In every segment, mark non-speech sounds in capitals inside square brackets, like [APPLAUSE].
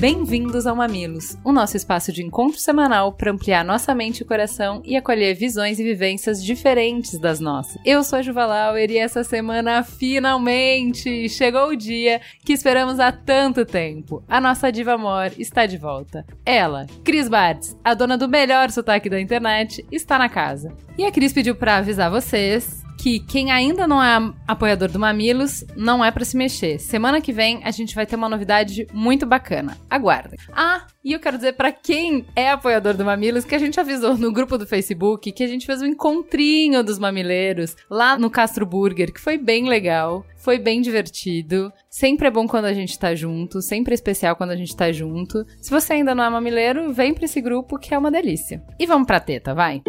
Bem-vindos ao Mamilos, o nosso espaço de encontro semanal para ampliar nossa mente e coração e acolher visões e vivências diferentes das nossas. Eu sou a Juva Lauer e essa semana finalmente chegou o dia que esperamos há tanto tempo. A nossa diva amor está de volta. Ela, Cris Bartz, a dona do melhor sotaque da internet, está na casa. E a Cris pediu para avisar vocês que quem ainda não é apoiador do Mamilos não é para se mexer. Semana que vem a gente vai ter uma novidade muito bacana. Aguardem. Ah, e eu quero dizer para quem é apoiador do Mamilos que a gente avisou no grupo do Facebook que a gente fez um encontrinho dos mamileiros lá no Castro Burger, que foi bem legal. Foi bem divertido. Sempre é bom quando a gente tá junto, sempre é especial quando a gente tá junto. Se você ainda não é mamileiro, vem pra esse grupo que é uma delícia. E vamos pra teta, vai.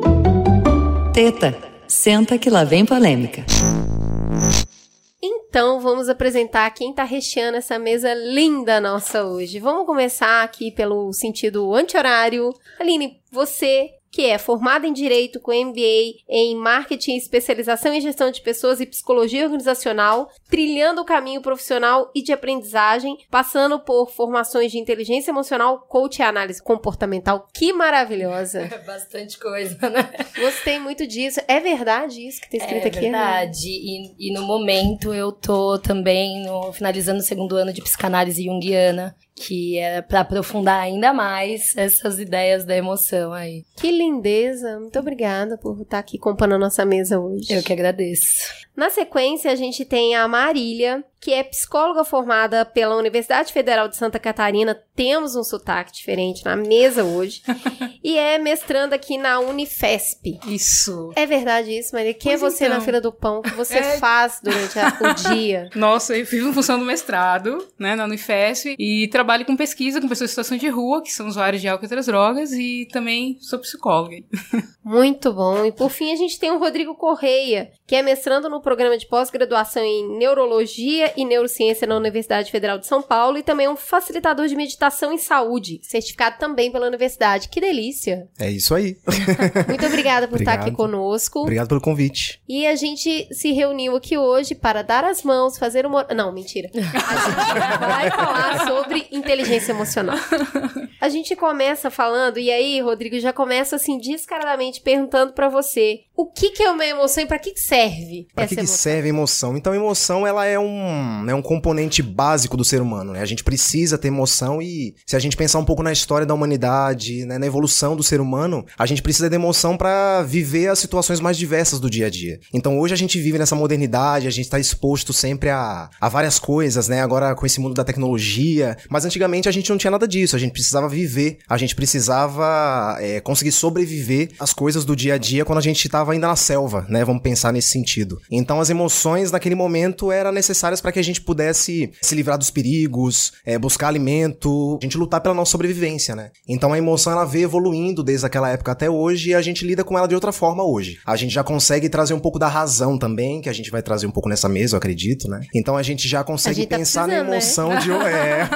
Teta Senta que lá vem polêmica. Então, vamos apresentar quem está recheando essa mesa linda nossa hoje. Vamos começar aqui pelo sentido anti-horário. Aline, você que é formada em Direito com MBA em Marketing, Especialização em Gestão de Pessoas e Psicologia Organizacional, trilhando o caminho profissional e de aprendizagem, passando por formações de inteligência emocional, coach e análise comportamental. Que maravilhosa! [LAUGHS] Bastante coisa, né? Gostei muito disso. É verdade isso que está escrito é aqui? É verdade. E, e no momento eu tô também no, finalizando o segundo ano de psicanálise junguiana que é para aprofundar ainda mais essas ideias da emoção aí. Que lindeza! Muito obrigada por estar aqui compondo a nossa mesa hoje. Eu que agradeço. Na sequência, a gente tem a Marília, que é psicóloga formada pela Universidade Federal de Santa Catarina. Temos um sotaque diferente na mesa hoje. [LAUGHS] e é mestranda aqui na Unifesp. Isso. É verdade isso, Marília? Quem é pois é você então. na fila do pão? O que você é... faz durante a, o [LAUGHS] dia? Nossa, eu fiz uma função do mestrado, né, na Unifesp. E trabalho com pesquisa com pessoas em situação de rua, que são usuários de álcool e outras drogas. E também sou psicóloga. [LAUGHS] Muito bom. E por fim, a gente tem o Rodrigo Correia, que é mestrando no programa de pós-graduação em Neurologia e Neurociência na Universidade Federal de São Paulo e também é um facilitador de meditação em saúde, certificado também pela universidade. Que delícia! É isso aí. [LAUGHS] Muito obrigada por Obrigado. estar aqui conosco. Obrigado pelo convite. E a gente se reuniu aqui hoje para dar as mãos, fazer uma. Não, mentira. A gente vai falar sobre inteligência emocional. A gente começa falando, e aí, Rodrigo, já começa assim, descaradamente perguntando para você: o que, que é uma emoção e para que, que serve? Para que, que serve a emoção? Então, a emoção ela é um, é um componente básico do ser humano. Né? A gente precisa ter emoção e se a gente pensar um pouco na história da humanidade, né, na evolução do ser humano, a gente precisa de emoção para viver as situações mais diversas do dia a dia. Então, hoje a gente vive nessa modernidade, a gente está exposto sempre a, a várias coisas, né? Agora com esse mundo da tecnologia, mas antigamente a gente não tinha nada disso. A gente precisava viver, a gente precisava é, conseguir sobreviver às coisas do dia a dia quando a gente estava ainda na selva, né? Vamos pensar nesse sentido. Então as emoções naquele momento eram necessárias para que a gente pudesse se livrar dos perigos, é, buscar alimento, a gente lutar pela nossa sobrevivência, né? Então a emoção ela veio evoluindo desde aquela época até hoje e a gente lida com ela de outra forma hoje. A gente já consegue trazer um pouco da razão também, que a gente vai trazer um pouco nessa mesa, eu acredito, né? Então a gente já consegue gente tá pensar na né? emoção né? de. É.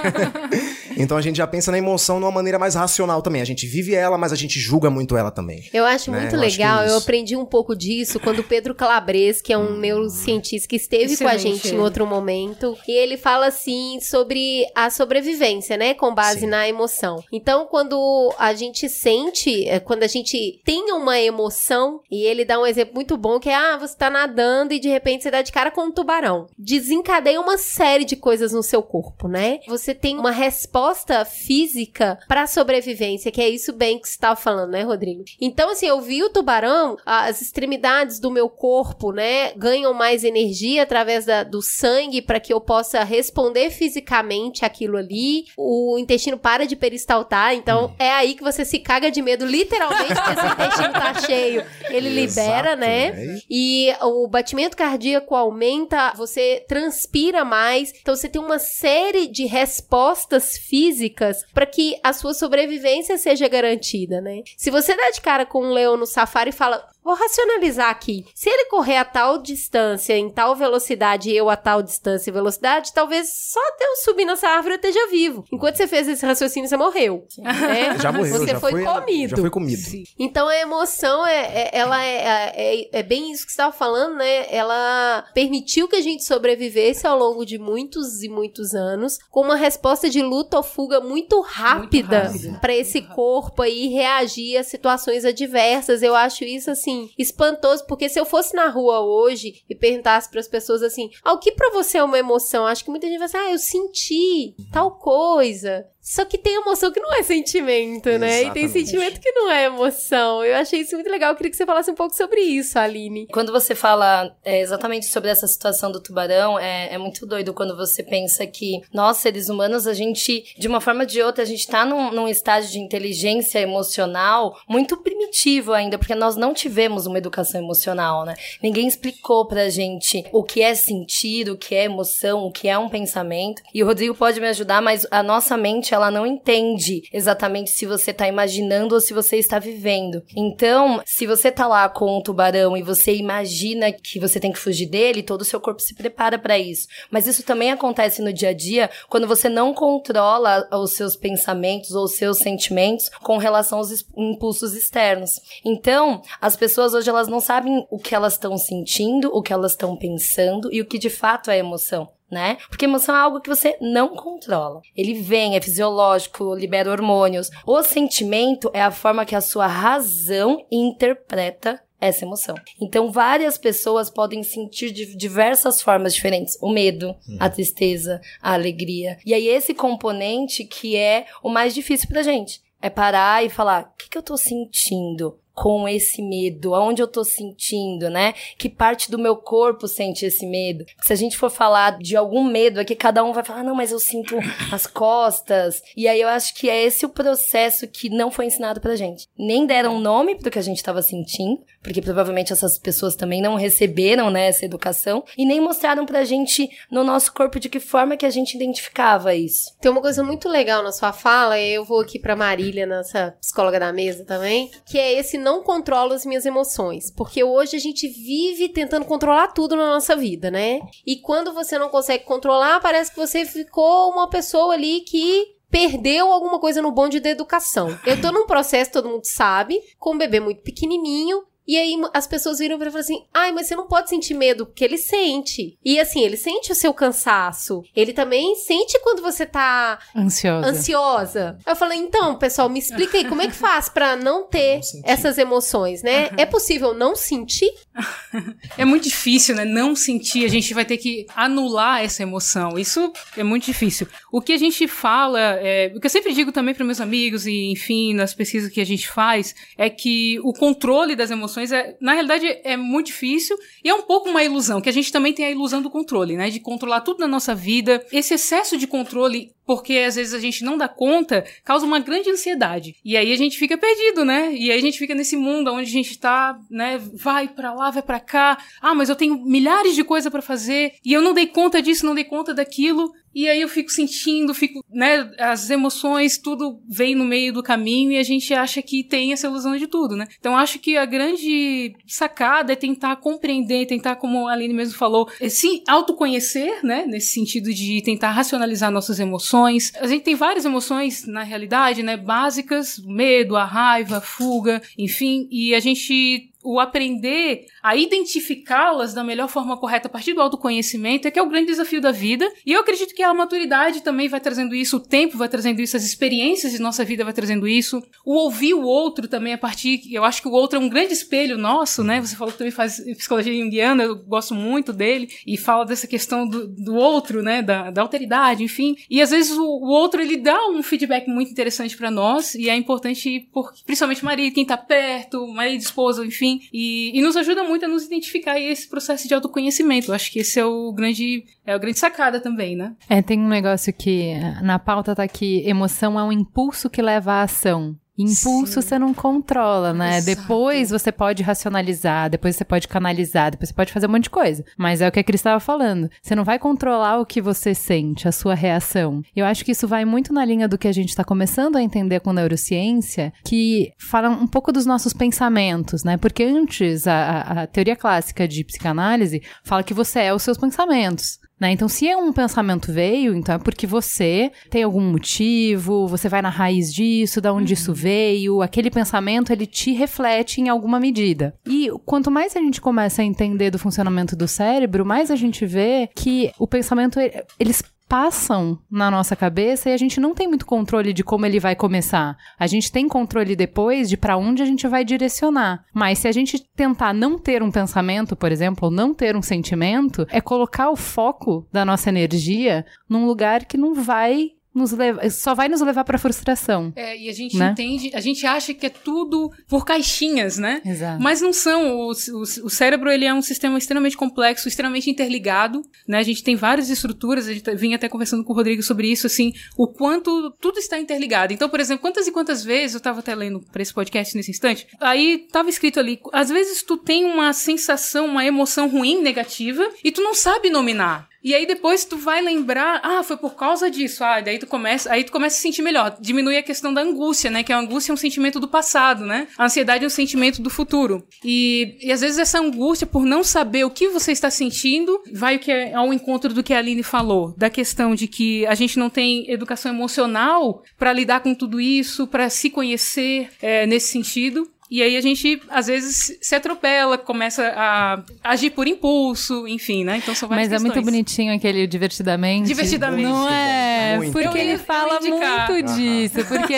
[LAUGHS] Então a gente já pensa na emoção de uma maneira mais racional também. A gente vive ela, mas a gente julga muito ela também. Eu acho né? muito eu legal. Acho é eu aprendi um pouco disso quando o Pedro Calabres, que é um hum. neurocientista que esteve Excelente. com a gente em outro momento, e ele fala assim sobre a sobrevivência, né, com base Sim. na emoção. Então, quando a gente sente, é, quando a gente tem uma emoção, e ele dá um exemplo muito bom que é, ah, você tá nadando e de repente você dá de cara com um tubarão. Desencadeia uma série de coisas no seu corpo, né? Você tem uma resposta resposta física para sobrevivência, que é isso bem que você estava falando, né, Rodrigo? Então, assim, eu vi o tubarão, as extremidades do meu corpo, né, ganham mais energia através da, do sangue para que eu possa responder fisicamente aquilo ali. O intestino para de peristaltar, então hum. é aí que você se caga de medo, literalmente, porque seu [LAUGHS] intestino tá cheio. Ele libera, né? né? E o batimento cardíaco aumenta, você transpira mais, então você tem uma série de respostas físicas físicas para que a sua sobrevivência seja garantida, né? Se você dá de cara com um leão no safari e fala, vou racionalizar aqui. Se ele correr a tal distância, em tal velocidade, e eu a tal distância e velocidade, talvez só até eu subir nessa árvore eu esteja vivo. Enquanto você fez esse raciocínio, você morreu. Né? [LAUGHS] Já morreu, Você já foi, foi- comido. Já foi comido. Então a emoção é, é- ela é, é, é bem isso que você estava falando, né? Ela permitiu que a gente sobrevivesse ao longo de muitos e muitos anos, com uma resposta de luta ou fuga muito rápida rápida. para esse corpo aí reagir a situações adversas. Eu acho isso assim espantoso, porque se eu fosse na rua hoje e perguntasse para as pessoas assim: "Ah, o que para você é uma emoção?" Acho que muita gente vai dizer: "Ah, eu senti tal coisa". Só que tem emoção que não é sentimento, né? E tem Exatamente. sentimento que não é emoção. Eu achei isso muito legal. Eu queria que você falasse um pouco sobre isso, Aline. Quando você fala é, exatamente sobre essa situação do tubarão, é, é muito doido quando você pensa que nós, seres humanos, a gente, de uma forma ou de outra, a gente tá num, num estágio de inteligência emocional muito primitivo ainda, porque nós não tivemos uma educação emocional, né? Ninguém explicou pra gente o que é sentir, o que é emoção, o que é um pensamento. E o Rodrigo pode me ajudar, mas a nossa mente, ela não entende exatamente se você tá imaginando ou se você está vivendo. Então, se você tá lá com um tubarão e você imagina que você tem que fugir dele, todo o seu corpo se prepara pra isso. Mas isso também acontece no dia a dia quando você não controla os seus pensamentos ou os seus sentimentos com relação aos impulsos externos. Então, as pessoas hoje elas não sabem o que elas estão sentindo, o que elas estão pensando e o que de fato é emoção. Né? Porque emoção é algo que você não controla. Ele vem, é fisiológico, libera hormônios. O sentimento é a forma que a sua razão interpreta essa emoção. Então, várias pessoas podem sentir de diversas formas diferentes. O medo, a tristeza, a alegria. E aí, esse componente que é o mais difícil pra gente. É parar e falar, o que, que eu tô sentindo? Com esse medo? Aonde eu tô sentindo, né? Que parte do meu corpo sente esse medo? Se a gente for falar de algum medo aqui, cada um vai falar, "Ah, não, mas eu sinto as costas. E aí eu acho que é esse o processo que não foi ensinado pra gente. Nem deram nome pro que a gente tava sentindo, porque provavelmente essas pessoas também não receberam, né, essa educação, e nem mostraram pra gente no nosso corpo de que forma que a gente identificava isso. Tem uma coisa muito legal na sua fala, eu vou aqui pra Marília, nossa psicóloga da mesa também, que é esse não controlo as minhas emoções. Porque hoje a gente vive tentando controlar tudo na nossa vida, né? E quando você não consegue controlar, parece que você ficou uma pessoa ali que perdeu alguma coisa no bonde da educação. Eu tô num processo, todo mundo sabe, com um bebê muito pequenininho, e aí as pessoas viram e falaram assim: ai, mas você não pode sentir medo, porque ele sente. E assim, ele sente o seu cansaço. Ele também sente quando você tá Ansiosa. ansiosa. Aí eu falei, então, pessoal, me explica aí como é que faz pra não ter Não essas emoções, né? É possível não sentir? [LAUGHS] É muito difícil, né? Não sentir, a gente vai ter que anular essa emoção. Isso é muito difícil. O que a gente fala, é, o que eu sempre digo também para meus amigos e, enfim, nas pesquisas que a gente faz, é que o controle das emoções é, na realidade, é muito difícil e é um pouco uma ilusão, que a gente também tem a ilusão do controle, né? De controlar tudo na nossa vida. Esse excesso de controle porque às vezes a gente não dá conta, causa uma grande ansiedade. E aí a gente fica perdido, né? E aí a gente fica nesse mundo onde a gente tá, né, vai pra lá, vai pra cá. Ah, mas eu tenho milhares de coisas pra fazer e eu não dei conta disso, não dei conta daquilo. E aí eu fico sentindo, fico, né, as emoções, tudo vem no meio do caminho e a gente acha que tem essa ilusão de tudo, né? Então acho que a grande sacada é tentar compreender, tentar, como a Aline mesmo falou, é se autoconhecer, né, nesse sentido de tentar racionalizar nossas emoções. A gente tem várias emoções, na realidade, né, básicas, medo, a raiva, a fuga, enfim, e a gente o aprender a identificá-las da melhor forma correta a partir do autoconhecimento é que é o grande desafio da vida. E eu acredito que a maturidade também vai trazendo isso, o tempo vai trazendo isso, as experiências de nossa vida vai trazendo isso. O ouvir o outro também a partir, eu acho que o outro é um grande espelho nosso, né? Você falou que também faz psicologia junguiana, eu gosto muito dele e fala dessa questão do, do outro, né, da, da alteridade, enfim. E às vezes o, o outro ele dá um feedback muito interessante para nós e é importante por, principalmente marido, quem tá perto, marido, esposa, enfim, e, e, nos ajuda muito a nos identificar esse processo de autoconhecimento. Eu acho que esse é o grande, é a grande sacada também, né? É, tem um negócio que na pauta tá que emoção é um impulso que leva à ação. Impulso Sim. você não controla, né? Exato. Depois você pode racionalizar, depois você pode canalizar, depois você pode fazer um monte de coisa. Mas é o que a Cris estava falando. Você não vai controlar o que você sente, a sua reação. Eu acho que isso vai muito na linha do que a gente está começando a entender com neurociência, que fala um pouco dos nossos pensamentos, né? Porque antes, a, a- a teoria clássica de psicanálise fala que você é os seus pensamentos. Né? Então, se um pensamento veio, então é porque você tem algum motivo, você vai na raiz disso, da onde isso veio, aquele pensamento ele te reflete em alguma medida. E quanto mais a gente começa a entender do funcionamento do cérebro, mais a gente vê que o pensamento ele- eles passam na nossa cabeça e a gente não tem muito controle de como ele vai começar. A gente tem controle depois de para onde a gente vai direcionar. Mas se a gente tentar não ter um pensamento, por exemplo, ou não ter um sentimento, é colocar o foco da nossa energia num lugar que não vai nos levar, só vai nos levar para frustração. É, e a gente Né? entende, a gente acha que é tudo por caixinhas, né? Exato. Mas não são. O, o, o cérebro ele é um sistema extremamente complexo, extremamente interligado, né? A gente tem várias estruturas, a gente vinha até conversando com o Rodrigo sobre isso, assim, o quanto tudo está interligado. Então, por exemplo, quantas e quantas vezes eu tava até lendo para esse podcast nesse instante, aí tava escrito ali, às vezes tu tem uma sensação, uma emoção ruim, negativa, e tu não sabe nominar. E aí depois tu vai lembrar, ah, foi por causa disso. Ah, daí tu começa, aí tu começa a se sentir melhor. Diminui a questão da angústia, né? Que a angústia é um sentimento do passado, né? A ansiedade é um sentimento do futuro. E, e às vezes essa angústia por não saber o que você está sentindo, vai que é ao encontro do que a Aline falou, da questão de que a gente não tem educação emocional para lidar com tudo isso, para se conhecer é, nesse sentido. E aí a gente, às vezes, se atropela, começa a agir por impulso, enfim, né? Então são várias Mas é muito questões. bonitinho aquele divertidamente. Divertidamente. Não é? muito porque ele fala muito Aham. disso. Porque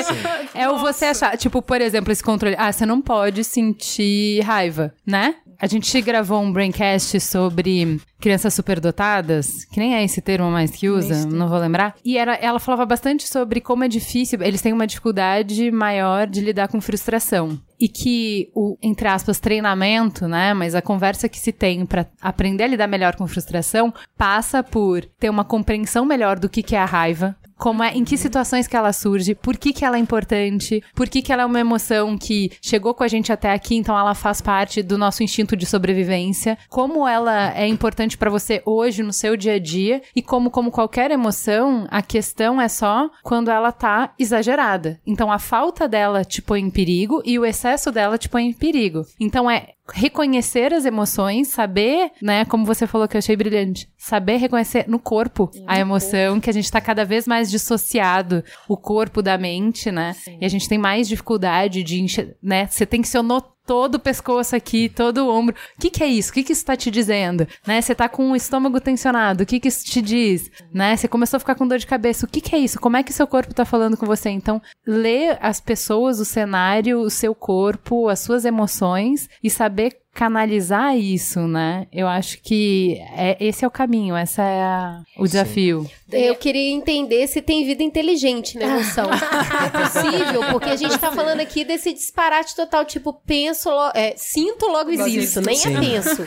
é o você achar, tipo, por exemplo, esse controle. Ah, você não pode sentir raiva, né? A gente gravou um braincast sobre crianças superdotadas, que nem é esse termo mais que usa, não vou lembrar. E era, ela falava bastante sobre como é difícil, eles têm uma dificuldade maior de lidar com frustração. E que o, entre aspas, treinamento, né? Mas a conversa que se tem pra aprender a lidar melhor com frustração passa por ter uma compreensão melhor do que, que é a raiva, como é, em que situações que ela surge, por que, que ela é importante, por que, que ela é uma emoção que chegou com a gente até aqui, então ela faz parte do nosso instinto de sobrevivência, como ela é importante pra você hoje no seu dia a dia e como como qualquer emoção, a questão é só quando ela tá exagerada. Então a falta dela te põe em perigo e o excesso dela te põe em perigo. Então é reconhecer as emoções, saber, né, como você falou que eu achei brilhante, saber reconhecer no corpo a emoção, que a gente tá cada vez mais dissociado o corpo da mente, né? E a gente tem mais dificuldade de, enxer- né, você tensionou todo o pescoço aqui, todo o ombro. O que que é isso? O que que isso tá te dizendo? Né? Você tá com o estômago tensionado, o que que isso te diz? Né? Você começou a ficar com dor de cabeça, o que que é isso? Como é que seu corpo tá falando com você? Então, ler as pessoas, o cenário, o seu corpo, as suas emoções e saber canalizar isso, né? Eu acho que é, esse é o caminho, essa é a- o desafio. Eu queria entender se tem vida inteligente na emoção. [LAUGHS] é possível, porque a gente tá falando aqui desse disparate total, tipo, penso, lo- é, sinto, logo existo. Nem Sim. é penso.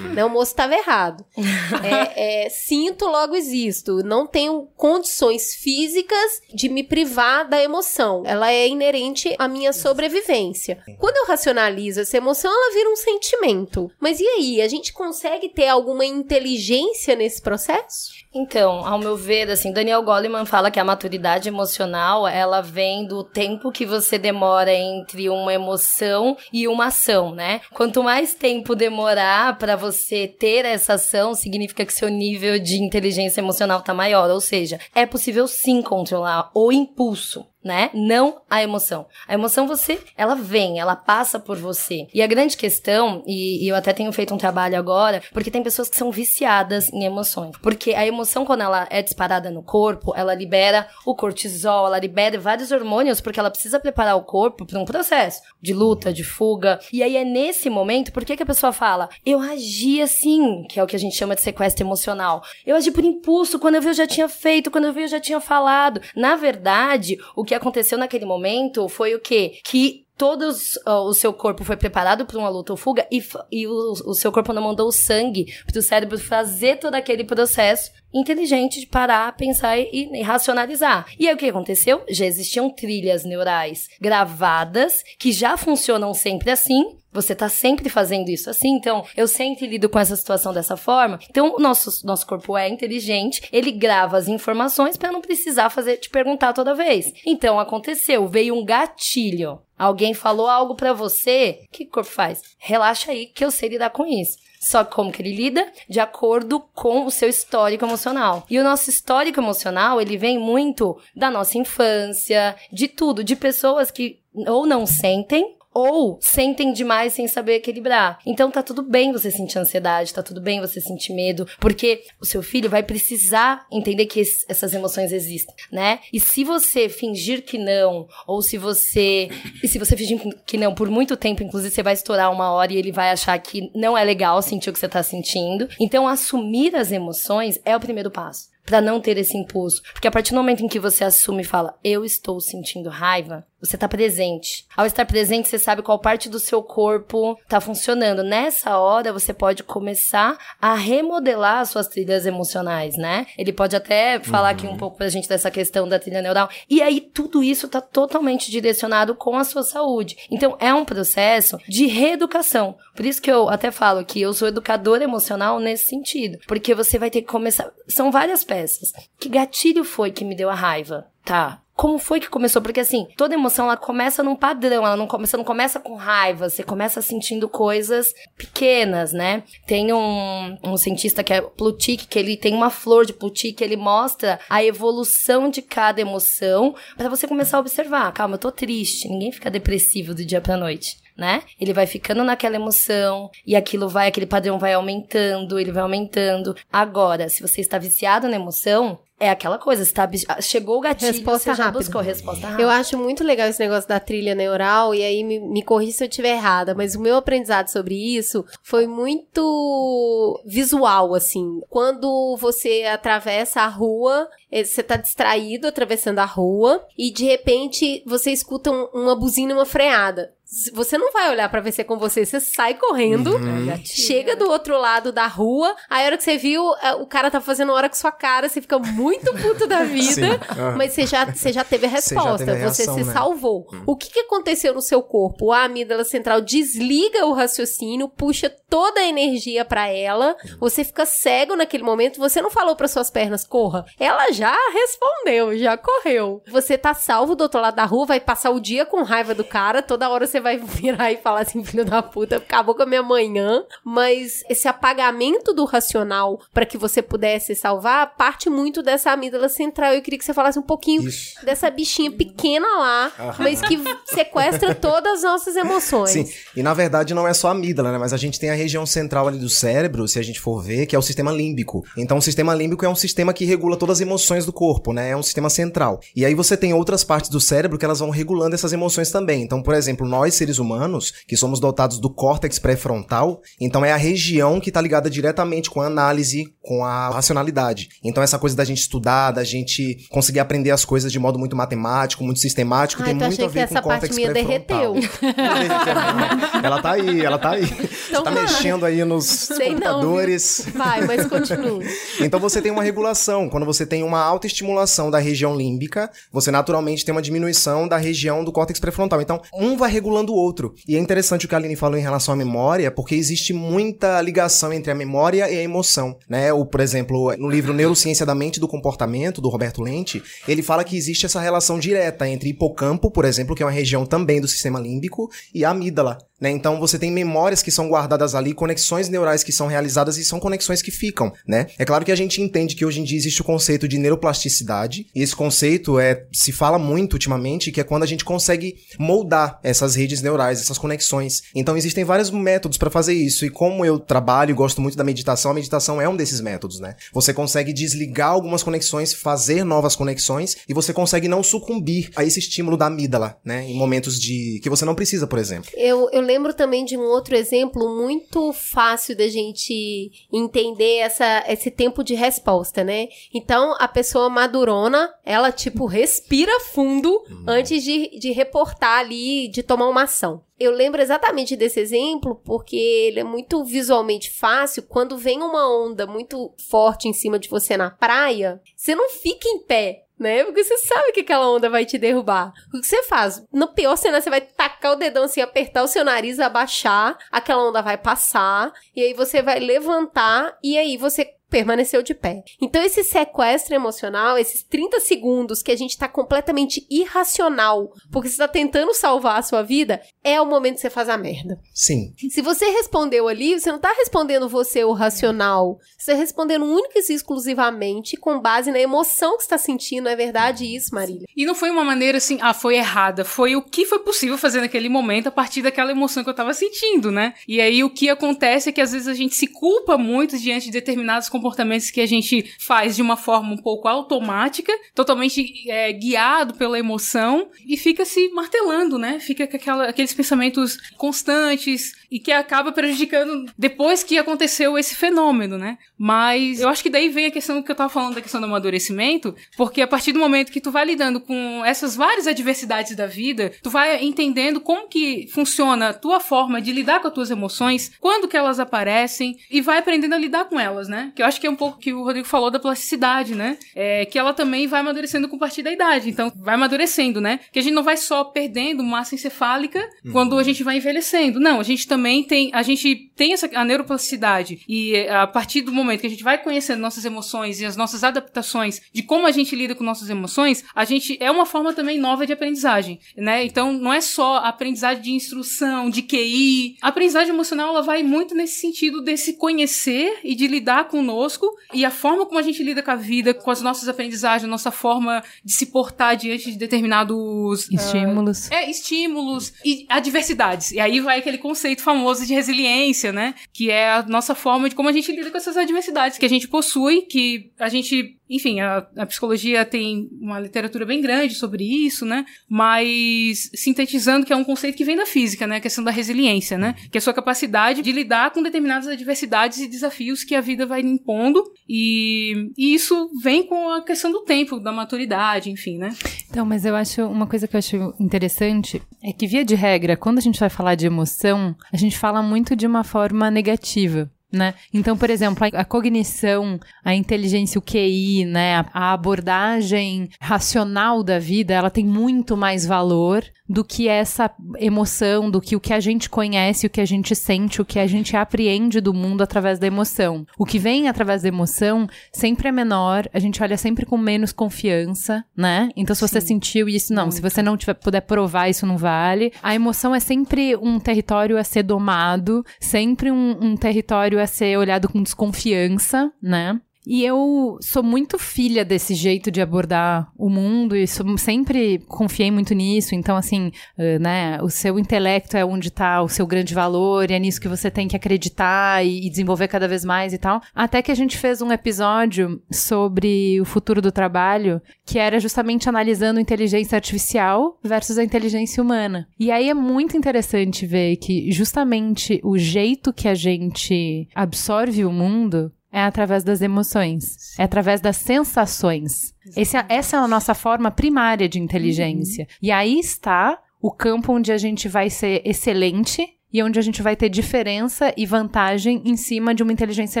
né, o moço tava errado. [LAUGHS] É, é, sinto, logo existo. Não tenho condições físicas de me privar da emoção. Ela é inerente à minha sobrevivência. Quando eu racionalizo essa emoção, ela vira um sentimento. Mas e aí? A gente consegue ter alguma inteligência nesse processo? Então, ao meu ver, assim, Daniel Goleman fala que a maturidade emocional, ela vem do tempo que você demora entre uma emoção e uma ação, né? Quanto mais tempo demorar pra você ter essa ação, significa que seu nível de inteligência emocional tá maior, ou seja, é possível sim controlar o impulso né? Não a emoção. A emoção você, ela vem, ela passa por você. E a grande questão, e, e eu até tenho feito um trabalho agora, porque tem pessoas que são viciadas em emoções. Porque a emoção, quando ela é disparada no corpo, ela libera o cortisol, ela libera vários hormônios, porque ela precisa preparar o corpo para um processo de luta, de fuga. E aí é nesse momento, por que, que a pessoa fala, eu agi assim, que é o que a gente chama de sequestro emocional. Eu agi por impulso, quando eu vi eu já tinha feito, quando eu vi eu já tinha falado. Na verdade, o que aconteceu naquele momento foi o quê? Que todo o seu corpo foi preparado para uma luta ou fuga e, e o, o seu corpo não mandou o sangue para o cérebro fazer todo aquele processo inteligente de parar, pensar e, e, racionalizar. E aí o que aconteceu? Já existiam trilhas neurais gravadas que já funcionam sempre assim. Você tá sempre fazendo isso assim, então eu sempre lido com essa situação dessa forma. Então o nosso, nosso corpo é inteligente, ele grava as informações para não precisar fazer te perguntar toda vez. Então aconteceu, veio um gatilho. Alguém falou algo para você, o que o corpo faz? Relaxa aí que eu sei lidar com isso. Só como que ele lida? De acordo com o seu histórico emocional. E o nosso histórico emocional, ele vem muito da nossa infância, de tudo, de pessoas que ou não sentem ou sentem demais sem saber equilibrar. Então tá tudo bem você sentir ansiedade, tá tudo bem você sentir medo, porque o seu filho vai precisar entender que essas emoções existem, né? E se você fingir que não, ou se você e se você fingir que não por muito tempo, inclusive você vai estourar uma hora e ele vai achar que não é legal sentir o que você tá sentindo. Então assumir as emoções é o primeiro passo para não ter esse impulso. Porque a partir do momento em que você assume e fala, eu estou sentindo raiva, você está presente. Ao estar presente, você sabe qual parte do seu corpo está funcionando. Nessa hora, você pode começar a remodelar as suas trilhas emocionais, né? Ele pode até falar uhum. aqui um pouco pra gente dessa questão da trilha neural. E aí, tudo isso está totalmente direcionado com a sua saúde. Então, é um processo de reeducação. Por isso que eu até falo que eu sou educadora emocional nesse sentido. Porque você vai ter que começar. São várias peças. Que gatilho foi que me deu a raiva? Tá, como foi que começou? Porque assim, toda emoção ela começa num padrão, ela não começa, não começa com raiva, você começa sentindo coisas pequenas, né? Tem um, um cientista que é Plutik, que ele tem uma flor de Plutik, ele mostra a evolução de cada emoção para você começar a observar. Calma, eu tô triste, ninguém fica depressivo do dia pra noite né? Ele vai ficando naquela emoção e aquilo vai, aquele padrão vai aumentando, ele vai aumentando. Agora, se você está viciado na emoção, é aquela coisa, está chegou o gatilho, resposta você rápida. buscou resposta rápida. Eu acho muito legal esse negócio da trilha neural, e aí me, me corri se eu estiver errada, mas o meu aprendizado sobre isso foi muito visual, assim. Quando você atravessa a rua, eh, você tá distraído atravessando a rua, e de repente você escuta um, uma buzina e uma freada você não vai olhar para ver se é com você, você sai correndo, uhum. chega do outro lado da rua, aí a hora que você viu, é, o cara tá fazendo hora com sua cara, você fica muito [LAUGHS] puto da vida, uhum. mas você já, você já teve a resposta, você, a reação, você se né? salvou. Uhum. O que, que aconteceu no seu corpo? A amígdala central desliga o raciocínio, puxa toda a energia para ela, uhum. você fica cego naquele momento, você não falou para suas pernas, corra. Ela já respondeu, já correu. Você tá salvo do outro lado da rua, vai passar o dia com raiva do cara, toda hora você vai virar e falar assim, filho da puta, acabou com a minha manhã. Mas esse apagamento do racional para que você pudesse salvar parte muito dessa amígdala central. Eu queria que você falasse um pouquinho Isso. dessa bichinha pequena lá, mas que sequestra todas as nossas emoções. Sim, e na verdade não é só a amígdala, né? Mas a gente tem a região central ali do cérebro, se a gente for ver, que é o sistema límbico. Então o sistema límbico é um sistema que regula todas as emoções do corpo, né? É um sistema central. E aí você tem outras partes do cérebro que elas vão regulando essas emoções também. Então, por exemplo, nós seres humanos, que somos dotados do córtex pré-frontal, então é a região que está ligada diretamente com a análise, com a racionalidade. Então essa coisa da gente estudar, da gente conseguir aprender as coisas de modo muito matemático, muito sistemático, tem muito a ver com o córtex pré-frontal. derreteu. [LAUGHS] [LAUGHS] ela tá aí, ela tá aí. Então, você tá mexendo aí nos Sei computadores. Não, Vai, mas continue. [LAUGHS] então você tem uma regulação. Quando você tem uma alta estimulação da região límbica, você naturalmente tem uma diminuição da região do córtex pré-frontal. Então, um vai regulando o outro. E é interessante o que a Aline falou em relação à memória, porque existe muita ligação entre a memória e a emoção, né? O, por exemplo, no livro Neurociência da Mente e do Comportamento, do Roberto Lente, ele fala que existe essa relação direta entre hipocampo, por exemplo, que é uma região também do sistema límbico, e a amígdala, né? Então você tem memórias que são guardadas ali, conexões neurais que são realizadas e são conexões que ficam, né? É claro que a gente entende que hoje em dia existe o conceito de neuroplasticidade, e esse conceito é se fala muito ultimamente, que é quando a gente consegue moldar essas redes neurais, essas conexões. Então existem vários métodos para fazer isso, e como eu trabalho e gosto muito da meditação, a meditação é um desses métodos, né? Você consegue desligar algumas conexões, fazer novas conexões, e você consegue não sucumbir a esse estímulo da amígdala, né? Em momentos de que você não precisa, por exemplo. Eu, eu lembro também de um outro exemplo muito fácil da gente entender essa, esse tempo de resposta, né? Então, a pessoa madurona, ela, tipo, respira fundo uhum. antes de, de reportar ali, de tomar uma ação. Eu lembro exatamente desse exemplo porque ele é muito visualmente fácil. Quando vem uma onda muito forte em cima de você na praia, você não fica em pé né? Porque você sabe que aquela onda vai te derrubar. O que você faz? No pior cenário, você vai tacar o dedão assim, apertar o seu nariz, abaixar, aquela onda vai passar, e aí você vai levantar, e aí você permaneceu de pé. Então, esse sequestro emocional, esses 30 segundos que a gente tá completamente irracional, porque você tá tentando salvar a sua vida, é o momento que você faz a merda. Sim. Se você respondeu ali, você não tá respondendo você o racional. Você tá respondendo única e exclusivamente com base na emoção que você tá sentindo. É verdade isso, Marília? E não foi uma maneira assim, ah, foi errada. Foi o que foi possível fazer naquele momento a partir daquela emoção que eu tava sentindo, né? E aí o que acontece é que às vezes a gente se culpa muito diante de determinados comportamentos comportamentos que a gente faz de uma forma um pouco automática, totalmente é, guiado pela emoção e fica se martelando, né? Fica com aquela, aqueles pensamentos constantes e que acaba prejudicando depois que aconteceu esse fenômeno, né? Mas eu acho que daí vem a questão que eu tava falando da questão do amadurecimento, porque a partir do momento que tu vai lidando com essas várias adversidades da vida, tu vai entendendo como que funciona a tua forma de lidar com as tuas emoções, quando que elas aparecem e vai aprendendo a lidar com elas, né? Que eu acho que é um pouco que o Rodrigo falou da plasticidade, né? É, que ela também vai amadurecendo com a partir da idade. Então, vai amadurecendo, né? Que a gente não vai só perdendo massa encefálica uhum. quando a gente vai envelhecendo. Não, a gente também tem, a gente tem essa a neuroplasticidade e é, a partir do momento que a gente vai conhecendo nossas emoções e as nossas adaptações de como a gente lida com nossas emoções, a gente é uma forma também nova de aprendizagem, né? Então, não é só aprendizagem de instrução, de QI. A aprendizagem emocional, ela vai muito nesse sentido desse conhecer e de lidar conosco conosco e a forma como a gente lida com a vida, com as nossas aprendizagens, nossa forma de se portar diante de determinados ah, estímulos. Uh, é, estímulos e adversidades. E aí vai aquele conceito famoso de resiliência, né? Que é a nossa forma de como a gente lida com essas adversidades que a gente possui, que a gente enfim, a, a, psicologia tem uma literatura bem grande sobre isso, né? Mas sintetizando que é um conceito que vem da física, né? A questão da resiliência, né? Que é a sua capacidade de lidar com determinadas adversidades e desafios que a vida vai impondo. E, e isso vem com a questão do tempo, da maturidade, enfim, né? Então, mas eu acho uma coisa que eu acho interessante é que, via de regra, quando a gente vai falar de emoção, a gente fala muito de uma forma negativa né? Então, por exemplo, a, a, cognição, a inteligência, o QI, né? A, a, abordagem racional da vida, ela tem muito mais valor do que essa emoção, do que o que a gente conhece, o que a gente sente, o que a gente apreende do mundo através da emoção. O que vem através da emoção sempre é menor, a gente olha sempre com menos confiança, né? Então, se você Sim. sentiu isso, não. Muito. Se você não tiver, puder provar, isso não vale. A emoção é sempre um território a ser domado, sempre um, um território a ser olhado com desconfiança, né? E eu sou muito filha desse jeito de abordar o mundo e sou, sempre confiei muito nisso. Então, assim, uh, né, o seu intelecto é onde está o seu grande valor e é nisso que você tem que acreditar e, e, desenvolver cada vez mais e tal. Até que a gente fez um episódio sobre o futuro do trabalho que era justamente analisando inteligência artificial versus a inteligência humana. E aí é muito interessante ver que justamente o jeito que a gente absorve o mundo é através das emoções, é através das sensações. Esse, é, essa é a nossa forma primária de inteligência. Uhum. E aí está o campo onde a gente vai ser excelente e onde a gente vai ter diferença e vantagem em cima de uma inteligência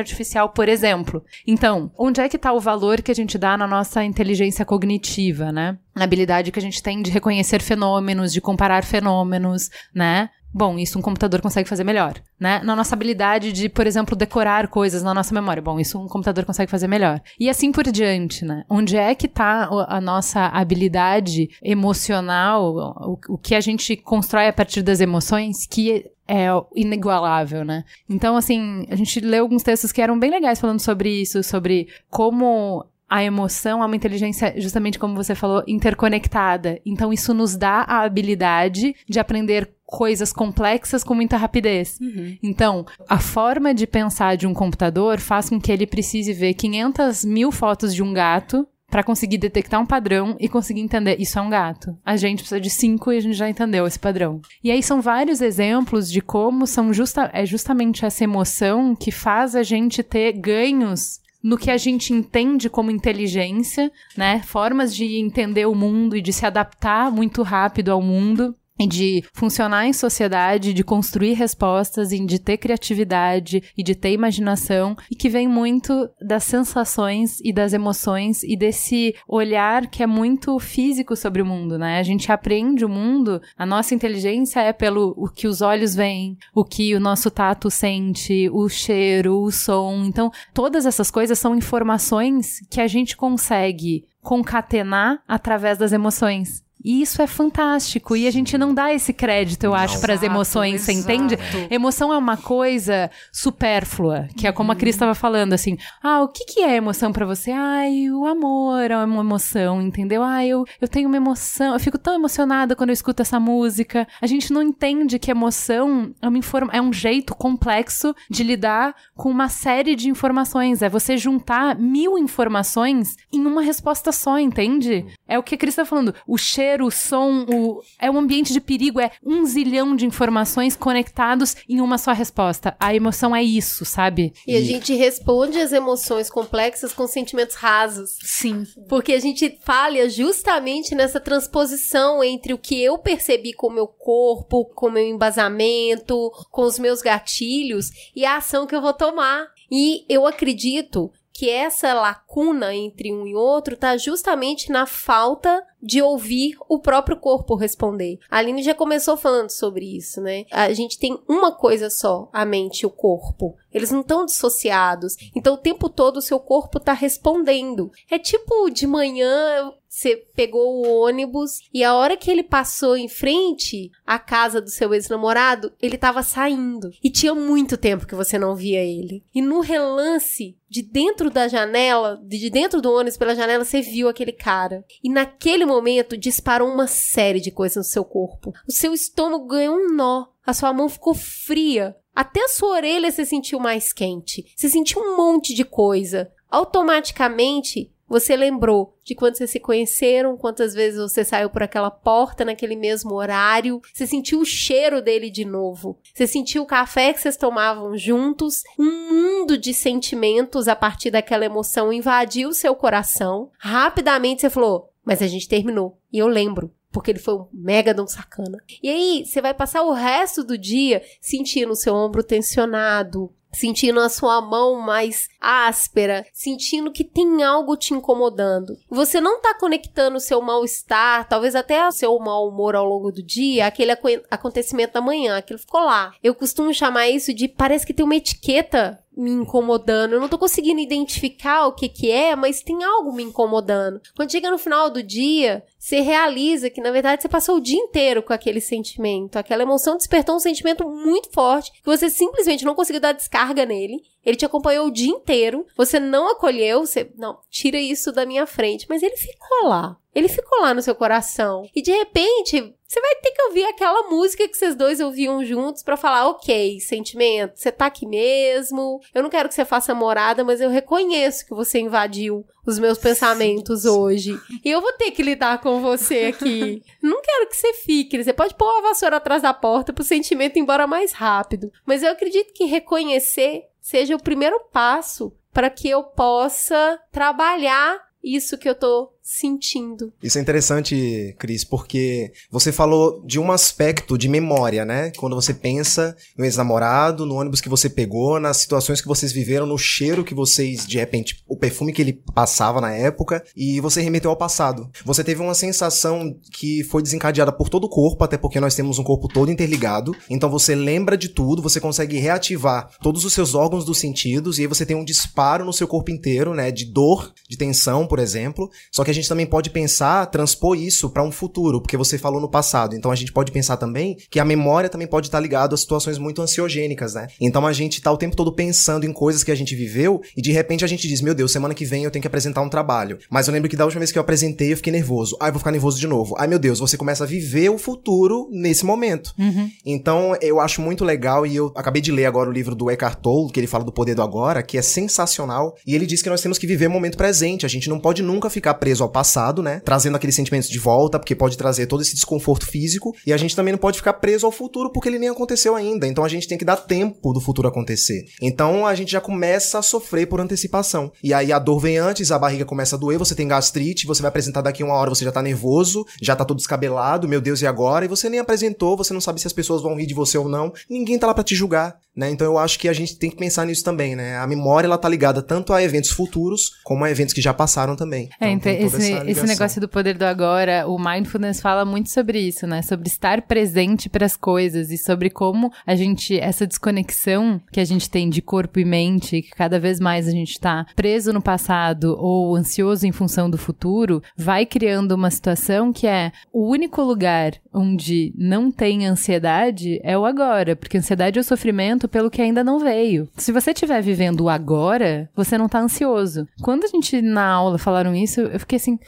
artificial, por exemplo. Então, onde é que está o valor que a gente dá na nossa inteligência cognitiva, né? Na habilidade que a gente tem de reconhecer fenômenos, de comparar fenômenos, né? Bom, isso um computador consegue fazer melhor, né? Na nossa habilidade de, por exemplo, decorar coisas na nossa memória. Bom, isso um computador consegue fazer melhor. E assim por diante, né? Onde é que tá a nossa habilidade emocional, o, o que a gente constrói a partir das emoções que é inigualável, né? Então, assim, a gente leu alguns textos que eram bem legais falando sobre isso, sobre como a emoção é uma inteligência, justamente como você falou, interconectada. Então, isso nos dá a habilidade de aprender coisas complexas com muita rapidez. Uhum. Então, a forma de pensar de um computador faz com que ele precise ver 500 mil fotos de um gato para conseguir detectar um padrão e conseguir entender isso é um gato. A gente precisa de cinco e a gente já entendeu esse padrão. E aí são vários exemplos de como são justa, é justamente essa emoção que faz a gente ter ganhos no que a gente entende como inteligência, né? Formas de entender o mundo e de se adaptar muito rápido ao mundo de funcionar em sociedade, de construir respostas, e de ter criatividade e de ter imaginação, e que vem muito das sensações e das emoções e desse olhar que é muito físico sobre o mundo, né? A gente aprende o mundo, a nossa inteligência é pelo o que os olhos veem, o que o nosso tato sente, o cheiro, o som. Então, todas essas coisas são informações que a gente consegue concatenar através das emoções. E isso é fantástico. E a gente não dá esse crédito, eu acho, para as emoções, você entende? Emoção é uma coisa supérflua, que é como a Cris estava falando, assim. Ah, o que, que é emoção para você? Ai, o amor é uma emoção, entendeu? Ah, eu, eu tenho uma emoção, eu fico tão emocionada quando eu escuto essa música. A gente não entende que emoção é, uma informa é um jeito complexo de lidar com uma série de informações. É você juntar mil informações em uma resposta só, entende? É o que a Cris tá falando. O cheiro cheiro, o som, o... é um ambiente de perigo, é um zilhão de informações conectados em uma só resposta. A emoção é isso, sabe? E, e... a gente responde as emoções complexas com sentimentos rasos. Sim. Porque a gente falha justamente nessa transposição entre o que eu percebi com o meu corpo, com o meu embasamento, com os meus gatilhos e a ação que eu vou tomar. E eu acredito que essa lacuna entre um e outro está justamente na falta de ouvir o próprio corpo responder. A Aline já começou falando sobre isso, né? A gente tem uma coisa só, a mente e o corpo. Eles não estão dissociados. Então o tempo todo o seu corpo está respondendo. É tipo de manhã você pegou o ônibus e a hora que ele passou em frente à casa do seu ex-namorado, ele estava saindo. E tinha muito tempo que você não via ele. E no relance, de dentro da janela, de dentro do ônibus pela janela, você viu aquele cara. E naquele momento disparou uma série de coisas no seu corpo. O seu estômago ganhou um nó. A sua mão ficou fria. Até a sua orelha se sentiu mais quente. Você sentiu um monte de coisa. Automaticamente, você lembrou de quando vocês se conheceram, quantas vezes você saiu por aquela porta naquele mesmo horário. Você sentiu o cheiro dele de novo. Você sentiu o café que vocês tomavam juntos. Um mundo de sentimentos a partir daquela emoção invadiu seu coração. Rapidamente você falou: Mas a gente terminou. E eu lembro porque ele foi um mega de um sacana. E aí, você vai passar o resto do dia sentindo o seu ombro tensionado, sentindo a sua mão mais áspera, sentindo que tem algo te incomodando. Você não tá conectando o seu mal-estar, talvez até o seu mau humor ao longo do dia, aquele acontecimento da manhã, aquilo ficou lá. Eu costumo chamar isso de parece que tem uma etiqueta me incomodando. Eu não tô conseguindo identificar o que que é, mas tem algo me incomodando. Quando chega no final do dia, você realiza que na verdade você passou o dia inteiro com aquele sentimento. Aquela emoção despertou um sentimento muito forte que você simplesmente não conseguiu dar descarga nele. Ele te acompanhou o dia inteiro, você não acolheu, você não, tira isso da minha frente, mas ele ficou lá. Ele ficou lá no seu coração. E de repente, você vai ter que ouvir aquela música que vocês dois ouviam juntos para falar, ok, sentimento, você tá aqui mesmo. Eu não quero que você faça morada, mas eu reconheço que você invadiu os meus pensamentos hoje. E eu vou ter que lidar com você aqui. [LAUGHS] não quero que você fique. Você pode pôr a vassoura atrás da porta pro sentimento ir embora mais rápido. Mas eu acredito que reconhecer seja o primeiro passo para que eu possa trabalhar isso que eu tô sentindo. Isso é interessante, Cris, porque você falou de um aspecto de memória, né? Quando você pensa no ex-namorado, no ônibus que você pegou, nas situações que vocês viveram, no cheiro que vocês, de repente, o perfume que ele passava na época, e você remeteu ao passado. Você teve uma sensação que foi desencadeada por todo o corpo, até porque nós temos um corpo todo interligado. Então você lembra de tudo, você consegue reativar todos os seus órgãos dos sentidos, e aí você tem um disparo no seu corpo inteiro, né? De dor, de tensão, por exemplo. Só que que a gente também pode pensar, transpor isso para um futuro, porque você falou no passado. Então a gente pode pensar também que a memória também pode estar ligada a situações muito ansiogênicas, né? Então a gente tá o tempo todo pensando em coisas que a gente viveu e de repente a gente diz: "Meu Deus, semana que vem eu tenho que apresentar um trabalho". Mas eu lembro que da última vez que eu apresentei, eu fiquei nervoso. Ai, vou ficar nervoso de novo. Ai, meu Deus, você começa a viver o futuro nesse momento. Uhum. Então, eu acho muito legal e eu acabei de ler agora o livro do Eckhart Tolle, que ele fala do poder do agora, que é sensacional, e ele diz que nós temos que viver o momento presente. A gente não pode nunca ficar preso ao passado, né? Trazendo aqueles sentimentos de volta, porque pode trazer todo esse desconforto físico, e a gente também não pode ficar preso ao futuro porque ele nem aconteceu ainda. Então a gente tem que dar tempo do futuro acontecer. Então a gente já começa a sofrer por antecipação. E aí a dor vem antes, a barriga começa a doer, você tem gastrite, você vai apresentar daqui uma hora, você já tá nervoso, já tá todo descabelado, meu Deus, e agora? E você nem apresentou, você não sabe se as pessoas vão rir de você ou não. Ninguém tá lá para te julgar, né? Então eu acho que a gente tem que pensar nisso também, né? A memória ela tá ligada tanto a eventos futuros como a eventos que já passaram também. É, então, então esse, esse negócio do poder do agora, o mindfulness fala muito sobre isso, né? Sobre estar presente para as coisas e sobre como a gente essa desconexão que a gente tem de corpo e mente, que cada vez mais a gente tá preso no passado ou ansioso em função do futuro, vai criando uma situação que é o único lugar onde não tem ansiedade é o agora, porque ansiedade é o sofrimento pelo que ainda não veio. Se você estiver vivendo o agora, você não tá ansioso. Quando a gente na aula falaram isso, eu fiquei assim,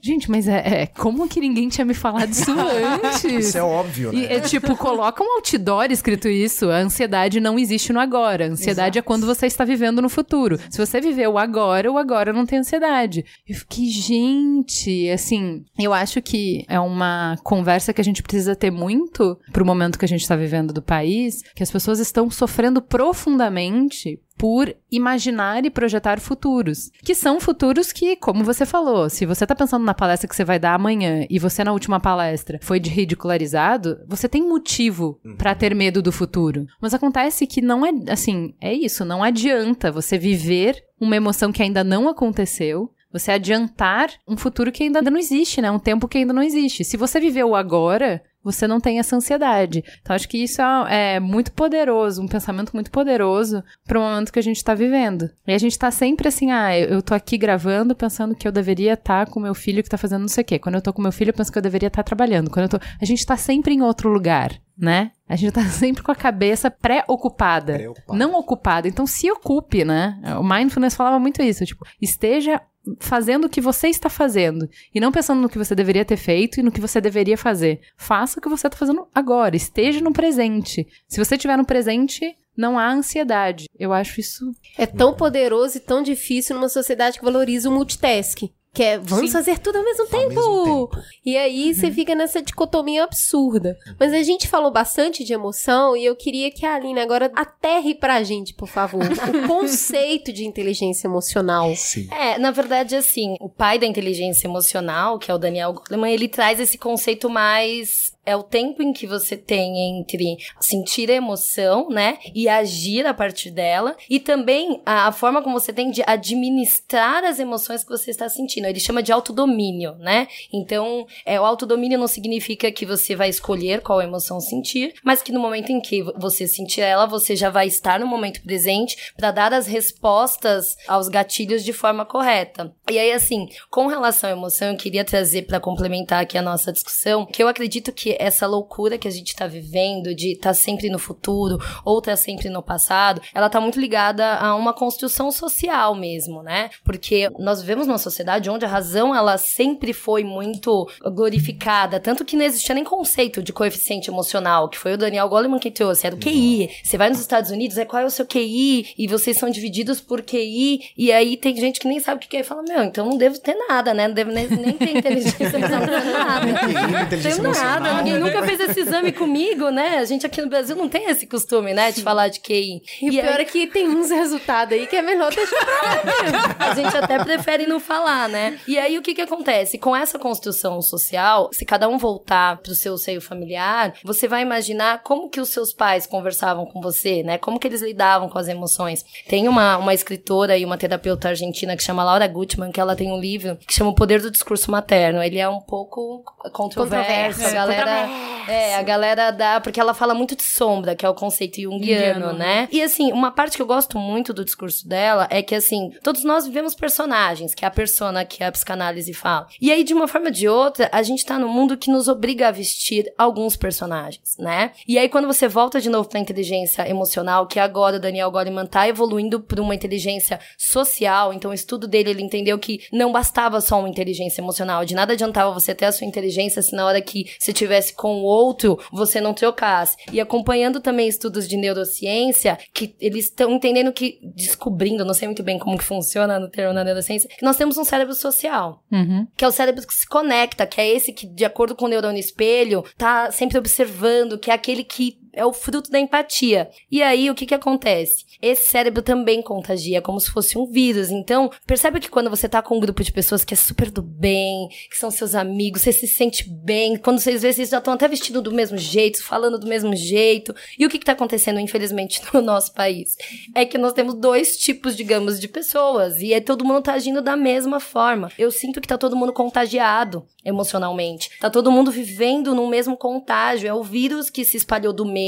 gente, mas é, é como que ninguém tinha me falado isso antes? [LAUGHS] Isso é óbvio, né? E, é tipo, coloca um outdoor escrito isso, a ansiedade não existe no agora. A ansiedade é Exato. é quando você está vivendo no futuro. Se você viveu o agora, o agora não tem ansiedade. Eu fiquei, gente, assim, eu acho que é uma conversa que a gente precisa ter muito pro momento que a gente está vivendo do país, que as pessoas estão sofrendo profundamente por imaginar e projetar futuros, que são futuros que, como você falou, se você tá pensando na palestra que você vai dar amanhã e você na última palestra foi de ridicularizado, você tem motivo para ter medo do futuro. Mas acontece que não é assim, é isso, não adianta você viver uma emoção que ainda não aconteceu, você adiantar um futuro que ainda não existe, né? Um tempo que ainda não existe. Se você viveu o agora, você não tem essa ansiedade. Então, acho que isso é, é muito poderoso, um pensamento muito poderoso para o momento que a gente está vivendo. E a gente está sempre assim, ah, eu, eu tô aqui gravando pensando que eu deveria estar tá com meu filho que tá fazendo não sei o quê. Quando eu tô com meu filho, eu penso que eu deveria estar tá trabalhando. Quando eu tô... A gente tá sempre em outro lugar, né? A gente tá [LAUGHS] sempre com a cabeça pré-ocupada, não ocupada. Então, se ocupe, né? O Mindfulness falava muito isso, tipo, esteja fazendo o que você está fazendo e não pensando no que você deveria ter feito e no que você deveria fazer. Faça o que você está fazendo agora, esteja no presente. Se você estiver no presente, não há ansiedade. Eu acho isso é tão poderoso e tão difícil numa sociedade que valoriza o multitask. Que é, vamos Sim. fazer tudo ao mesmo, Ao tempo. mesmo tempo. E aí você fica nessa dicotomia absurda. Mas a gente falou bastante de emoção e eu queria que a Aline agora aterre pra gente, por favor, o [LAUGHS] conceito de inteligência emocional. Sim. É, na verdade, assim, o pai da inteligência emocional, que é o Daniel Goleman, ele traz esse conceito mais é o tempo em que você tem entre sentir a emoção, né, e agir a partir dela, e também a, a, forma como você tem de administrar as emoções que você está sentindo. Ele chama de autodomínio, né? Então, é, o autodomínio não significa que você vai escolher qual emoção sentir, mas que no momento em que você sentir ela, você já vai estar no momento presente para dar as respostas aos gatilhos de forma correta. E aí, assim, com relação à emoção, eu queria trazer para complementar aqui a nossa discussão, que eu acredito que essa loucura que a gente tá vivendo de estar tá sempre no futuro ou tá sempre no passado, ela tá muito ligada a uma construção social mesmo, né? Porque nós vivemos numa sociedade onde a razão ela sempre foi muito glorificada, tanto que não existia nem conceito de coeficiente emocional, que foi o Daniel Goleman que trouxe, era o QI. Você vai nos Estados Unidos, é qual é o seu QI e vocês são divididos por QI e aí tem gente que nem sabe o que é e fala, meu, então não devo ter nada, né? Não devo nem, nem ter inteligência [LAUGHS] emocional, não tenho nada. QI, inteligência Tenho nada, emocional. Ninguém nunca fez esse exame comigo, né? A gente aqui no Brasil não tem esse costume, né? De falar de QI. E, o pior aí, é que tem uns resultados aí que é melhor deixar pra a gente até prefere não falar, né? E aí o que que acontece? Com essa construção social, se cada um voltar pro seu seio familiar, você vai imaginar como que os seus pais conversavam com você, né? Como que eles lidavam com as emoções. Tem uma, uma escritora e uma terapeuta argentina que chama Laura Gutman, que ela tem um livro que chama O Poder do Discurso Materno. Ele é um pouco controverso, Controverso. a galera É, a galera dá. Porque ela fala muito de sombra, que é o conceito Junguiano. né? E assim, uma parte que eu gosto muito do discurso dela é que, assim, todos nós vivemos personagens, que é a persona que a psicanálise fala. E aí, de uma forma ou de outra, a gente tá num mundo que nos obriga a vestir alguns personagens, né? E aí, quando você volta de novo pra inteligência emocional, que agora o Daniel Goleman tá evoluindo pra uma inteligência social, então o estudo dele, ele entendeu que não bastava só uma inteligência emocional, de nada adiantava você ter a sua inteligência se na hora que você tivesse com o outro, você não trocasse. E acompanhando também estudos de neurociência, que eles estão entendendo que, descobrindo, não sei muito bem como que funciona no termo na neurociência, que nós temos um cérebro social Uhum. que é o cérebro que se conecta, que é esse que, de acordo com o neurônio espelho, tá sempre observando, que é aquele que é o fruto da empatia. E aí, o que que acontece? Esse cérebro também contagia, como se fosse um vírus. Então, percebe que quando você tá com um grupo de pessoas que é super do bem, que são seus amigos, você se sente bem, quando vocês veem, vocês já estão até vestidos do mesmo jeito, falando do mesmo jeito. E o que que tá acontecendo, infelizmente, [LAUGHS] no nosso país? É que nós temos dois tipos, digamos, de pessoas. E é todo mundo tá agindo da mesma forma. Eu sinto que tá todo mundo contagiado emocionalmente. Tá todo mundo vivendo no mesmo contágio. É o vírus que se espalhou do medo,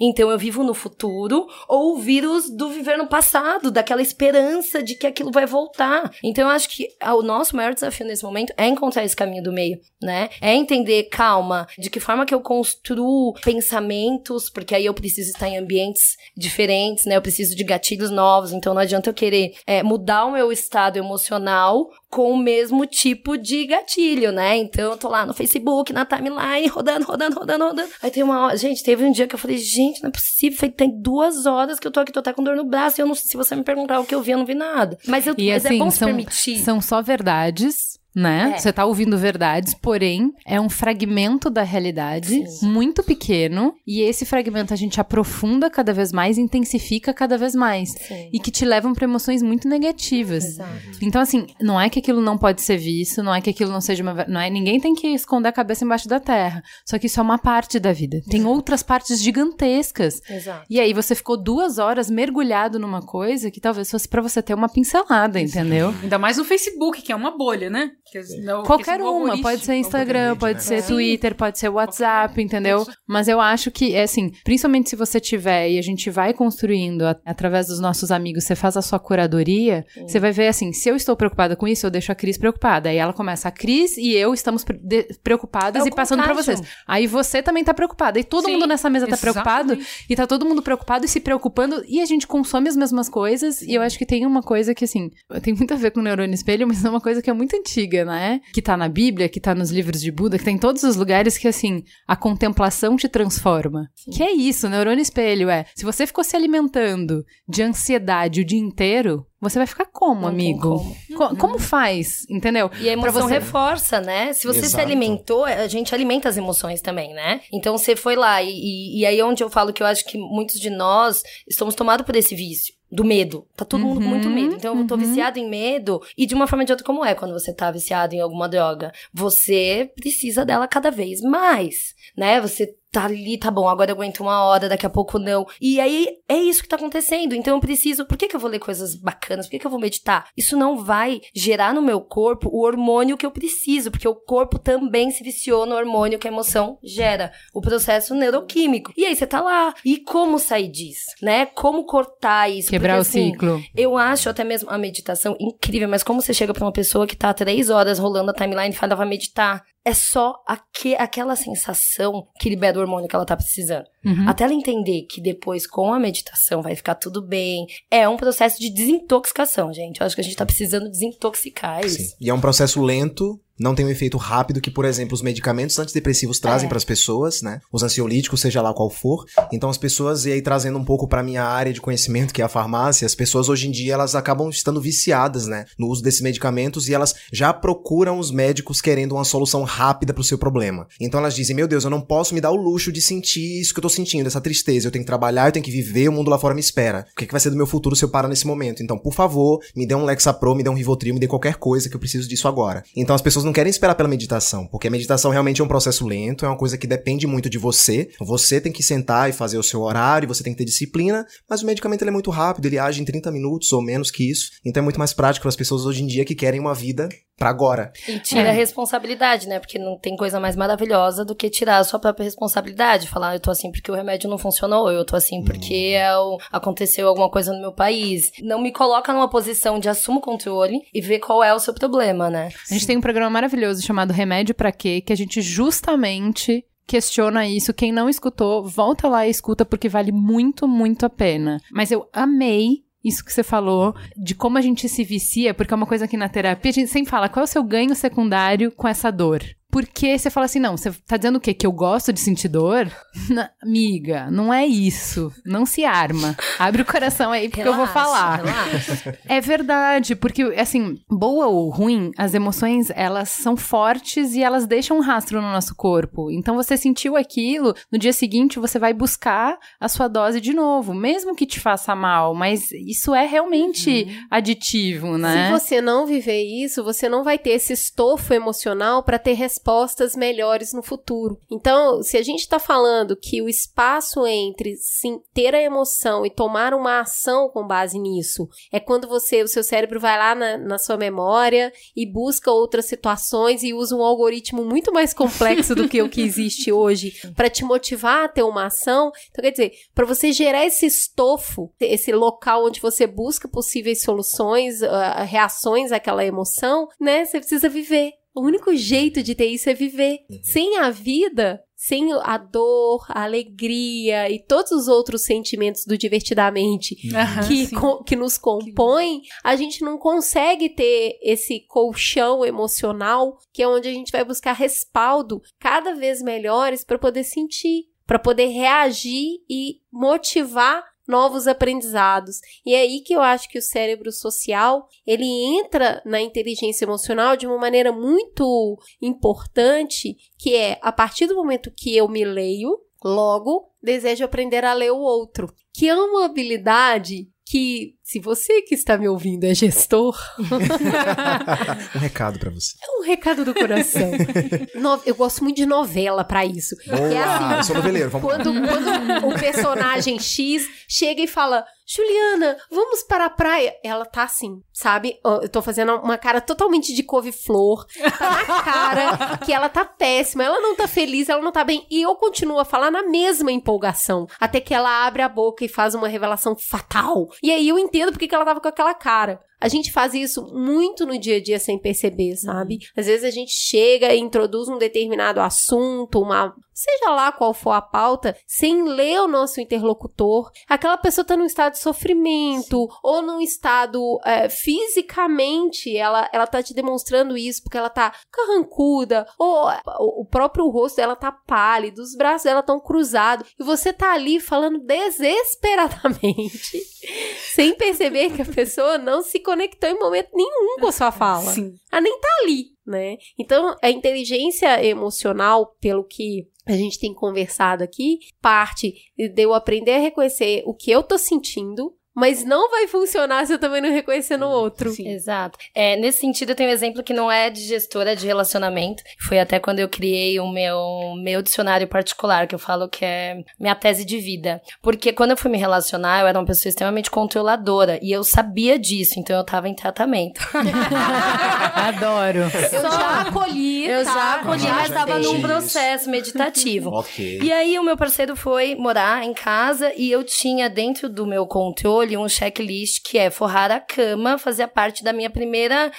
então eu vivo no futuro, ou o vírus do viver no passado, daquela esperança de que aquilo vai voltar. Então eu acho que o nosso maior desafio nesse momento é encontrar esse caminho do meio, né? É entender, calma, de que forma que eu construo pensamentos, porque aí eu preciso estar em ambientes diferentes, né? Eu preciso de gatilhos novos, então não adianta eu querer é, mudar o meu estado emocional com o mesmo tipo de gatilho, né? Então eu tô lá no Facebook, na timeline, rodando, rodando, rodando, rodando. Aí tem uma hora. Gente, teve um dia que eu falei, gente, não é possível. Foi- Tem duas horas que eu tô aqui, tô até com dor no braço. E eu não sei se você me perguntar o que eu vi, eu não vi nada. Mas, eu, E mas assim, é bom se são, permitir. são só verdades. Né? É. Você tá ouvindo verdades, porém é um fragmento da realidade muito pequeno e esse fragmento a gente aprofunda cada vez mais, intensifica cada vez mais Sim. e que te levam para emoções muito negativas. Exato. Então, assim, não é que aquilo não pode ser visto, não é que aquilo não seja uma. Não é, ninguém tem que esconder a cabeça embaixo da terra. Só que isso é uma parte da vida. Tem outras partes gigantescas. Exato. E aí você ficou duas horas mergulhado numa coisa que talvez fosse pra você ter uma pincelada, entendeu? Ainda mais no Facebook, que é uma bolha, né? Que, não, Qualquer Facebook uma, pode ser Instagram, rede, pode né? ser É. Twitter, pode ser WhatsApp, entendeu? Mas eu acho que, é assim, principalmente se você tiver e a gente vai construindo a- através dos nossos amigos, você faz a sua curadoria, você vai ver assim, se eu estou preocupada com isso, eu deixo a Cris preocupada. Aí ela começa, a Cris e eu estamos pre- de- preocupadas É e passando pra contágio. vocês. Aí você também tá preocupada. E todo Sim, mundo nessa mesa tá exatamente. preocupado, e tá todo mundo preocupado e se preocupando, e a gente consome as mesmas coisas, e eu acho que tem uma coisa que, assim, tem muito a ver com o neurônio espelho, mas é uma coisa que é muito antiga, né? Que tá na Bíblia, que tá nos livros de Buda, que tá em todos os lugares que, assim, a contemplação te transforma. Que é isso, neurônio espelho, é. Se você ficou se alimentando de ansiedade o dia inteiro, você vai ficar como, Não amigo? como. Co- como faz, entendeu? E a emoção você- reforça, né? Se você se Exato. alimentou, a gente alimenta as emoções também, né? Então você foi lá, e, e, e aí é onde eu falo que eu acho que muitos de nós estamos tomados por esse vício. Do medo. Tá todo mundo com muito Uhum, medo. Então eu tô uhum. viciado em medo. E de uma forma ou de outra, como é quando você tá viciado em alguma droga? Você precisa dela cada vez mais. Né? Você tá ali, tá bom, agora eu aguento uma hora, daqui a pouco não. E aí é isso que tá acontecendo. Então eu preciso. Por que, que eu vou ler coisas bacanas? Por que, que eu vou meditar? Isso não vai gerar no meu corpo o hormônio que eu preciso, porque o corpo também se viciou no hormônio que a emoção gera, o processo neuroquímico. E aí você tá lá. E como sair disso? Né? Como cortar isso? Quebrar Porque, o assim, ciclo. eu acho até mesmo a meditação incrível, mas como você chega pra uma pessoa que tá três horas rolando a timeline e fala, vai meditar? É só aque, aquela sensação que libera o hormônio que ela tá precisando. Uhum. Até ela entender que depois, com a meditação, vai ficar tudo bem. É um processo de desintoxicação, gente. Eu acho que a gente tá precisando desintoxicar é isso. Sim. E é um processo lento, não tem um efeito rápido que, por exemplo, os medicamentos antidepressivos trazem É. para as pessoas, né? Os ansiolíticos, seja lá qual for. Então as pessoas, e aí trazendo um pouco para minha área de conhecimento, que é a farmácia, as pessoas hoje em dia elas acabam estando viciadas, né, no uso desses medicamentos e elas já procuram os médicos querendo uma solução rápida pro seu problema. Então elas dizem: "Meu Deus, eu não posso me dar o luxo de sentir isso que eu tô sentindo, essa tristeza. Eu tenho que trabalhar, eu tenho que viver, o mundo lá fora me espera. O que, que vai ser do meu futuro se eu parar nesse momento? Então, por favor, me dê um Lexapro, me dê um Rivotril, me dê qualquer coisa que eu preciso disso agora." Então as pessoas não querem esperar pela meditação, porque a meditação realmente é um processo lento, é uma coisa que depende muito de você. Você tem que sentar e fazer o seu horário, você tem que ter disciplina, mas o medicamento é muito rápido, ele age em 30 minutos ou menos que isso. Então é muito mais prático para as pessoas hoje em dia que querem uma vida Pra agora. E tira é. a responsabilidade, né? Porque não tem coisa mais maravilhosa do que tirar a sua própria responsabilidade. Falar, eu tô assim porque o remédio não funcionou, eu tô assim porque hum. é aconteceu alguma coisa no meu país. Não me coloca numa posição de assumo controle e ver qual é o seu problema, né? A gente tem um programa maravilhoso chamado Remédio para Quê? Que a gente justamente questiona isso. Quem não escutou, volta lá e escuta porque vale muito, muito a pena. Mas eu amei isso que você falou, de como a gente se vicia, porque é uma coisa que na terapia a gente sempre fala, qual é o seu ganho secundário com essa dor? Porque você fala assim, não, você tá dizendo o quê? Que eu gosto de sentir dor? Na, amiga, não é isso. Não se arma. Abre o coração aí, porque relaxa, eu vou falar. Relaxa. É verdade, porque, assim, boa ou ruim, as emoções, elas são fortes e elas deixam um rastro no nosso corpo. Então, você sentiu aquilo, no dia seguinte você vai buscar a sua dose de novo, mesmo que te faça mal, mas isso é realmente uhum. aditivo, né? Se você não viver isso, você não vai ter esse estofo emocional para ter resposta respostas melhores no futuro. Então, se a gente está falando que o espaço entre sim, ter a emoção e tomar uma ação com base nisso é quando você, o seu cérebro vai lá na, na sua memória e busca outras situações e usa um algoritmo muito mais complexo do que o que existe hoje para te motivar a ter uma ação. Então, quer dizer, para você gerar esse estofo, esse local onde você busca possíveis soluções, uh, reações àquela emoção, né? Você precisa viver. O único jeito de ter isso é viver. Uhum. Sem a vida, sem a dor, a alegria e todos os outros sentimentos do divertidamente uhum, que, co que nos compõem, a gente não consegue ter esse colchão emocional que é onde a gente vai buscar respaldo cada vez melhores para poder sentir, para poder reagir e motivar novos aprendizados. E é aí que eu acho que o cérebro social, ele entra na inteligência emocional de uma maneira muito importante, que é a partir do momento que eu me leio, logo desejo aprender a ler o outro, que é uma habilidade que se você que está me ouvindo é gestor. [LAUGHS] um recado para você. É um recado do coração. [LAUGHS] no, eu gosto muito de novela para isso. Boa, é assim, eu sou noveleiro, vamos quando, lá. quando o personagem X chega e fala: Juliana, vamos para a praia. Ela tá assim, sabe? Eu tô fazendo uma cara totalmente de couve-flor. Tá na cara que ela tá péssima, ela não tá feliz, ela não tá bem. E eu continuo a falar na mesma empolgação. Até que ela abre a boca e faz uma revelação fatal. E aí eu entendo porque que ela tava com aquela cara. A gente faz isso muito no dia a dia sem perceber, sabe? Uhum. Às vezes a gente chega e introduz um determinado assunto, uma seja lá qual for a pauta, sem ler o nosso interlocutor. Aquela pessoa tá num estado de sofrimento ou num estado é, fisicamente, ela, ela tá te demonstrando isso porque ela tá carrancuda ou o próprio rosto dela tá pálido, os braços dela estão cruzados e você tá ali falando desesperadamente, [LAUGHS] sem perceber que a pessoa não se conectou em momento nenhum com a sua fala. Sim. Ela nem tá ali, né? Então, a inteligência emocional, pelo que a gente tem conversado aqui, parte de eu aprender a reconhecer o que eu tô sentindo, mas não vai funcionar se eu também não reconhecer no outro. Sim. Exato. É, nesse sentido, eu tenho um exemplo que não é de gestora, é de relacionamento. Foi até quando eu criei o meu, meu dicionário particular, que eu falo que é minha tese de vida. Porque quando eu fui me relacionar, eu era uma pessoa extremamente controladora. E eu sabia disso, então eu tava em tratamento. [LAUGHS] Adoro. Eu Só, já acolhi. Eu tá? já acolhi, mas tava num processo meditativo. [LAUGHS] ok. E aí o meu parceiro foi morar em casa e eu tinha dentro do meu controle escolhi um checklist que é forrar a cama, fazia parte da minha primeira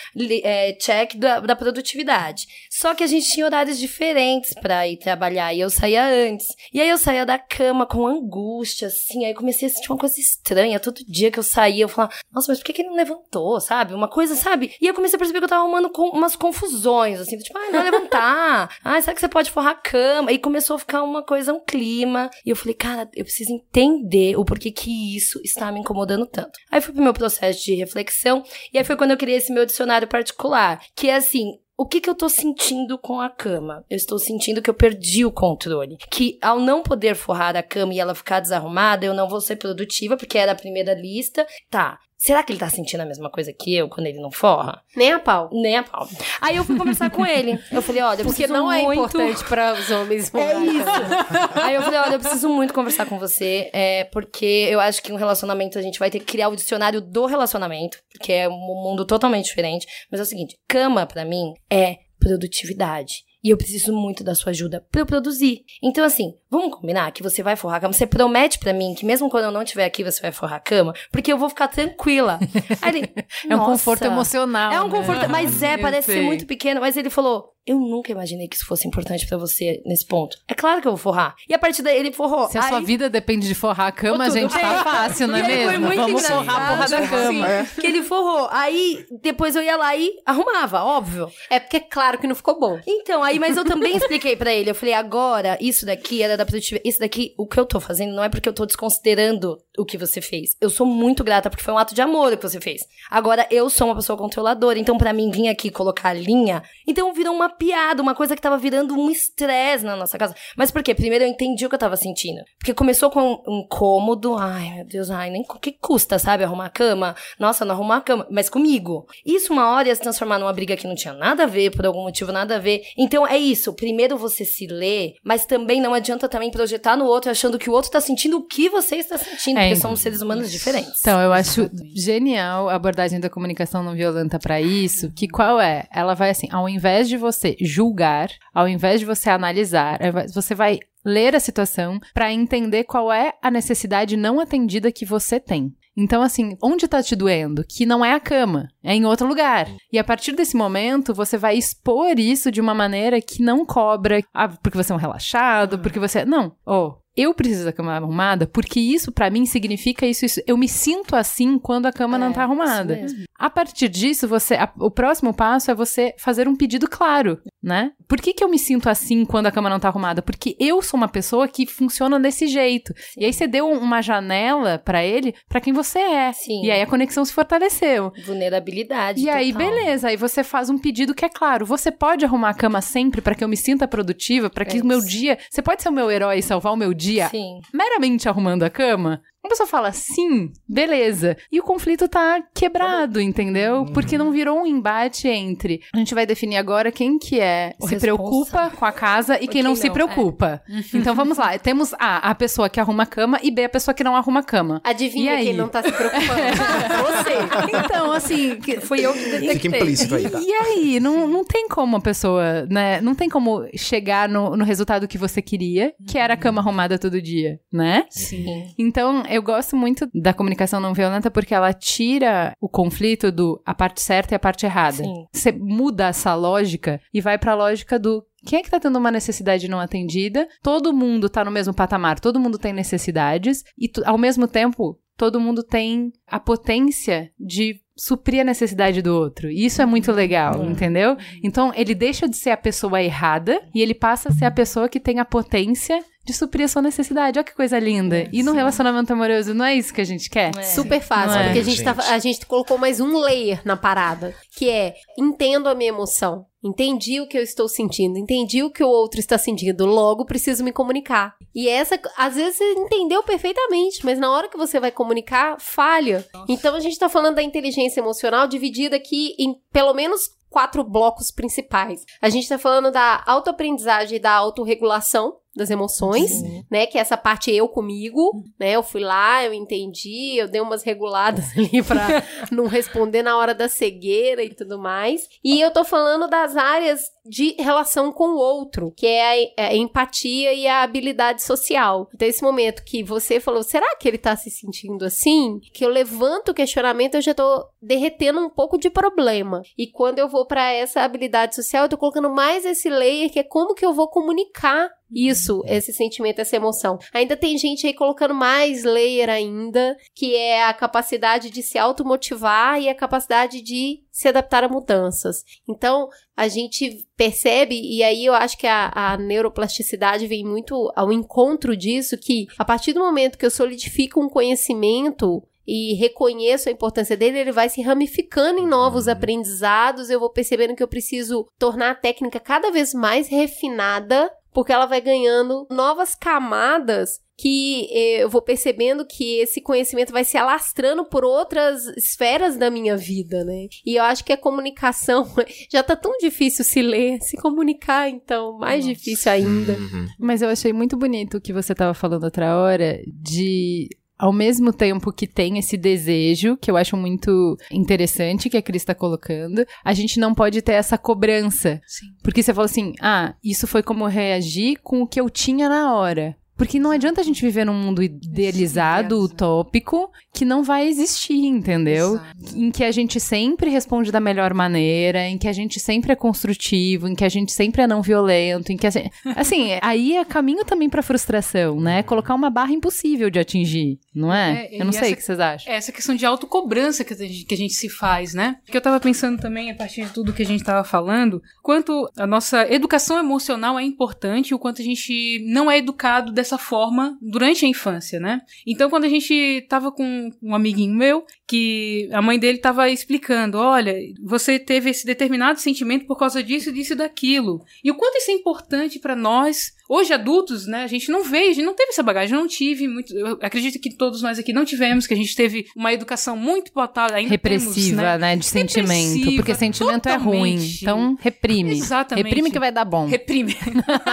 é, check da, da produtividade. Só que a gente tinha horários diferentes para ir trabalhar e eu saía antes. E aí eu saía da cama com angústia, assim, aí comecei a sentir uma coisa estranha. Todo dia que eu saía, eu falava, nossa, mas por que, que ele não levantou, sabe? Uma coisa, sabe? E eu comecei a perceber que eu tava arrumando com umas confusões, assim, tipo, ah, não levantar. [LAUGHS] ah, será que você pode forrar a cama? E começou a ficar uma coisa, um clima. E eu falei, cara, eu preciso entender o porquê que isso está me incomodando incomodando tanto. Aí fui pro meu processo de reflexão, e aí foi quando eu criei esse meu dicionário particular, que é assim, o que, que eu tô sentindo com a cama? Eu estou sentindo que eu perdi o controle. Que ao não poder forrar a cama e ela ficar desarrumada, eu não vou ser produtiva, porque era a primeira lista. Tá, será que ele tá sentindo a mesma coisa que eu quando ele não forra? Nem a pau. Nem a pau. Aí eu fui conversar com ele. Eu falei, olha, eu Porque não é muito... importante para os homens. É isso. Aí eu falei, olha, eu preciso muito conversar com você, é, porque eu acho que um relacionamento a gente vai ter que criar o dicionário do relacionamento, porque é um mundo totalmente diferente. Mas é o seguinte, cama pra mim é produtividade. E eu preciso muito da sua ajuda pra eu produzir. Então, assim, vamos combinar que você vai forrar a cama. Você promete pra mim que mesmo quando eu não estiver aqui, você vai forrar a cama? Porque eu vou ficar tranquila. [LAUGHS] Aí ele, É um conforto emocional. É um né? conforto, mas é, [LAUGHS] Eu parece ser muito pequeno. Mas ele falou: Eu nunca imaginei que isso fosse importante pra você nesse ponto. É claro que eu vou forrar. E a partir daí ele forrou. Se a sua Aí- vida depende de forrar a cama, gente, tá fácil, não é E aí Foi mesmo? muito Vamos engraçado, forrar a porra da cama. assim, Que ele forrou. Aí depois eu ia lá e arrumava, óbvio. É porque é claro que não ficou bom. Então, aí, mas eu também expliquei pra ele. Eu falei, agora, isso daqui era da produtividade. Isso daqui, o que eu tô fazendo, não é porque eu tô desconsiderando o que você fez. Eu sou muito grata, porque foi um ato de amor o que você fez. Agora, eu sou uma pessoa controladora. Então, pra mim, vir aqui colocar a linha. Então, virou uma piada, uma coisa que tava virando um estresse na nossa casa. Mas por quê? Primeiro, eu entendi o que eu tava sentindo. Porque começou com um incômodo. Ai, meu Deus, ai, nem que custa, sabe? Arrumar a cama. Nossa, não arrumar a cama. Mas comigo. Isso, uma hora, ia se transformar numa briga que não tinha nada a ver, por algum motivo, nada a ver. Então, é isso. Primeiro você se lê, mas também não adianta também projetar no outro achando que o outro tá sentindo o que você está sentindo. É, porque somos seres humanos diferentes. Então, eu acho genial a abordagem da comunicação não violenta pra isso, que qual é? Ela vai assim, ao invés de você julgar, ao invés de você analisar, invés- você vai ler a situação pra entender qual é a necessidade não atendida que você tem. Então, assim, onde tá te doendo? Que não é a cama, é em outro lugar. E a partir desse momento, você vai expor isso de uma maneira que não cobra, ah, porque você é um relaxado, porque você. Não, oh. Eu preciso da cama arrumada porque isso pra mim significa isso, isso. Eu me sinto assim quando a cama não É, tá arrumada. A partir disso, você, a- o próximo passo é você fazer um pedido claro, né? Por que, que eu me sinto assim quando a cama não tá arrumada? Porque eu sou uma pessoa que funciona desse jeito. E aí você deu uma janela pra ele, pra quem você é. Sim. E aí a conexão se fortaleceu. Vulnerabilidade. E aí, total. beleza, aí você faz um pedido que é claro. Você pode arrumar a cama sempre pra que eu me sinta produtiva, pra que É o meu dia. Você pode ser o meu herói e salvar o meu dia Sim. meramente arrumando a cama? A pessoa fala sim, beleza. E o conflito tá quebrado, entendeu? Porque não virou um embate entre. A gente vai definir agora quem que é O se preocupa com a casa e quem quem não, se não, preocupa. Então vamos lá. Temos A, a pessoa que arruma a cama, e B, a pessoa que não arruma a cama. Adivinha E aí? quem não tá se preocupando? [LAUGHS] Você. Então, assim, Fui eu que detectei. Fica implícito aí, tá? E aí, não, não tem como a pessoa, né? Não tem como chegar no, no resultado que você queria, que era a cama arrumada todo dia, né? Sim. Então, eu gosto muito da comunicação não violenta porque ela tira o conflito do a parte certa e a parte errada. Sim. Você muda essa lógica e vai pra lógica do quem é que tá tendo uma necessidade não atendida? Todo mundo tá no mesmo patamar, todo mundo tem necessidades e ao mesmo tempo todo mundo tem a potência de suprir a necessidade do outro. E isso é muito legal, entendeu? Então, ele deixa de ser a pessoa errada e ele passa a ser a pessoa que tem a potência de suprir a sua necessidade. Olha que coisa linda. E no relacionamento amoroso, não é isso que a gente quer? Super fácil, Não é? porque a gente, tá- Gente. a gente colocou mais um layer na parada, que é entendo a minha emoção, entendi o que eu estou sentindo, entendi o que o outro está sentindo, logo preciso me comunicar. E essa, às vezes você entendeu perfeitamente, mas na hora que você vai comunicar, falha. Então a gente tá falando da inteligência emocional dividida aqui em pelo menos quatro blocos principais. A gente tá falando da autoaprendizagem e da autorregulação das emoções, né? Que é essa parte eu comigo, né? Eu fui lá, eu entendi, eu dei umas reguladas [LAUGHS] ali pra [LAUGHS] não responder na hora da cegueira e tudo mais. E eu tô falando das áreas de relação com o outro, que é a, a empatia e a habilidade social. Então, esse momento que você falou, será que ele tá se sentindo assim? Que eu levanto o questionamento, eu já tô derretendo um pouco de problema. E quando eu vou pra essa habilidade social, eu tô colocando mais esse layer, que é como que eu vou comunicar isso, esse sentimento, essa emoção. Ainda tem gente aí colocando mais layer ainda, que é a capacidade de se automotivar e a capacidade de se adaptar a mudanças. Então, a gente percebe, e aí eu acho que a, a neuroplasticidade vem muito ao encontro disso, que a partir do momento que eu solidifico um conhecimento e reconheço a importância dele, ele vai se ramificando em novos aprendizados, eu vou percebendo que eu preciso tornar a técnica cada vez mais refinada porque ela vai ganhando novas camadas que eh, eu vou percebendo que esse conhecimento vai se alastrando por outras esferas da minha vida, né? E eu acho que a comunicação [LAUGHS] já tá tão difícil se ler, se comunicar, então, mais Nossa. difícil ainda. Uhum. Mas eu achei muito bonito o que você tava falando outra hora de ao mesmo tempo que tem esse desejo, que eu acho muito interessante que a Cris está colocando, a gente não pode ter essa cobrança. Sim. Porque você fala assim: ah, isso foi como reagir com o que eu tinha na hora. Porque não adianta a gente viver num mundo idealizado, utópico, que não vai existir, entendeu? Exato. Em que a gente sempre responde da melhor maneira, em que a gente sempre é construtivo, em que a gente sempre é não violento, em que gente... [LAUGHS] assim, aí é caminho também para frustração, né? Colocar uma barra impossível de atingir, não é? é eu não sei essa, o que vocês acham. É essa questão de autocobrança que a gente, que a gente se faz, né? Que eu tava pensando também a partir de tudo que a gente tava falando, quanto a nossa educação emocional é importante, o quanto a gente não é educado dessa dessa forma durante a infância, né? Então, quando a gente tava com um amiguinho meu, que a mãe dele tava explicando: olha, você teve esse determinado sentimento por causa disso, disso e daquilo. E o quanto isso é importante para nós Hoje, adultos, né, a gente não veio, a gente não teve essa bagagem, não tive muito. Eu acredito que todos nós aqui não tivemos, que a gente teve uma educação muito pautada, ainda Repressiva, temos, né? né, de sentimento. Porque sentimento é ruim. Então, reprime. Exatamente. Reprime que vai dar bom. Reprime.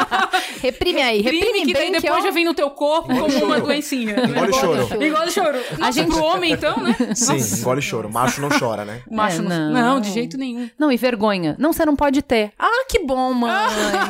[LAUGHS] reprime aí, reprime, reprime que bem depois que já vem no teu corpo como uma doencinha. Engole choro. Engole choro. A gente... pro homem, então, né? Sim, Nossa. engole choro. Macho não chora, né? [LAUGHS] Macho é, não. não. de jeito nenhum. Não, e vergonha. Não, você não pode ter. Ah, que bom, mãe.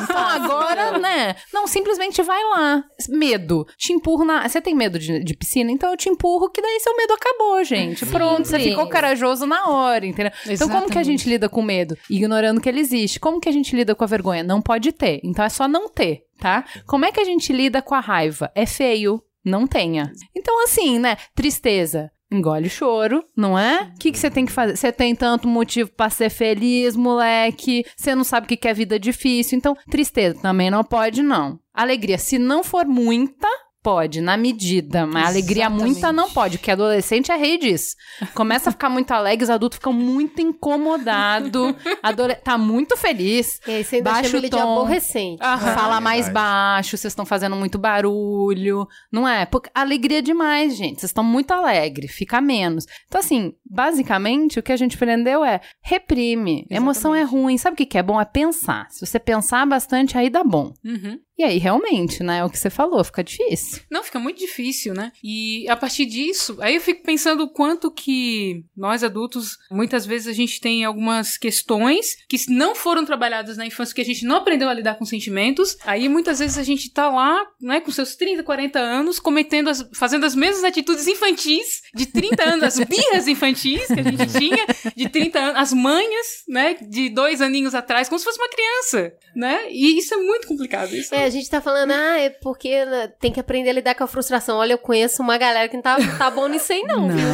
então agora, né? Não, simplesmente vai lá. Medo. Te empurro na. Você tem medo de, de, piscina? Então eu te empurro, que daí seu medo acabou, gente. Pronto, você ficou corajoso na hora, entendeu? Exatamente. Então, como que a gente lida com medo? Ignorando que ele existe. Como que a gente lida com a vergonha? Não pode ter. Então é só não ter, tá? Como é que a gente lida com a raiva? É feio. Não tenha. Então, assim, né? Tristeza engole o choro, não é? O que, que você tem que fazer? Você tem tanto motivo para ser feliz, moleque. Você não sabe o que, que é vida difícil. Então, tristeza também não pode, não. Alegria, se não for muita, Pode, na medida, mas alegria muita não pode, porque adolescente é rei disso. Começa a ficar muito alegre, os adultos ficam muito incomodados, adole... tá muito feliz. E aí você chama tom, de aborrecente. Aham. Fala é mais baixo, vocês estão fazendo muito barulho, não é? Porque alegria é demais, gente, vocês estão muito alegres, fica menos. Então assim, basicamente o que a gente aprendeu é reprime, Exatamente. emoção é ruim, sabe o que, que é bom? É pensar. Se você pensar bastante, aí dá bom. Uhum. E aí, realmente, né? É o que você falou, fica difícil. Não, fica muito difícil, né? E a partir disso, aí eu fico pensando o quanto que nós adultos, muitas vezes a gente tem algumas questões que não foram trabalhadas na infância, que a gente não aprendeu a lidar com sentimentos. Aí muitas vezes a gente tá lá, né, com seus 30, 40 anos, cometendo as, fazendo as mesmas atitudes infantis de 30 anos, as birras infantis que a gente tinha, de 30 anos, as manhas, né, de dois aninhos atrás, como se fosse uma criança, né? E isso é muito complicado. Isso é, a gente tá falando, ah, é porque né, tem que aprender a lidar com a frustração. Olha, eu conheço uma galera que não tá, tá bom nisso aí, não, não. viu?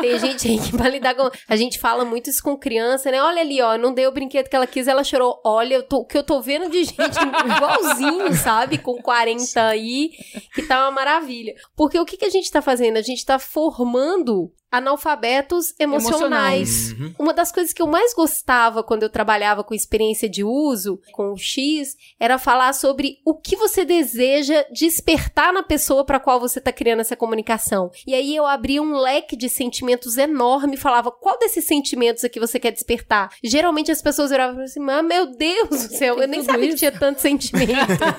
tem gente aí que vai lidar com. A gente fala muito isso com criança, né? Olha ali, ó, não dei o brinquedo que ela quis, ela chorou. Olha, o que eu tô vendo de gente igualzinho, sabe? Com 40 aí, que tá uma maravilha. Porque o que, que a gente tá fazendo? A gente tá formando analfabetos emocionais. emocionais. Uhum. Uma das coisas que eu mais gostava quando eu trabalhava com experiência de uso, com o X, era falar sobre o que você deseja despertar na pessoa para qual você está criando essa comunicação. E aí eu abria um leque de sentimentos enorme e falava qual desses sentimentos aqui você quer despertar. Geralmente as pessoas viravam assim, meu Deus do céu, eu nem sabia isso? que tinha tanto sentimento.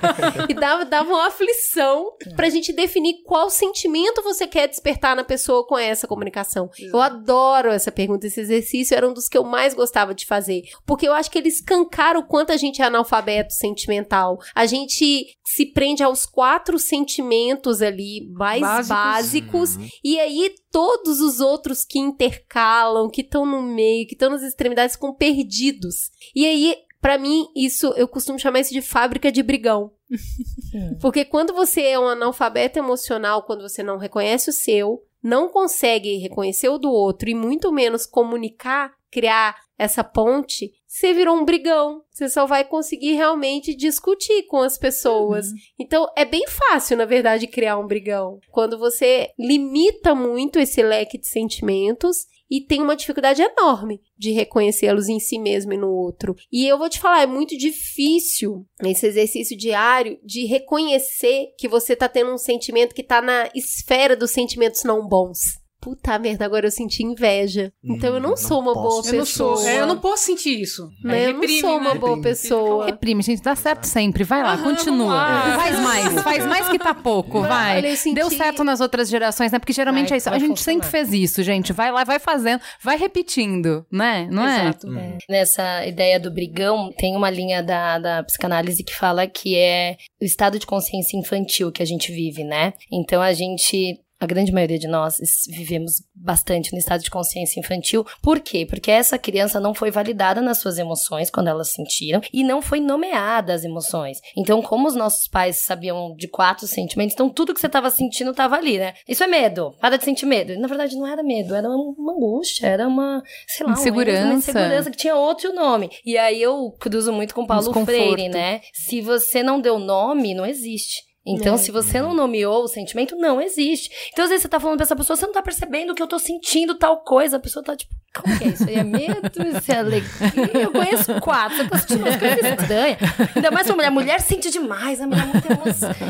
[LAUGHS] e dava, dava uma aflição pra gente definir qual sentimento você quer despertar na pessoa com essa comunicação comunicação? Exato. Eu adoro essa pergunta, esse exercício era um dos que eu mais gostava de fazer, porque eu acho que ele escancara o quanto a gente é analfabeto sentimental. A gente se prende aos quatro sentimentos ali mais básicos, básicos uhum. e aí todos os outros que intercalam, que estão no meio, que estão nas extremidades, ficam perdidos. E aí para mim, isso eu costumo chamar isso de fábrica de brigão. [LAUGHS] Porque quando você é um analfabeto emocional, quando você não reconhece o seu, não consegue reconhecer o do outro e muito menos comunicar, criar essa ponte, você virou um brigão. Você só vai conseguir realmente discutir com as pessoas. Uhum. Então, é bem fácil, na verdade, criar um brigão. Quando você limita muito esse leque de sentimentos e tem uma dificuldade enorme de reconhecê-los em si mesmo e no outro. E eu vou te falar, é muito difícil esse exercício diário de reconhecer que você tá tendo um sentimento que tá na esfera dos sentimentos não bons puta merda, agora eu senti inveja. Então eu não, hum, não sou uma boa eu pessoa. Não sou, é, eu não posso sentir isso. Né? eu não sou uma né? boa pessoa. Reprime, gente, dá certo sempre. Vai lá, continua. Faz mais, faz mais que tá pouco, vai. Olha, senti... Deu certo nas outras gerações, né? Porque geralmente vai, é isso. A gente funcionar. sempre fez isso, gente. Vai lá, vai fazendo, vai repetindo, né? Não é? Exato. é? Nessa ideia do brigão, tem uma linha da, da psicanálise que fala que é o estado de consciência infantil que a gente vive, né? Então a gente a grande maioria de nós vivemos bastante no estado de consciência infantil. Por quê? Porque essa criança não foi validada nas suas emoções quando elas sentiram e não foi nomeada as emoções. Então, como os nossos pais sabiam de quatro sentimentos, então tudo que você estava sentindo estava ali, né? Isso é medo. Para de sentir medo. E, na verdade, não era medo, era uma angústia, era uma, sei lá, insegurança. uma insegurança que tinha outro nome. E aí eu cruzo muito com Paulo Freire, né? Se você não deu nome, não existe. Então, é. se você não nomeou o sentimento, não existe. Então, às vezes você tá falando pra essa pessoa, você não tá percebendo que eu tô sentindo tal coisa. A pessoa tá tipo, como que é isso aí? É medo? [LAUGHS] Isso é alegria? Eu conheço quatro. Você tá sentindo umas coisas estranhas. Ainda mais uma mulher. A mulher sente demais. A mulher é muito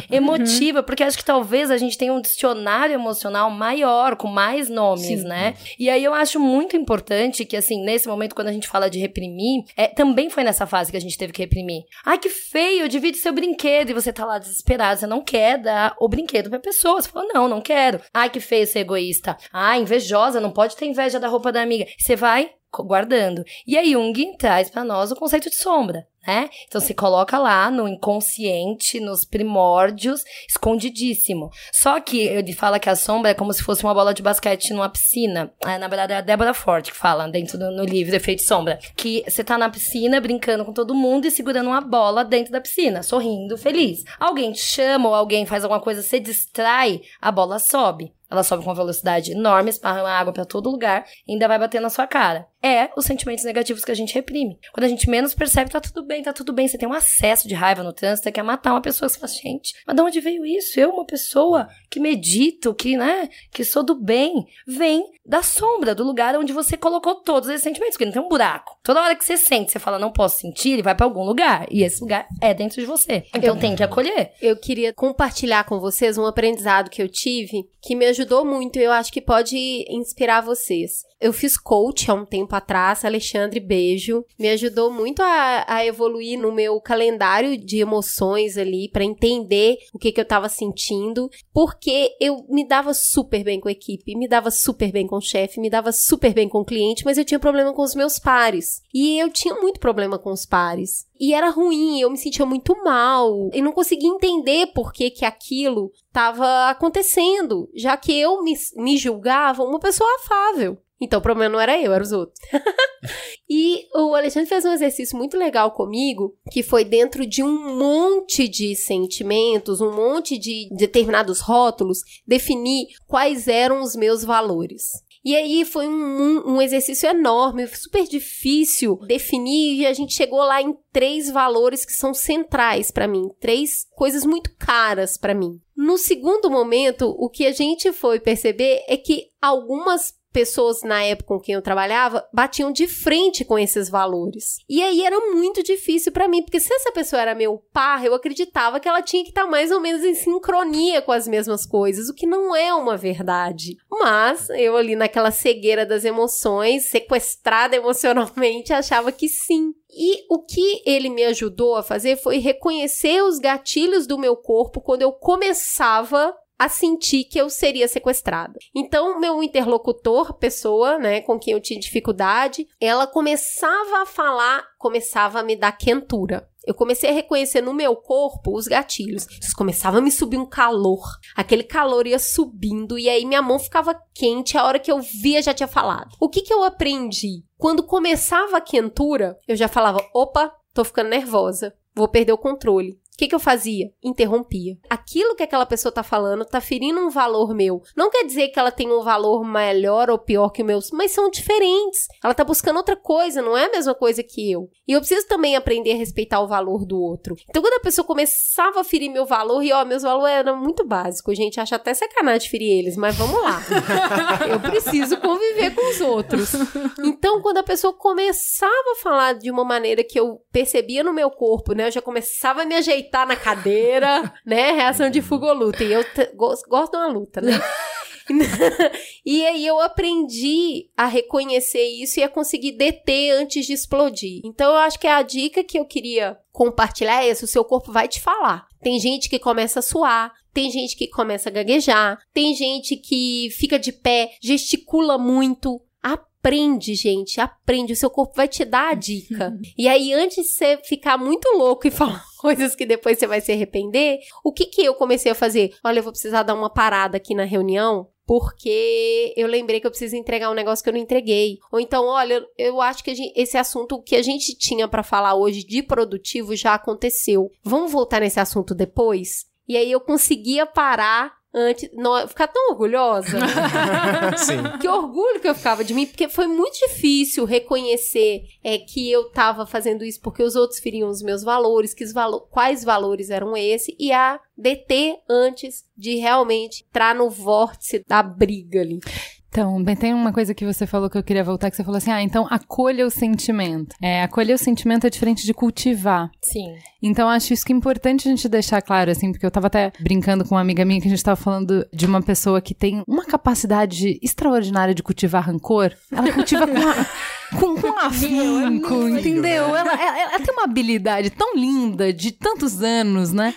emo emotiva. Porque acho que talvez a gente tenha um dicionário emocional maior, com mais nomes, Sim. né? E aí eu acho muito importante que, assim, nesse momento, quando a gente fala de reprimir, é, também foi nessa fase que a gente teve que reprimir. Ai, que feio, divide seu brinquedo. E você tá lá desesperado, você não quer dar o brinquedo pra pessoa. Você falou, não, não quero. Ai, que feio ser egoísta. Ai, invejosa, não pode ter inveja da roupa da amiga. Você vai guardando. E aí Jung traz para nós o conceito de sombra né? Então se coloca lá no inconsciente, nos primórdios, escondidíssimo. Só que ele fala que a sombra é como se fosse uma bola de basquete numa piscina. É, na verdade é a Débora Forte que fala dentro do no livro Efeito Sombra, que você tá na piscina brincando com todo mundo e segurando uma bola dentro da piscina, sorrindo, feliz. Alguém te chama ou alguém faz alguma coisa, você distrai, a bola sobe. Ela sobe com uma velocidade enorme, esparra água para todo lugar e ainda vai bater na sua cara. É os sentimentos negativos que a gente reprime. Quando a gente menos percebe, tá tudo bem, tá tudo bem. Você tem um acesso de raiva no trânsito, você quer matar uma pessoa. Você fala, gente, mas de onde veio isso? Eu, uma pessoa que medito, que, né, que sou do bem, vem da sombra, do lugar onde você colocou todos esses sentimentos, porque não tem um buraco. Toda hora que você sente, você fala, não posso sentir, ele vai para algum lugar. E esse lugar é dentro de você. Então eu, tem que acolher. Eu queria compartilhar com vocês um aprendizado que eu tive que me ajudou muito e eu acho que pode inspirar vocês. Eu fiz coach há um tempo atrás, Alexandre, beijo. Me ajudou muito a, a evoluir no meu calendário de emoções ali, para entender o que, que eu tava sentindo, porque eu me dava super bem com a equipe, me dava super bem com o chefe, me dava super bem com o cliente, mas eu tinha problema com os meus pares. E eu tinha muito problema com os pares. E era ruim, eu me sentia muito mal. E não conseguia entender por que, que aquilo estava acontecendo, já que eu me, me julgava uma pessoa afável. Então o problema não era eu, eram os outros. [LAUGHS] e o Alexandre fez um exercício muito legal comigo, que foi dentro de um monte de sentimentos, um monte de determinados rótulos, definir quais eram os meus valores. E aí foi um, um, exercício enorme, super difícil definir, e a gente chegou lá em três valores que são centrais para mim, três coisas muito caras para mim. No segundo momento, o que a gente foi perceber é que algumas pessoas na época com quem eu trabalhava batiam de frente com esses valores. E aí era muito difícil para mim, porque se essa pessoa era meu par, eu acreditava que ela tinha que estar tá mais ou menos em sincronia com as mesmas coisas, o que não é uma verdade. Mas eu ali naquela cegueira das emoções, sequestrada emocionalmente, [LAUGHS] achava que sim. E o que ele me ajudou a fazer foi reconhecer os gatilhos do meu corpo quando eu começava a sentir que eu seria sequestrada. Então, meu interlocutor, pessoa, né, com quem eu tinha dificuldade, ela começava a falar, começava a me dar quentura. Eu comecei a reconhecer no meu corpo os gatilhos. Começava a me subir um calor. Aquele calor ia subindo e aí minha mão ficava quente. A hora que eu via já tinha falado. O que que eu aprendi? Quando começava a quentura, eu já falava: opa, tô ficando nervosa. Vou perder o controle que, que eu fazia? Interrompia. Aquilo que aquela pessoa tá falando tá ferindo um valor meu. Não quer dizer que ela tem um valor melhor ou pior que o meu, mas são diferentes. Ela tá buscando outra coisa, não é a mesma coisa que eu. E eu preciso também aprender a respeitar o valor do outro. Então, quando a pessoa começava a ferir meu valor, e ó, meus valores eram muito básicos, gente, acha até sacanagem ferir eles, mas vamos lá. [LAUGHS] eu preciso conviver com os outros. Então, quando a pessoa começava a falar de uma maneira que eu percebia no meu corpo, né, eu já começava a me ajeitar na cadeira, né, reação de fuga ou luta. E eu gosto, de uma luta, né? [LAUGHS] e aí eu aprendi a reconhecer isso e a conseguir deter antes de explodir. Então eu acho que a dica que eu queria compartilhar é essa: o seu corpo vai te falar. Tem gente que começa a suar, tem gente que começa a gaguejar, tem gente que fica de pé, gesticula muito. Aprende, gente, aprende. O seu corpo vai te dar a dica. e aí, antes de você ficar muito louco e [LAUGHS] falar coisas que depois você vai se arrepender, o que que eu comecei a fazer? Olha, eu vou precisar dar uma parada aqui na reunião porque eu lembrei que eu preciso entregar um negócio que eu não entreguei. Ou então, olha, eu acho que gente, esse assunto que a gente tinha para falar hoje de produtivo já aconteceu. Vamos voltar nesse assunto depois? E aí eu conseguia parar antes. Não, ficar tão orgulhosa. [LAUGHS] Sim. Que orgulho que eu ficava de mim, porque foi muito difícil reconhecer é, que eu tava fazendo isso porque os outros feriam os meus valores, que os valo quais valores eram esse, e a deter antes de realmente entrar no vórtice da briga ali. Então, bem, tem uma coisa que você falou que eu queria voltar, que você falou assim, ah, então acolha o sentimento. É, acolher o sentimento é diferente de cultivar. Sim. Então, acho isso que é importante a gente deixar claro, assim, porque eu tava até brincando com uma amiga minha que a gente tava falando de uma pessoa que tem uma capacidade extraordinária de cultivar rancor. Ela cultiva com a... [LAUGHS] com, com afinco, é entendeu? Ela, ela, ela, tem uma habilidade tão linda de tantos anos, né?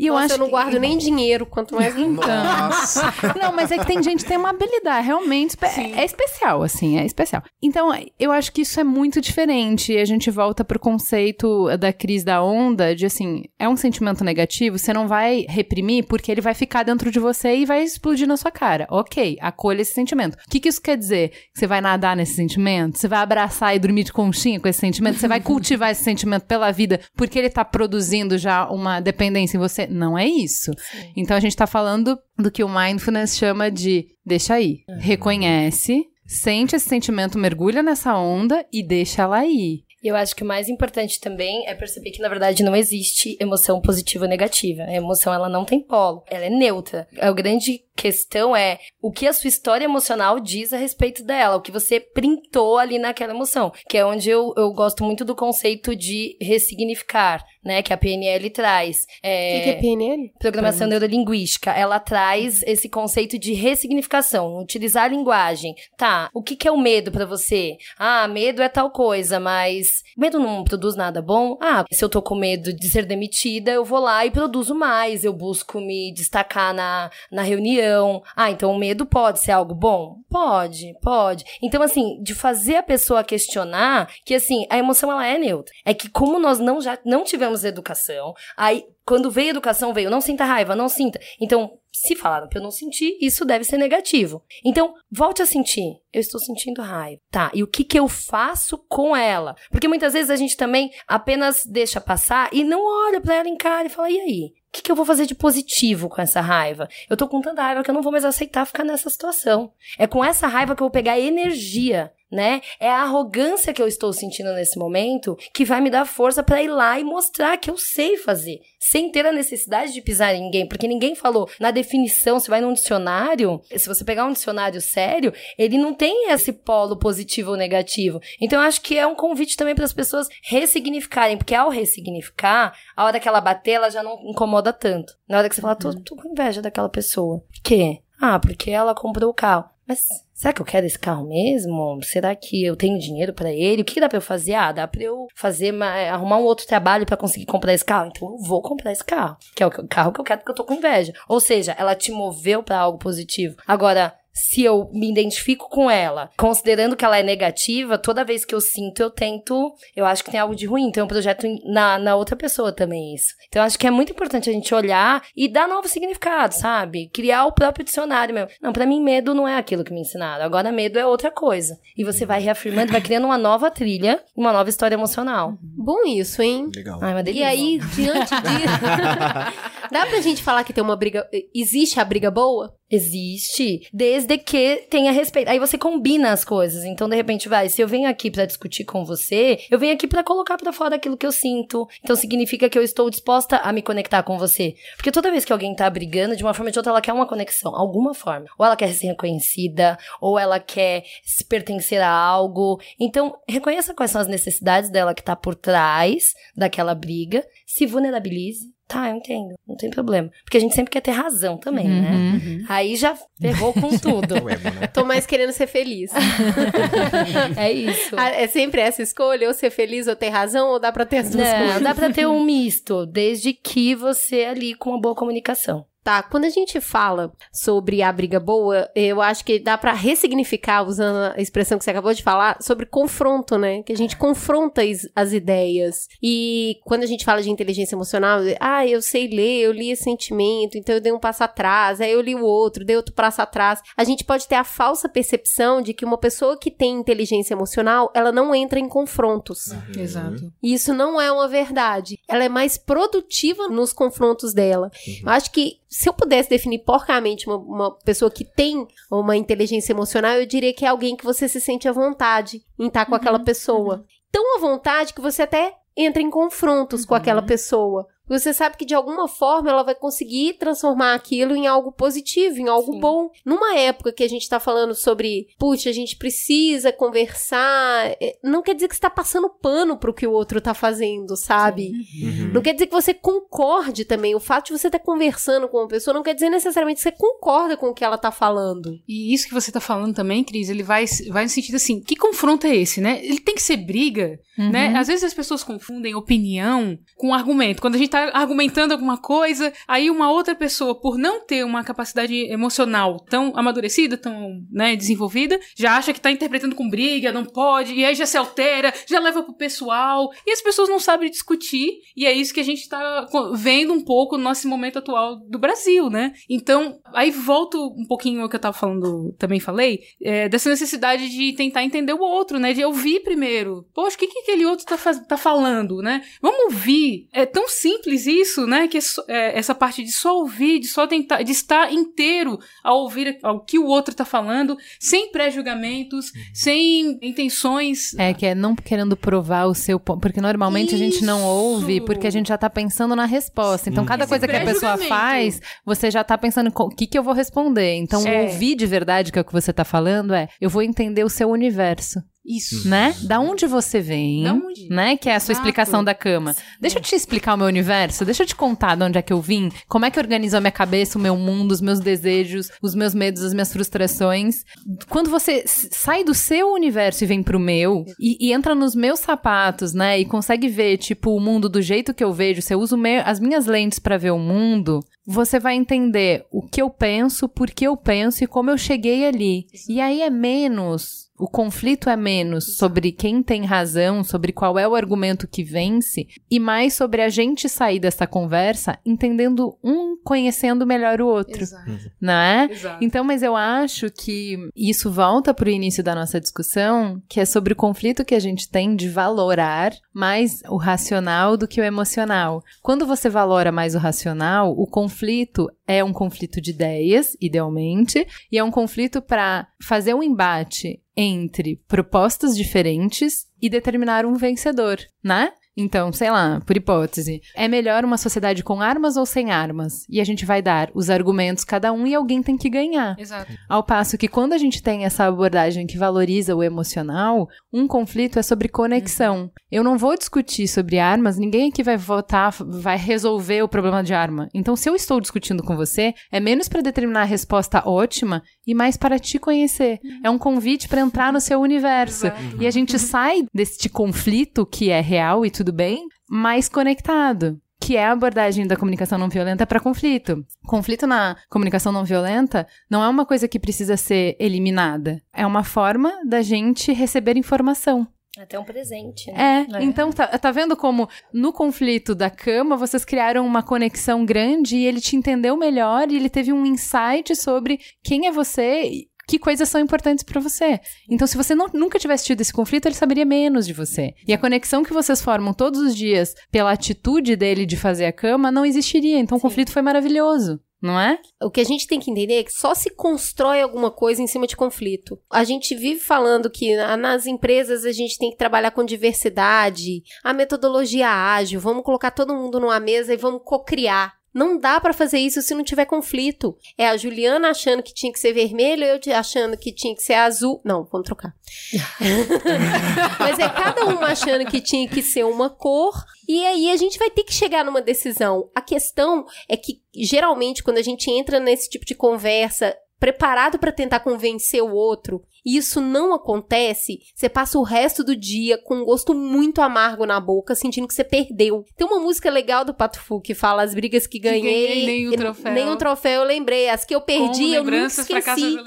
E eu Nossa, acho eu não que... guardo nem dinheiro, quanto mais [LAUGHS] então. Nossa. Não, mas é que tem gente que tem uma habilidade realmente Sim. é especial, assim, é especial. Então, eu acho que isso é muito diferente. E a gente volta pro conceito da crise da onda, de assim, é um sentimento negativo, você não vai reprimir porque ele vai ficar dentro de você e vai explodir na sua cara. Ok, acolha esse sentimento. O que, que isso quer dizer? Você vai nadar nesse sentimento? Você vai abraçar e dormir de conchinha com esse sentimento? Você vai [LAUGHS] cultivar esse sentimento pela vida porque ele tá produzindo já uma dependência em você? Não é isso. Sim. Então a gente tá falando do que o mindfulness chama de deixa aí, uhum. reconhece, sente esse sentimento, mergulha nessa onda e deixa ela ir. E eu acho que o mais importante também é perceber que, na verdade, não existe emoção positiva ou negativa. A emoção, ela não tem polo. Ela é neutra. A grande questão é o que a sua história emocional diz a respeito dela, o que você printou ali naquela emoção, que é onde eu, eu gosto muito do conceito de ressignificar, né, que a PNL traz. É, o que, que é PNL? Programação Neurolinguística. Ela traz esse conceito de ressignificação, utilizar a linguagem. Tá, o que, que é o medo para você? Ah, medo é tal coisa, mas medo não produz nada bom? Ah, se eu tô com medo de ser demitida, eu vou lá e produzo mais, eu busco me destacar na, na reunião, ah, então o medo pode ser algo bom? Pode, pode. Então, assim, de fazer a pessoa questionar que, assim, a emoção ela é neutra. É que como nós não já não tivemos educação, aí quando veio educação, veio não sinta raiva, não sinta. Então, se falaram pra eu não sentir, isso deve ser negativo. Então, volte a sentir. Eu estou sentindo raiva. Tá, e o que que eu faço com ela? Porque muitas vezes a gente também apenas deixa passar e não olha para ela em cara e fala, e aí? O que, que eu vou fazer de positivo com essa raiva? Eu tô com tanta raiva que eu não vou mais aceitar ficar nessa situação. É com essa raiva que eu vou pegar energia né? É a arrogância que eu estou sentindo nesse momento que vai me dar força para ir lá e mostrar que eu sei fazer, sem ter a necessidade de pisar em ninguém, porque ninguém falou na definição, se vai num dicionário, se você pegar um dicionário sério, ele não tem esse polo positivo ou negativo. Então eu acho que é um convite também para as pessoas ressignificarem, porque ao ressignificar, a hora que ela bater, ela já não incomoda tanto. Na hora que você fala, tô, tô com inveja daquela pessoa. Por quê? Ah, porque ela comprou o carro. Mas será que eu quero esse carro mesmo? Será que eu tenho dinheiro para ele? O que dá para eu fazer? Ah, dá para eu fazer arrumar um outro trabalho para conseguir comprar esse carro. Então eu vou comprar esse carro, que é o carro que eu quero porque eu tô com inveja. Ou seja, ela te moveu para algo positivo. Agora, se eu me identifico com ela, considerando que ela é negativa, toda vez que eu sinto, eu tento. Eu acho que tem algo de ruim. Então eu projeto na, na outra pessoa também isso. Então eu acho que é muito importante a gente olhar e dar novo significado, sabe? Criar o próprio dicionário mesmo. Não, para mim, medo não é aquilo que me ensinaram. Agora, medo é outra coisa. E você vai reafirmando, vai criando uma nova trilha, uma nova história emocional. Bom isso, hein? Legal. Ai, uma E delícia. aí, diante disso, [LAUGHS] dá pra gente falar que tem uma briga. Existe a briga boa? Existe, desde que tenha respeito. Aí você combina as coisas. Então, de repente, vai, se eu venho aqui pra discutir com você, eu venho aqui pra colocar pra fora aquilo que eu sinto. Então, significa que eu estou disposta a me conectar com você. Porque toda vez que alguém tá brigando, de uma forma ou de outra, ela quer uma conexão, alguma forma. Ou ela quer ser reconhecida, ou ela quer se pertencer a algo. Então, reconheça quais são as necessidades dela que tá por trás daquela briga, se vulnerabilize. Tá, eu entendo, não tem problema. Porque a gente sempre quer ter razão também, né? Uhum. Aí já ferrou com [LAUGHS] tudo. Emo, né? Tô mais querendo ser feliz. [LAUGHS] é isso. Ah, é sempre essa escolha? Ou ser feliz ou ter razão? Ou dá pra ter as duas Não, coisas? dá pra ter um misto, desde que você ali com uma boa comunicação. Tá, quando a gente fala sobre a briga boa, eu acho que dá pra ressignificar, usando a expressão que você acabou de falar, sobre confronto, né? Que a gente confronta as, as ideias. E quando a gente fala de inteligência emocional, ah, eu sei ler, eu li esse sentimento, então eu dei um passo atrás, aí eu li o outro, dei outro passo atrás. A gente pode ter a falsa percepção de que uma pessoa que tem inteligência emocional, ela não entra em confrontos. Exato. E isso não é uma verdade. Ela é mais produtiva nos confrontos dela. Eu acho que se eu pudesse definir porcamente uma, uma pessoa que tem uma inteligência emocional, eu diria que é alguém que você se sente à vontade em estar com aquela pessoa. Tão à vontade que você até entra em confrontos com aquela pessoa. Você sabe que de alguma forma ela vai conseguir transformar aquilo em algo positivo, em algo Sim. bom. Numa época que a gente tá falando sobre, puxa, a gente precisa conversar, é, não quer dizer que você tá passando pano pro que o outro tá fazendo, sabe? Uhum. Não quer dizer que você concorde também. O fato de você estar conversando com uma pessoa não quer dizer necessariamente que você concorda com o que ela tá falando. E isso que você tá falando também, Cris, ele vai, vai no sentido assim, que confronto é esse, né? Ele tem que ser briga, Uhum. né? Às vezes as pessoas confundem opinião com argumento. Quando a gente tá argumentando alguma coisa, aí uma outra pessoa, por não ter uma capacidade emocional tão amadurecida, tão, né, desenvolvida, já acha que tá interpretando com briga, não pode, e aí já se altera, já leva pro pessoal, e as pessoas não sabem discutir, e é isso que a gente tá vendo um pouco no nosso momento atual do Brasil, né? Então, aí volto um pouquinho ao que eu tava falando, também falei, é, dessa necessidade de tentar entender o outro, né? De ouvir primeiro. Poxa, o que, que aquele outro tá, tá falando, né? Vamos ouvir. É tão simples isso, né? Que é é, essa parte de só ouvir, de só tentar, de estar inteiro ao ouvir o que o outro tá falando, sem pré-julgamentos, sem intenções. É, que é não querendo provar o seu ponto. Porque normalmente a gente não Isso. ouve porque a gente já tá pensando na resposta. Então, cada coisa que a pessoa faz, você já tá pensando o que, que eu vou responder. Então, É. ouvir de verdade, que é o que você tá falando, é eu vou entender o seu universo. Isso. Né? Da onde você vem, Da onde? né? Que é a sua Exato. explicação da cama. Deixa eu te explicar o meu universo, deixa eu te contar de onde é que eu vim, como é que eu organizo a minha cabeça, o meu mundo, os meus desejos, os meus medos, as minhas frustrações. Quando você sai do seu universo e vem pro meu, e, e entra nos meus sapatos, né? E consegue ver, tipo, o mundo do jeito que eu vejo, se eu uso me- as minhas lentes pra ver o mundo, você vai entender o que eu penso, por que eu penso e como eu cheguei ali. E aí é menos. O conflito é menos sobre quem tem razão, sobre qual é o argumento que vence, e mais sobre a gente sair dessa conversa entendendo um, conhecendo melhor o outro, Exato. não é? Exato. Então, mas eu acho que isso volta para o início da nossa discussão, que é sobre o conflito que a gente tem de valorar mais o racional do que o emocional. Quando você valora mais o racional, o conflito é um conflito de ideias, idealmente, e é um conflito para fazer um embate entre propostas diferentes e determinar um vencedor, né? Então, sei lá, por hipótese, é melhor uma sociedade com armas ou sem armas? E a gente vai dar os argumentos cada um e alguém tem que ganhar. Exato. Ao passo que quando a gente tem essa abordagem que valoriza o emocional, um conflito é sobre conexão. Eu não vou discutir sobre armas, ninguém aqui vai votar, vai resolver o problema de arma. Então, se eu estou discutindo com você, é menos para determinar a resposta ótima e mais para te conhecer. É um convite para entrar no seu universo. E a gente sai deste conflito que é real e tudo bem, mais conectado. Que que é a abordagem da comunicação não violenta para conflito. Conflito na comunicação não violenta não é uma coisa que precisa ser eliminada. É uma forma da gente receber informação. Até um presente. Né? É, é, então tá, tá vendo como no conflito da cama vocês criaram uma conexão grande e ele te entendeu melhor e ele teve um insight sobre quem é você que coisas são importantes para você. Então, se você não, nunca tivesse tido esse conflito, ele saberia menos de você. E a conexão que vocês formam todos os dias pela atitude dele de fazer a cama não existiria. Então, Sim. o conflito foi maravilhoso não é? O que a gente tem que entender é que só se constrói alguma coisa em cima de conflito. A gente vive falando que nas empresas a gente tem que trabalhar com diversidade, a metodologia ágil, vamos colocar todo mundo numa mesa e vamos co-criar. Não dá para fazer isso se não tiver conflito. É a Juliana achando que tinha que ser vermelho, eu achando que tinha que ser azul. Não, vamos trocar. [LAUGHS] Mas é cada um achando que tinha que ser uma cor. E aí a gente vai ter que chegar numa decisão. A questão é que, geralmente, quando a gente entra nesse tipo de conversa, preparado para tentar convencer o outro, e isso não acontece, você passa o resto do dia com um gosto muito amargo na boca, sentindo que você perdeu. Tem uma música legal do Pato Fu que fala as brigas que ganhei. Ganhei nem o troféu. Nem o troféu eu lembrei. As que eu perdi, eu nunca esqueci.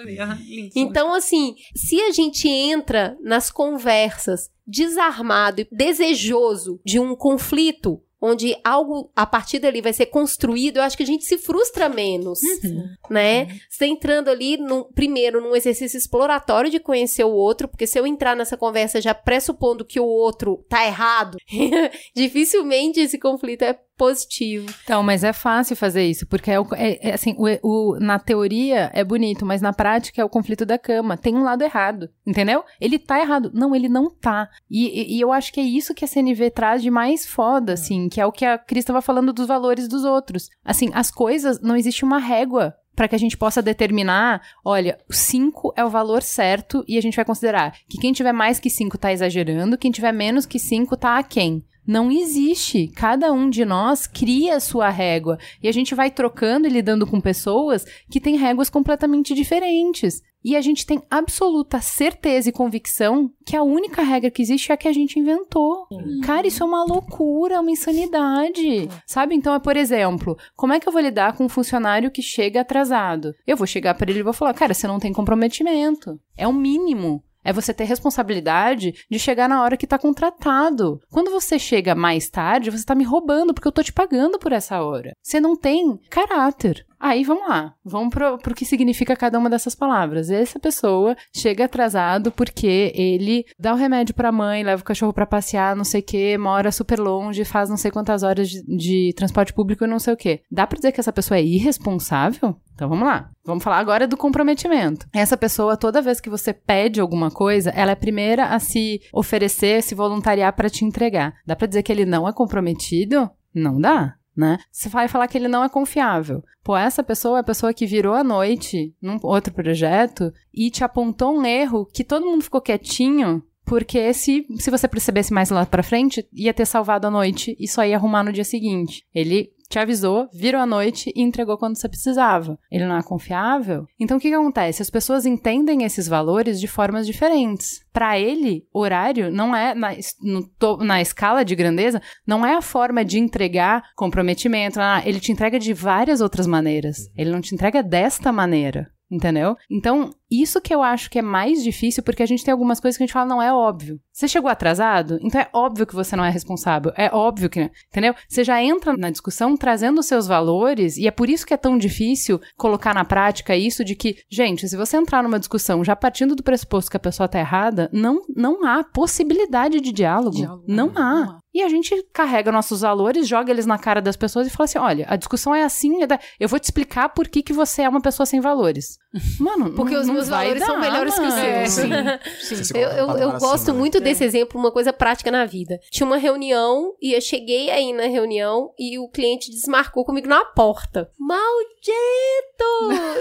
Então, assim, se a gente entra nas conversas desarmado e desejoso de um conflito, onde algo a partir dali vai ser construído, eu acho que a gente se frustra menos, uhum. né? Uhum. Você entrando ali, no, primeiro, num exercício exploratório de conhecer o outro, porque se eu entrar nessa conversa já pressupondo que o outro tá errado, [LAUGHS] dificilmente esse conflito é positivo. Então, mas é fácil fazer isso, porque é, é, é assim, o, o, na teoria é bonito, mas na prática é o conflito da cama. Tem um lado errado, entendeu? Ele tá errado. Não, ele não tá. E, e, e eu acho que é isso que a CNV traz de mais foda, assim, que é o que a Cris estava falando dos valores dos outros. Assim, as coisas, não existe uma régua para que a gente possa determinar, olha, 5 é o valor certo e a gente vai considerar que quem tiver mais que 5 tá exagerando, quem tiver menos que 5 tá aquém. Não existe. Cada um de nós cria a sua régua. E a gente vai trocando e lidando com pessoas que têm réguas completamente diferentes. E a gente tem absoluta certeza e convicção que a única regra que existe é a que a gente inventou. Uhum. Cara, isso é uma loucura, uma insanidade. Sabe? Então, é por exemplo, como é que eu vou lidar com um funcionário que chega atrasado? Eu vou chegar para ele e vou falar: "Cara, você não tem comprometimento". É o mínimo. É você ter responsabilidade de chegar na hora que tá contratado. Quando você chega mais tarde, você tá me roubando, porque eu tô te pagando por essa hora. Você não tem caráter. Aí vamos lá, vamos pro, pro que significa cada uma dessas palavras. Essa pessoa chega atrasado porque ele dá o remédio pra mãe, leva o cachorro para passear, não sei o que, mora super longe, faz não sei quantas horas de, de transporte público e não sei o que. Dá pra dizer que essa pessoa é irresponsável? Então vamos lá. Vamos falar agora do comprometimento. Essa pessoa, toda vez que você pede alguma coisa, ela é a primeira a se oferecer, se voluntariar para te entregar. Dá para dizer que ele não é comprometido? Não dá né? Você vai falar que ele não é confiável. Pô, essa pessoa é a pessoa que virou a noite num outro projeto e te apontou um erro que todo mundo ficou quietinho porque se, se você percebesse mais lá pra frente, ia ter salvado a noite e só ia arrumar no dia seguinte. Ele te avisou, virou a noite e entregou quando você precisava. Ele não é confiável? Então o que, que acontece? As pessoas entendem esses valores de formas diferentes. Para ele, horário não é, na, no, na escala de grandeza, não é a forma de entregar comprometimento. Ah, ele te entrega de várias outras maneiras. Ele não te entrega desta maneira entendeu? Então, isso que eu acho que é mais difícil, porque a gente tem algumas coisas que a gente fala, não é óbvio. Você chegou atrasado? Então é óbvio que você não é responsável. É óbvio que, entendeu? Você já entra na discussão trazendo os seus valores, e é por isso que é tão difícil colocar na prática isso de que, gente, se você entrar numa discussão já partindo do pressuposto que a pessoa tá errada, não, não há possibilidade de diálogo. diálogo não, há. não há. E a gente carrega nossos valores, joga eles na cara das pessoas e fala assim: olha, a discussão é assim, é eu vou te explicar por que, que você é uma pessoa sem valores. [LAUGHS] Mano, porque não, os meus valores dar, são melhores mano. que os seus. É, sim. [LAUGHS] sim. Eu, eu, eu gosto assim, muito né? desse exemplo, uma coisa prática na vida. Tinha uma reunião e eu cheguei aí na reunião e o cliente desmarcou comigo na porta. Maldito!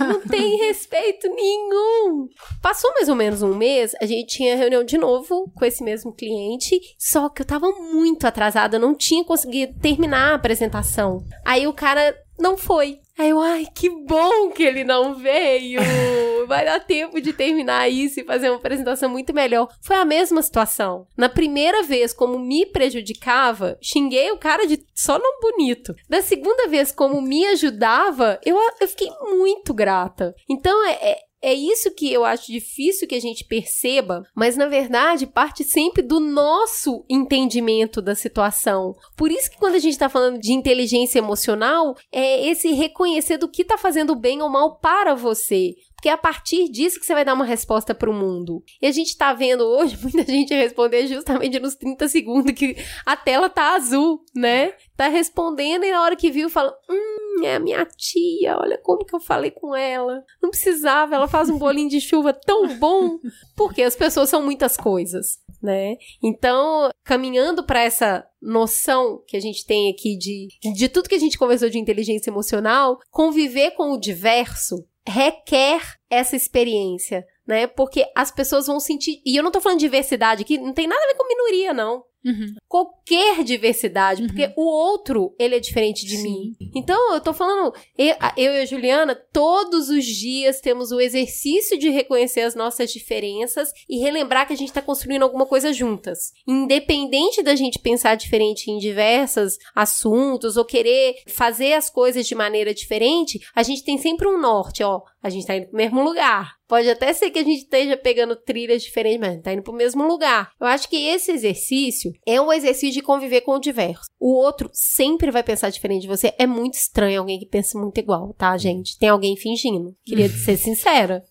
Não [LAUGHS] tem respeito nenhum. Passou mais ou menos um mês, a gente tinha reunião de novo com esse mesmo cliente, só que eu tava muito atrasada, não tinha conseguido terminar a apresentação. Aí o cara não foi. Aí eu, ai, que bom que ele não veio. Vai dar tempo de terminar isso e fazer uma apresentação muito melhor. Foi a mesma situação. Na primeira vez, como me prejudicava, xinguei o cara de só não bonito. Da segunda vez, como me ajudava, eu, eu fiquei muito grata. Então, é, é é isso que eu acho difícil que a gente perceba, mas na verdade parte sempre do nosso entendimento da situação. Por isso que quando a gente está falando de inteligência emocional, é esse reconhecer do que está fazendo bem ou mal para você. Porque é a partir disso que você vai dar uma resposta para o mundo. E a gente tá vendo hoje [LAUGHS] muita gente responder justamente nos 30 segundos que a tela tá azul, né? Tá respondendo e na hora que viu fala: Hum, é a minha tia, olha como que eu falei com ela. Não precisava, ela faz um bolinho de chuva tão bom. Porque as pessoas são muitas coisas, né? Então, caminhando para essa noção que a gente tem aqui de, de tudo que a gente conversou de inteligência emocional, conviver com o diverso requer essa experiência, né? Porque as pessoas vão sentir. E eu não tô falando de diversidade aqui, não tem nada a ver com minoria, não. Uhum. Qualquer diversidade, uhum. porque o outro, ele é diferente de Sim. mim. Então, eu tô falando, eu, eu, e a Juliana, todos os dias temos o exercício de reconhecer as nossas diferenças e relembrar que a gente tá construindo alguma coisa juntas. Independente da gente pensar diferente em diversos assuntos ou querer fazer as coisas de maneira diferente, a gente tem sempre um norte, ó. A gente tá indo pro mesmo lugar. Pode até ser que a gente esteja pegando trilhas diferentes, mas tá indo pro mesmo lugar. Eu acho que esse exercício é um exercício de conviver com o diverso. O outro sempre vai pensar diferente de você. É muito estranho alguém que pensa muito igual, tá, gente? Tem alguém fingindo. Queria [LAUGHS] ser sincera.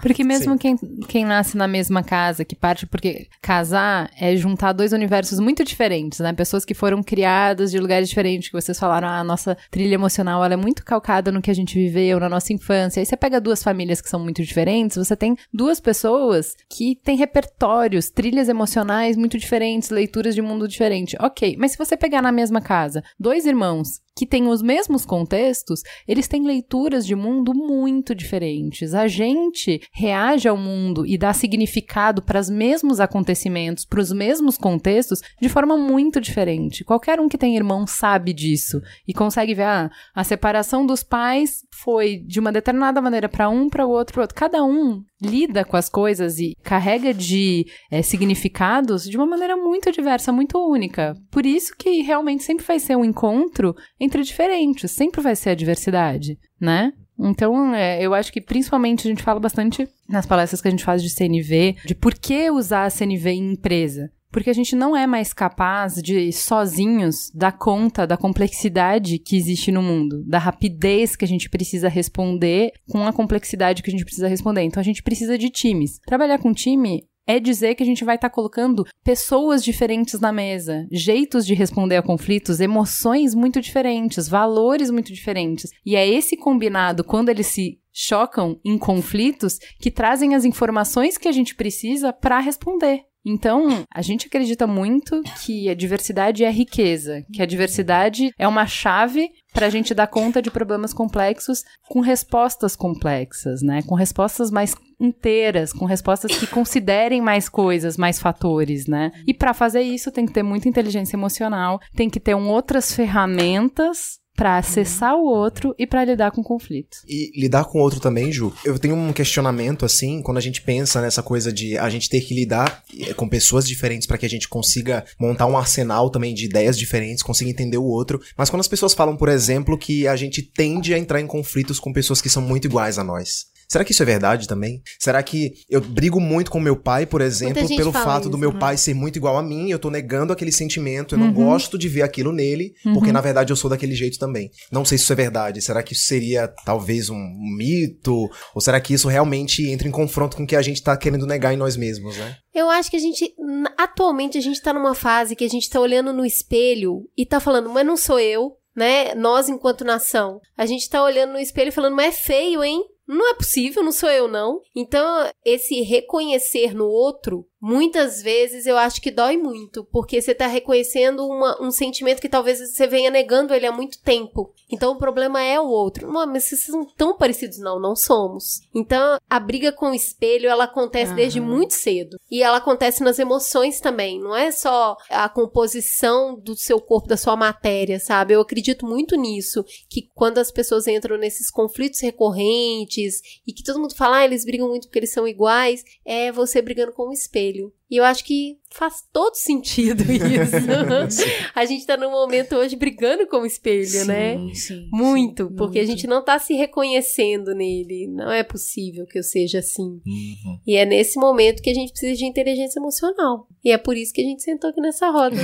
Porque mesmo quem, quem nasce na mesma casa, que parte porque casar é juntar dois universos muito diferentes, né? Pessoas que foram criadas de lugares diferentes, que vocês falaram, ah, a nossa trilha emocional ela é muito calcada no que a gente viveu na nossa infância. Aí você pega duas famílias que são muito diferentes diferentes, você tem duas pessoas que têm repertórios, trilhas emocionais muito diferentes, leituras de mundo diferente. Ok, mas se você pegar na mesma casa dois irmãos que têm os mesmos contextos, eles têm leituras de mundo muito diferentes. A gente reage ao mundo e dá significado para os mesmos acontecimentos, para os mesmos contextos, de forma muito diferente. Qualquer um que tem irmão sabe disso e consegue ver ah, a separação dos pais foi de uma determinada maneira para um, para o outro, para outro. Cada um lida com as coisas e carrega de é, significados de uma maneira muito diversa, muito única. Por isso que realmente sempre vai ser um encontro entre diferentes, sempre vai ser a diversidade, né? Então, é, eu acho que principalmente a gente fala bastante nas palestras que a gente faz de CNV, de por que usar a CNV em empresa. Porque a gente não é mais capaz de, sozinhos, dar conta da complexidade que existe no mundo, da rapidez que a gente precisa responder com a complexidade que a gente precisa responder. Então a gente precisa de times. Trabalhar com time é dizer que a gente vai estar tá colocando pessoas diferentes na mesa, jeitos de responder a conflitos, emoções muito diferentes, valores muito diferentes. E é esse combinado, quando eles se chocam em conflitos, que trazem as informações que a gente precisa para responder. Então, a gente acredita muito que a diversidade é riqueza, que a diversidade é uma chave para a gente dar conta de problemas complexos com respostas complexas, né? Com respostas mais inteiras, com respostas que considerem mais coisas, mais fatores, né? E para fazer isso tem que ter muita inteligência emocional, tem que ter um outras ferramentas para acessar o outro e para lidar com o conflito. E lidar com o outro também, Ju. Eu tenho um questionamento assim, quando a gente pensa nessa coisa de a gente ter que lidar eh, com pessoas diferentes para que a gente consiga montar um arsenal também de ideias diferentes, consiga entender o outro. Mas quando as pessoas falam, por exemplo, que a gente tende a entrar em conflitos com pessoas que são muito iguais a nós. Será que isso é verdade também? Será que eu brigo muito com meu pai, por exemplo, pelo fato isso, do meu né? pai ser muito igual a mim, eu tô negando aquele sentimento, eu uhum. não gosto de ver aquilo nele, uhum. porque na verdade eu sou daquele jeito também. Não sei se isso é verdade. Será que isso seria talvez um mito? Ou será que isso realmente entra em confronto com o que a gente tá querendo negar em nós mesmos, né? Eu acho que a gente, atualmente, a gente tá numa fase que a gente tá olhando no espelho e tá falando, mas não sou eu, né? Nós, enquanto nação, a gente tá olhando no espelho e falando, mas é feio, hein? Não é possível, não sou eu, não. Então, esse reconhecer no outro muitas vezes eu acho que dói muito, porque você tá reconhecendo uma, um sentimento que talvez você venha negando ele há muito tempo. Então o problema é o outro. Não, mas vocês são tão parecidos. Não, não somos. Então a briga com o espelho, ela acontece uhum. desde muito cedo. E ela acontece nas emoções também. Não é só a composição do seu corpo, da sua matéria, sabe? Eu acredito muito nisso. Que quando as pessoas entram nesses conflitos recorrentes e que todo mundo fala, ah, eles brigam muito porque eles são iguais, é você brigando com o espelho. espelho E eu acho que faz todo sentido [LAUGHS] isso. a gente tá num momento hoje brigando com o espelho, sim, né? Sim, muito, sim, porque muito. a gente não tá se reconhecendo nele. Não é possível que eu seja assim. Uhum. E é nesse momento que a gente precisa de inteligência emocional. E é por isso que a gente sentou aqui nessa roda. [LAUGHS]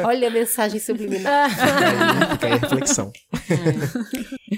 é. Olha a mensagem subliminar. Fica aí a reflexão.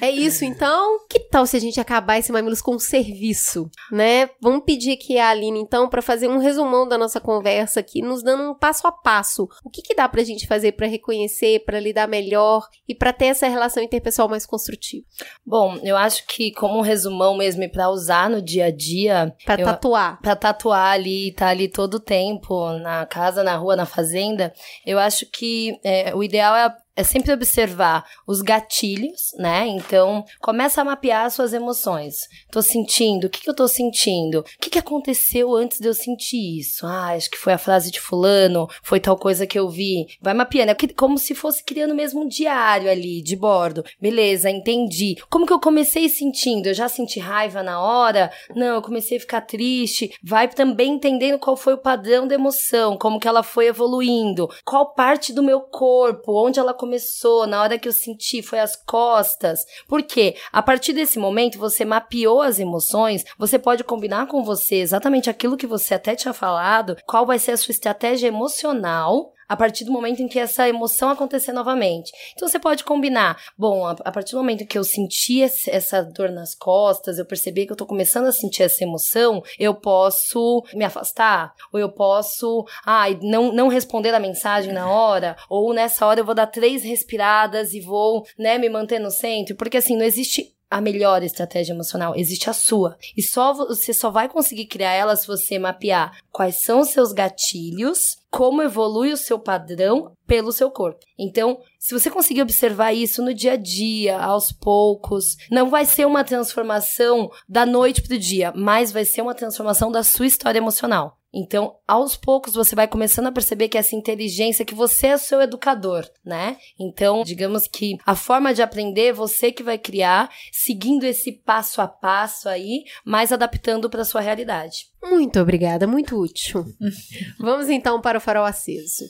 É isso, então. Que tal se a gente acabar esse Mamilos com um serviço, né? Vamos pedir aqui a Aline, então, para fazer um resumão da nossa conversa aqui, nos dando um passo a passo. O que, que dá pra gente fazer para reconhecer, para lidar melhor e para ter essa relação interpessoal mais construtiva? Bom, eu acho que como um resumão mesmo e pra usar no dia a dia. Eu, tatuar. Pra tatuar ali, tá ali todo o tempo, na casa, na rua, na fazenda, eu acho que é, o ideal é é sempre observar os gatilhos, né? Então, começa a mapear suas emoções. Tô sentindo, o que, que eu tô sentindo? O que, que aconteceu antes de eu sentir isso? Ah, acho que foi a frase de fulano, foi tal coisa que eu vi. Vai mapeando, é como se fosse criando mesmo um diário ali, de bordo. Beleza, entendi. Como que eu comecei sentindo? Eu já senti raiva na hora? Não, eu comecei a ficar triste. Vai também entendendo qual foi o padrão da emoção, como que ela foi evoluindo, qual parte do meu corpo, onde ela começou, na hora que eu senti, foi as costas. Porque a partir desse momento você mapeou as emoções, você pode combinar com você exatamente aquilo que você até tinha falado, qual vai ser a sua estratégia emocional a partir do momento em que essa emoção acontecer novamente. Então você pode combinar, bom, a, a partir do momento que eu senti esse, essa dor nas costas, eu percebi que eu tô começando a sentir essa emoção, eu posso me afastar, ou eu posso, ah, não, não responder a mensagem na hora, ou nessa hora eu vou dar três respiradas e vou, né, me manter no centro, porque assim, não existe a melhor estratégia emocional, existe a sua. E só você só vai conseguir criar ela se você mapear quais são os seus gatilhos, como evolui o seu padrão pelo seu corpo. Então, se você conseguir observar isso no dia a dia, aos poucos, não vai ser uma transformação da noite pro dia, mas vai ser uma transformação da sua história emocional. Então, aos poucos você vai começando a perceber que essa inteligência, que você é seu educador, né? Então, digamos que a forma de aprender é você que vai criar, seguindo esse passo a passo aí, mas adaptando para sua realidade. Muito obrigada, muito útil. [LAUGHS] Vamos então para o farol aceso.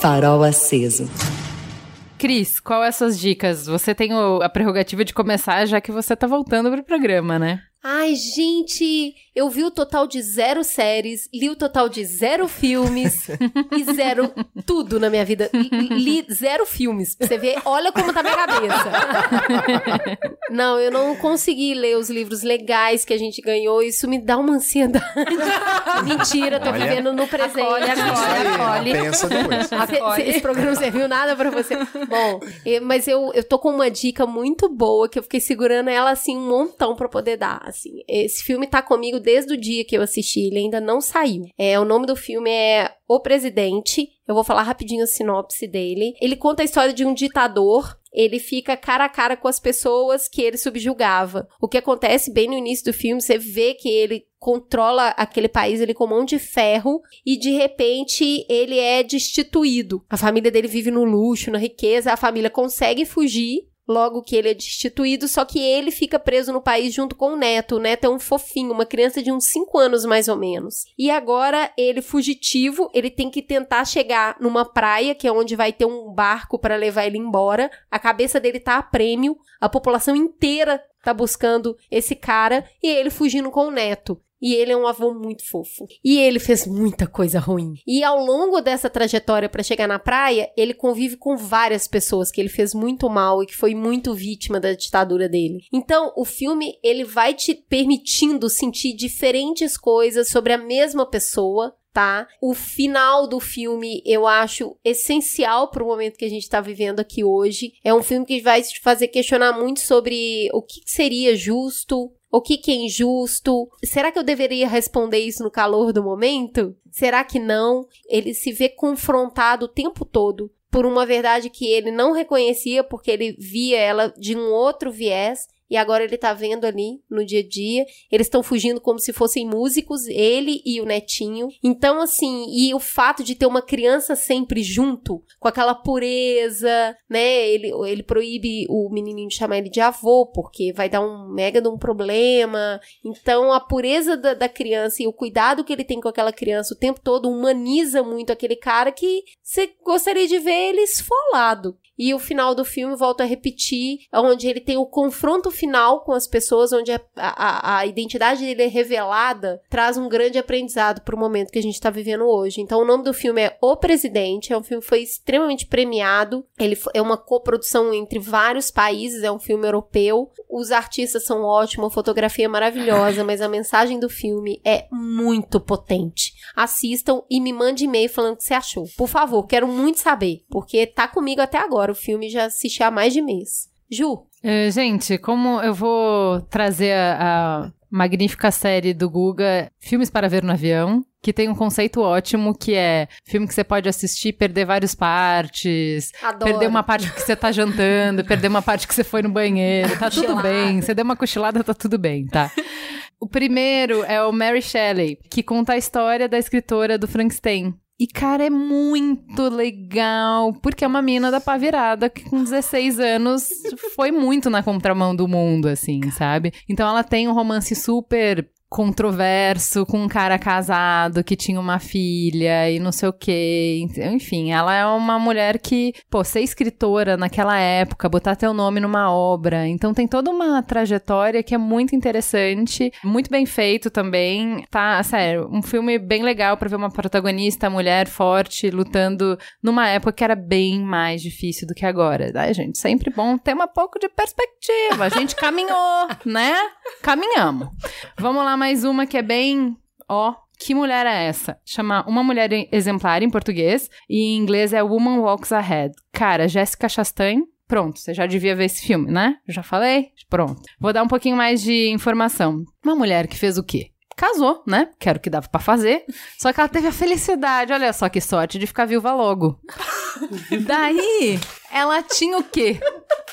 Farol aceso. Cris, qual é as suas dicas? Você tem a prerrogativa de começar já que você tá voltando pro programa, né? Ai, gente, eu vi o total de zero séries, li o total de zero filmes [LAUGHS] e zero tudo na minha vida. Li zero filmes. Pra você ver, olha como tá minha cabeça. [LAUGHS] não, eu não consegui ler os livros legais que a gente ganhou. Isso me dá uma ansiedade. [LAUGHS] Mentira, tô olha, vivendo no presente. Acolhe, acolhe, acolhe. Pensa depois. Acolhe. Esse programa não serviu nada pra você. Bom, mas eu, eu tô com uma dica muito boa que eu fiquei segurando ela assim um montão pra poder dar. Assim. Esse filme tá comigo desde o dia que eu assisti, ele ainda não saiu. É, o nome do filme é O Presidente. Eu vou falar rapidinho a sinopse dele. Ele conta a história de um ditador ele fica cara a cara com as pessoas que ele subjugava. O que acontece bem no início do filme, você vê que ele controla aquele país ele com mão de ferro e de repente ele é destituído. A família dele vive no luxo, na riqueza, a família consegue fugir logo que ele é destituído, só que ele fica preso no país junto com o neto. O neto é um fofinho, uma criança de uns 5 anos mais ou menos. E agora ele fugitivo, ele tem que tentar chegar numa praia, que é onde vai ter um barco para levar ele embora. A cabeça dele tá a prêmio, a população inteira tá buscando esse cara e ele fugindo com o neto. E ele é um avô muito fofo. E ele fez muita coisa ruim. E ao longo dessa trajetória para chegar na praia, ele convive com várias pessoas que ele fez muito mal e que foi muito vítima da ditadura dele. Então, o filme ele vai te permitindo sentir diferentes coisas sobre a mesma pessoa, tá? O final do filme eu acho essencial para o momento que a gente está vivendo aqui hoje. É um filme que vai te fazer questionar muito sobre o que seria justo, O que, que é injusto? Será que eu deveria responder isso no calor do momento? Será que não? Ele se vê confrontado o tempo todo por uma verdade que ele não reconhecia porque ele via ela de um outro viés e agora ele tá vendo ali no dia a dia. Eles estão fugindo como se fossem músicos, ele e o netinho. Então, assim, e o fato de ter uma criança sempre junto, com aquela pureza, né? Ele, ele proíbe o menininho de chamar ele de avô, porque vai dar um mega de um problema. Então, a pureza da, da criança e o cuidado que ele tem com aquela criança o tempo todo humaniza muito aquele cara que você gostaria de ver ele esfolado. E o final do filme, volta a repetir, onde ele tem o confronto final com as pessoas, onde a, a, a identidade dele é revelada, traz um grande aprendizado para o momento que a gente está vivendo hoje. Então, o nome do filme é O Presidente, é um filme que foi extremamente premiado, ele é uma coprodução entre vários países, é um filme europeu. Os artistas são ótimos, a fotografia é maravilhosa, mas a mensagem do filme é muito potente. Assistam e me mande e-mail falando o que você achou. Por favor, quero muito saber, porque tá comigo até agora. O filme já assisti há mais de mês. Ju. Uh, gente, como eu vou trazer a, a magnífica série do Guga, Filmes para Ver no Avião, que tem um conceito ótimo, que é filme que você pode assistir perder várias partes, Adoro. perder uma parte que você tá jantando, [LAUGHS] perder uma parte que você foi no banheiro, tá tudo bem. Você deu uma cochilada, tá tudo bem, tá? [LAUGHS] O primeiro é o Mary Shelley, que conta a história da escritora do Frankenstein. E, cara, é muito legal, porque é uma mina da pá virada que com 16 anos foi muito na contramão do mundo, assim, sabe? Então ela tem um romance super controverso com um cara casado que tinha uma filha e não sei o quê. Enfim, ela é uma mulher que, pô, ser escritora naquela época, botar teu nome numa obra. Então tem toda uma trajetória que é muito interessante, muito bem feito também. Tá, sério, um filme bem legal para ver uma protagonista, mulher forte, lutando numa época que era bem mais difícil do que agora. Ai, gente, sempre bom ter um pouco de perspectiva. A gente caminhou, [LAUGHS] né? Caminhamos. Vamos lá, mais uma que é bem. Ó, que mulher é essa? Chama Uma Mulher Exemplar em português e em inglês é Woman Walks Ahead. Cara, Jessica Chastain. Pronto, você já devia ver esse filme, né? Já falei? Pronto. Vou dar um pouquinho mais de informação. Uma mulher que fez o quê? casou, né? Que era o que dava para fazer. Só que ela teve a felicidade, olha só que sorte, de ficar viúva logo. [LAUGHS] Daí, ela tinha o quê?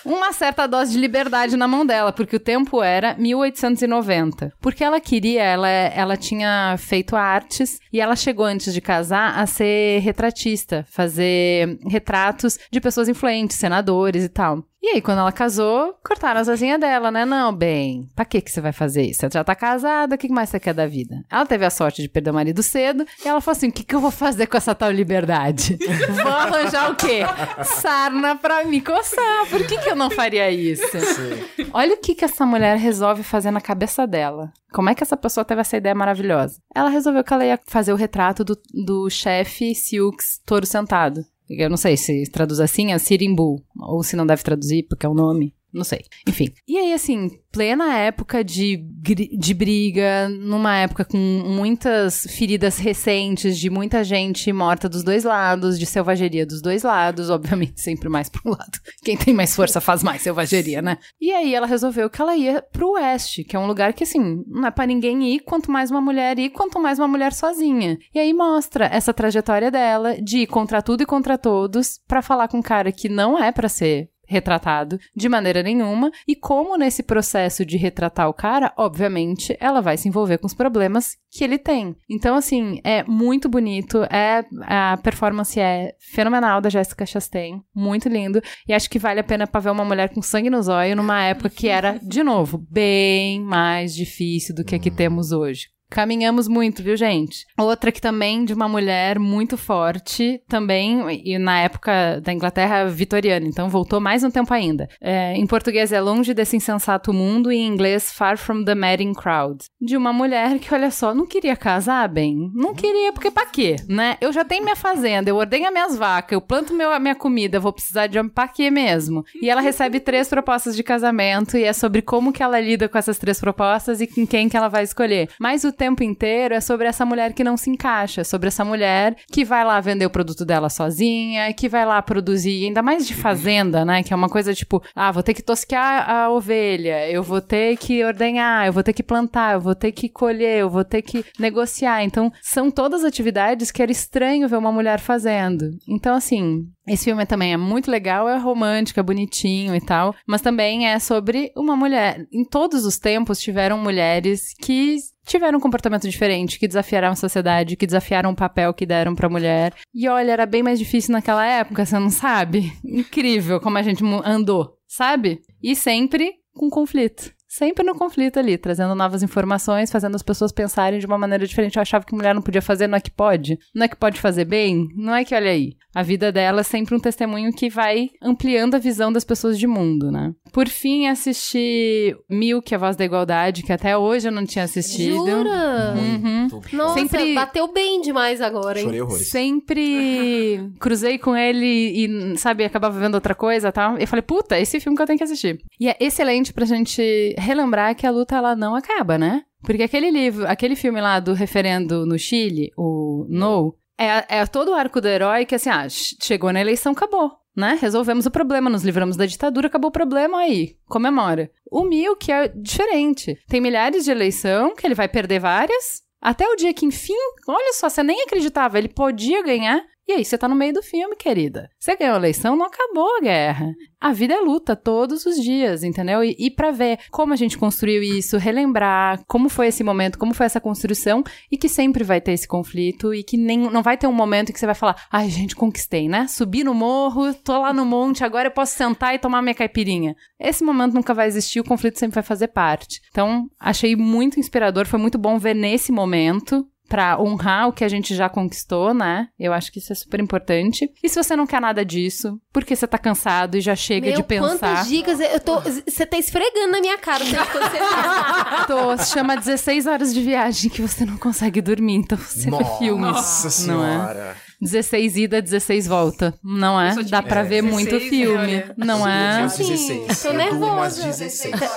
Uma certa dose de liberdade na mão dela, porque o tempo era 1890. Porque ela queria, ela, ela tinha feito artes e ela chegou antes de casar a ser retratista, fazer retratos de pessoas influentes, senadores e tal. E aí, quando ela casou, cortaram as asinhas dela, né? Não, bem, pra que que você vai fazer isso? Você já tá casada, o que mais você quer da vida? Ela teve a sorte de perder o marido cedo, e ela falou assim, o que que eu vou fazer com essa tal liberdade? [LAUGHS] vou arranjar o quê? Sarna pra me coçar. Por que que eu não faria isso? Sim. Olha o que que essa mulher resolve fazer na cabeça dela. Como é que essa pessoa teve essa ideia maravilhosa? Ela resolveu que ela ia fazer o retrato do, do chefe Silks Touro Sentado. Eu não sei se traduz assim, é Sirimbu. Ou se não deve traduzir, porque é o nome. Não sei. Enfim. E aí, assim, plena época de, de briga, numa época com muitas feridas recentes, de muita gente morta dos dois lados, de selvageria dos dois lados, obviamente [LAUGHS] sempre mais pro lado. Quem tem mais força faz mais selvageria, né? E aí ela resolveu que ela ia pro oeste, que é um lugar que, assim, não é pra ninguém ir, quanto mais uma mulher ir, quanto mais uma mulher sozinha. E aí mostra essa trajetória dela de ir contra tudo e contra todos para falar com um cara que não é para ser retratado de maneira nenhuma. E como nesse processo de retratar o cara, obviamente, ela vai se envolver com os problemas que ele tem. Então, assim, é muito bonito. É a performance é fenomenal da Jessica Chastain, muito lindo. E acho que vale a pena para ver uma mulher com sangue nos olhos numa época que era, de novo, bem mais difícil do que a que temos hoje. Caminhamos muito, viu, gente? Outra que também de uma mulher muito forte, também, e na época da Inglaterra vitoriana, então voltou mais um tempo ainda. É, em português é Longe desse Insensato Mundo e em inglês Far from the Madding Crowd. De uma mulher que, olha só, não queria casar bem. Não queria, porque pra quê, né? Eu já tenho minha fazenda, eu ordenho as minhas vacas, eu planto meu, a minha comida, vou precisar de homem pra quê mesmo? E ela recebe três propostas de casamento e é sobre como que ela lida com essas três propostas e com quem que ela vai escolher. Mas o tempo inteiro é sobre essa mulher que não se encaixa, sobre essa mulher que vai lá vender o produto dela sozinha, que vai lá produzir, ainda mais de fazenda, né? Que é uma coisa tipo, ah, vou ter que tosquear a ovelha, eu vou ter que ordenhar, eu vou ter que plantar, eu vou ter que colher, eu vou ter que negociar. Então, são todas atividades que era estranho ver uma mulher fazendo. Então, assim, esse filme também é muito legal, é romântico, é bonitinho e tal, mas também é sobre uma mulher. Em todos os tempos tiveram mulheres que tiveram um comportamento diferente, que desafiaram a sociedade, que desafiaram o papel que deram pra mulher. E olha, era bem mais difícil naquela época, você não sabe? Incrível como a gente andou, sabe? E sempre com conflito sempre no conflito ali, trazendo novas informações, fazendo as pessoas pensarem de uma maneira diferente. Eu achava que mulher não podia fazer, não é que pode? Não é que pode fazer bem? Não é que, olha aí, a vida dela é sempre um testemunho que vai ampliando a visão das pessoas de mundo, né? Por fim, assisti Milk, A Voz da Igualdade, que até hoje eu não tinha assistido. Jura? Uhum. Nossa, Sempre- bateu bem demais agora, hein? Chorei horrores. Sempre [LAUGHS] cruzei com ele e, sabe, acabava vendo outra coisa e tal. E eu falei, puta, esse filme que eu tenho que assistir. E é excelente pra gente relembrar que a luta, ela não acaba, né? Porque aquele livro, aquele filme lá do referendo no Chile, o No, é, é todo o arco do herói que, assim, ah, ch- chegou na eleição, acabou. Né? Resolvemos o problema, nos livramos da ditadura, acabou o problema aí. Comemora. O Milk é diferente. Tem milhares de eleição, que ele vai perder várias, até o dia que, enfim, olha só, você nem acreditava, ele podia ganhar. E aí, você tá no meio do filme, querida. Você ganhou a eleição, não acabou a guerra. A vida é luta todos os dias, entendeu? E, e para ver como a gente construiu isso, relembrar como foi esse momento, como foi essa construção, e que sempre vai ter esse conflito, e que nem, não vai ter um momento que você vai falar, ai, gente, conquistei, né? Subi no morro, tô lá no monte, agora eu posso sentar e tomar minha caipirinha. Esse momento nunca vai existir, o conflito sempre vai fazer parte. Então, achei muito inspirador, foi muito bom ver nesse momento pra honrar o que a gente já conquistou, né? Eu acho que isso é super importante. E se você não quer nada disso, porque você tá cansado e já chega Meu, de pensar. quantas dicas eu tô... Você tá esfregando na minha cara. Não sei quando você fala. [LAUGHS] Tô, se chama 16 horas de viagem que você não consegue dormir, então você vê filmes. Nossa Não é? Senhora. 16 ida, 16 volta. Não é? Eu Dá pra ver 16, muito filme. olha. Não é? Às 16. tô eu nervosa. 16. Tá-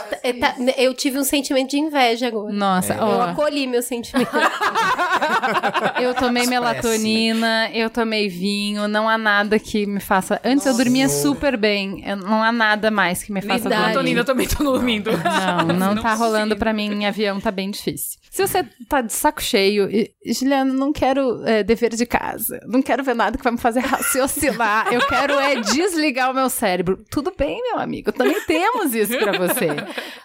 tá- eu tive um sentimento de inveja agora. Nossa, Eu ó. acolhi meu sentimento. [LAUGHS] Eu tomei melatonina, eu tomei vinho, não há nada que me faça. Antes eu dormia super bem, eu- não há nada mais que me faça Verdade. dormir. Tonina, eu também tô dormindo. Não, não, tá rolando pra mim em avião, tá bem difícil. Se você tá de saco cheio, e, Juliana, não quero é, dever de casa, não quero ver nada que vai me fazer [LAUGHS] raciocinar, eu quero é desligar o meu cérebro. Tudo bem, meu amigo, também temos isso pra você.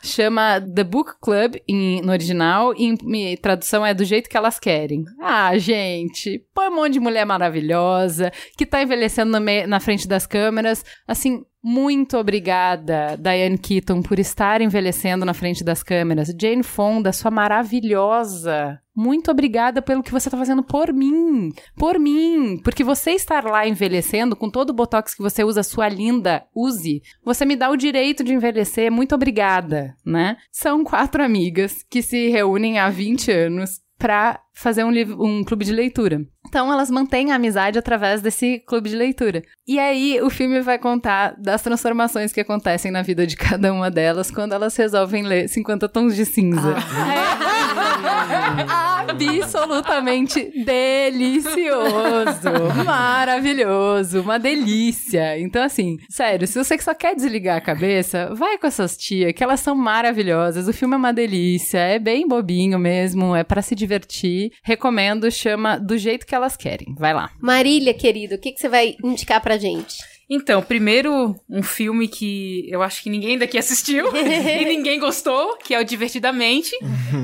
Chama The Book Club em- no original, e em, em tradução é do jeito que elas querem. Ah, gente, põe um monte de mulher maravilhosa, que tá envelhecendo me- na frente das câmeras, assim, muito obrigada, Diane Keaton, por estar envelhecendo na frente das câmeras. Jane Fonda, sua maravilhosa. Muito obrigada pelo que você tá fazendo por mim. Por mim. Porque você estar lá envelhecendo, com todo o botox que você usa, sua linda, use. Você me dá o direito de envelhecer. Muito obrigada, né? São quatro amigas que se reúnem há 20 anos pra fazer um, livro, um clube de leitura. Então elas mantêm a amizade através desse clube de leitura. E aí o filme vai contar das transformações que acontecem na vida de cada uma delas quando elas resolvem ler 50 tons de cinza. É [LAUGHS] absolutamente delicioso, maravilhoso, uma delícia. Então assim, sério, se você só quer desligar a cabeça, vai com essas tia que elas são maravilhosas. O filme é uma delícia, é bem bobinho mesmo, é pra se divertir. Recomendo, chama Do Jeito que Elas Querem. Vai lá. Marília, querido, o que, que você vai indicar pra gente? Então, primeiro, um filme que eu acho que ninguém daqui assistiu [LAUGHS] e ninguém gostou, que é o Divertidamente,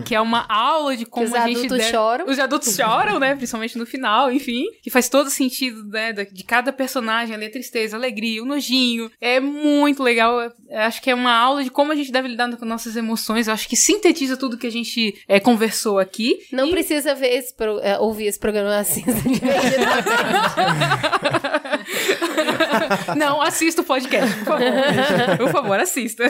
que é uma aula de como os a gente... adultos deve- choram. Os adultos choram, né? Principalmente no final, enfim. Que faz todo sentido, né? De cada personagem, ali, a tristeza, a alegria, o nojinho. É muito legal. Acho que é uma aula de como a gente deve lidar com nossas emoções. Eu acho que sintetiza tudo que a gente é, conversou aqui. Não precisa ver esse pro- é, ouvir esse programa assim. [LAUGHS] Não, assista o podcast, por favor. por favor, assista.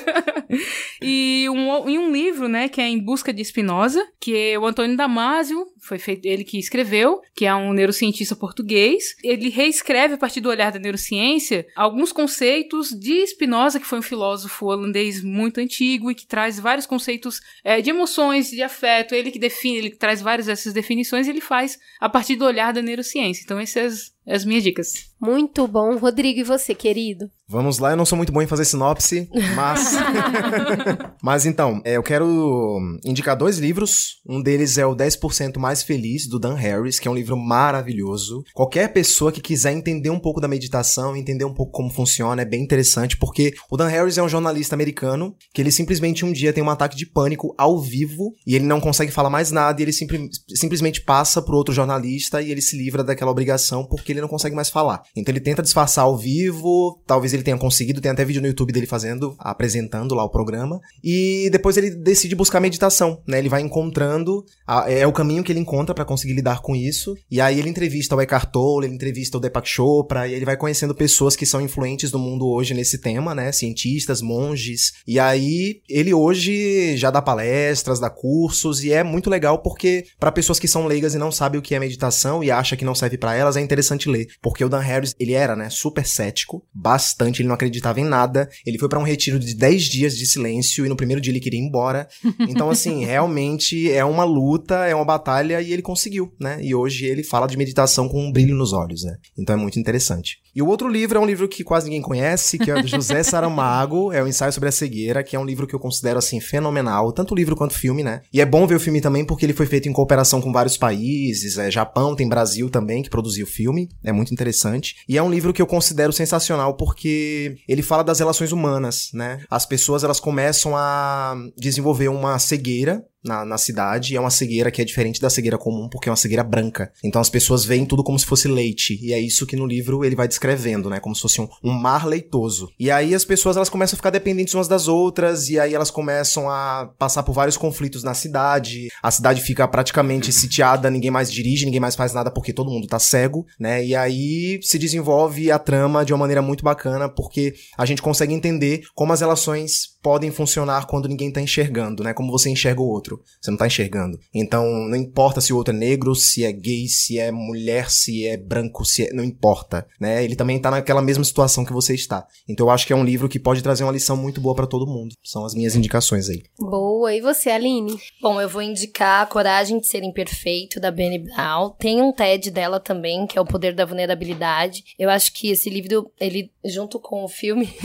E um, em um livro, né, que é Em Busca de Spinoza, que é o Antônio Damasio, foi feito, ele que escreveu, que é um neurocientista português. Ele reescreve a partir do olhar da neurociência alguns conceitos de Spinoza, que foi um filósofo holandês muito antigo e que traz vários conceitos é, de emoções, de afeto. Ele que define, ele que traz várias dessas definições, ele faz a partir do olhar da neurociência. Então, essas as minhas dicas. Muito bom. Rodrigo, e você, querido? Vamos lá, eu não sou muito bom em fazer sinopse, mas. [LAUGHS] mas então, é, eu quero indicar dois livros. Um deles é o 10% Mais Feliz, do Dan Harris, que é um livro maravilhoso. Qualquer pessoa que quiser entender um pouco da meditação, entender um pouco como funciona, é bem interessante, porque o Dan Harris é um jornalista americano que ele simplesmente um dia tem um ataque de pânico ao vivo e ele não consegue falar mais nada e ele simpli simplesmente passa pro outro jornalista e ele se livra daquela obrigação porque ele não consegue mais falar. Então ele tenta disfarçar ao vivo, talvez ele tenha conseguido, tem até vídeo no YouTube dele fazendo, apresentando lá o programa. E depois ele decide buscar meditação, né? Ele vai encontrando, a, é o caminho que ele encontra para conseguir lidar com isso. E aí ele entrevista o Eckhart Tolle, ele entrevista o Deepak Chopra, e ele vai conhecendo pessoas que são influentes no mundo hoje nesse tema, né? Cientistas, monges. E aí ele hoje já dá palestras, dá cursos, e é muito legal porque para pessoas que são leigas e não sabem o que é meditação e acha que não serve para elas, é interessante ler. Porque o Dan Harris, ele era, né, super cético, bastante, ele não acreditava em nada. Ele foi para um retiro de 10 dias de silêncio e no primeiro dia ele queria ir embora. [LAUGHS] Então, assim, realmente é uma luta, é uma batalha e ele conseguiu, né? E hoje ele fala de meditação com um brilho nos olhos, né? Então é muito interessante. E o outro livro é um livro que quase ninguém conhece, que é do José [LAUGHS] Saramago, é o Ensaio sobre a Cegueira, que é um livro que eu considero, assim, fenomenal, tanto livro quanto filme, né? E é bom ver o filme também porque ele foi feito em cooperação com vários países, é Japão, tem Brasil também, que produziu o filme, é muito interessante. E é um livro que eu considero sensacional porque ele fala das relações humanas, né? As pessoas elas começam a desenvolver uma cegueira na, na cidade. É uma cegueira que é diferente da cegueira comum, porque é uma cegueira branca. Então as pessoas veem tudo como se fosse leite. E é isso que no livro ele vai descrevendo, né? Como se fosse um, um mar leitoso. E aí as pessoas elas começam a ficar dependentes umas das outras. E aí elas começam a passar por vários conflitos na cidade. A cidade fica praticamente sitiada, ninguém mais dirige, ninguém mais faz nada porque todo mundo tá cego, né? E aí se desenvolve a trama de uma maneira muito bacana, porque a gente consegue entender como as relações podem funcionar quando ninguém tá enxergando, né? Como você enxerga o outro. Você não tá enxergando. Então, não importa se o outro é negro, se é gay, se é mulher, se é branco, se é... Não importa, né? Ele também tá naquela mesma situação que você está. Então, eu acho que é um livro que pode trazer uma lição muito boa para todo mundo. São as minhas indicações aí. Boa. E você, Aline? Bom, eu vou indicar A Coragem de Ser Imperfeito, da Brené Brown. Tem um TED dela também, que é O Poder da Vulnerabilidade. Eu acho que esse livro, ele, junto com o filme, [LAUGHS]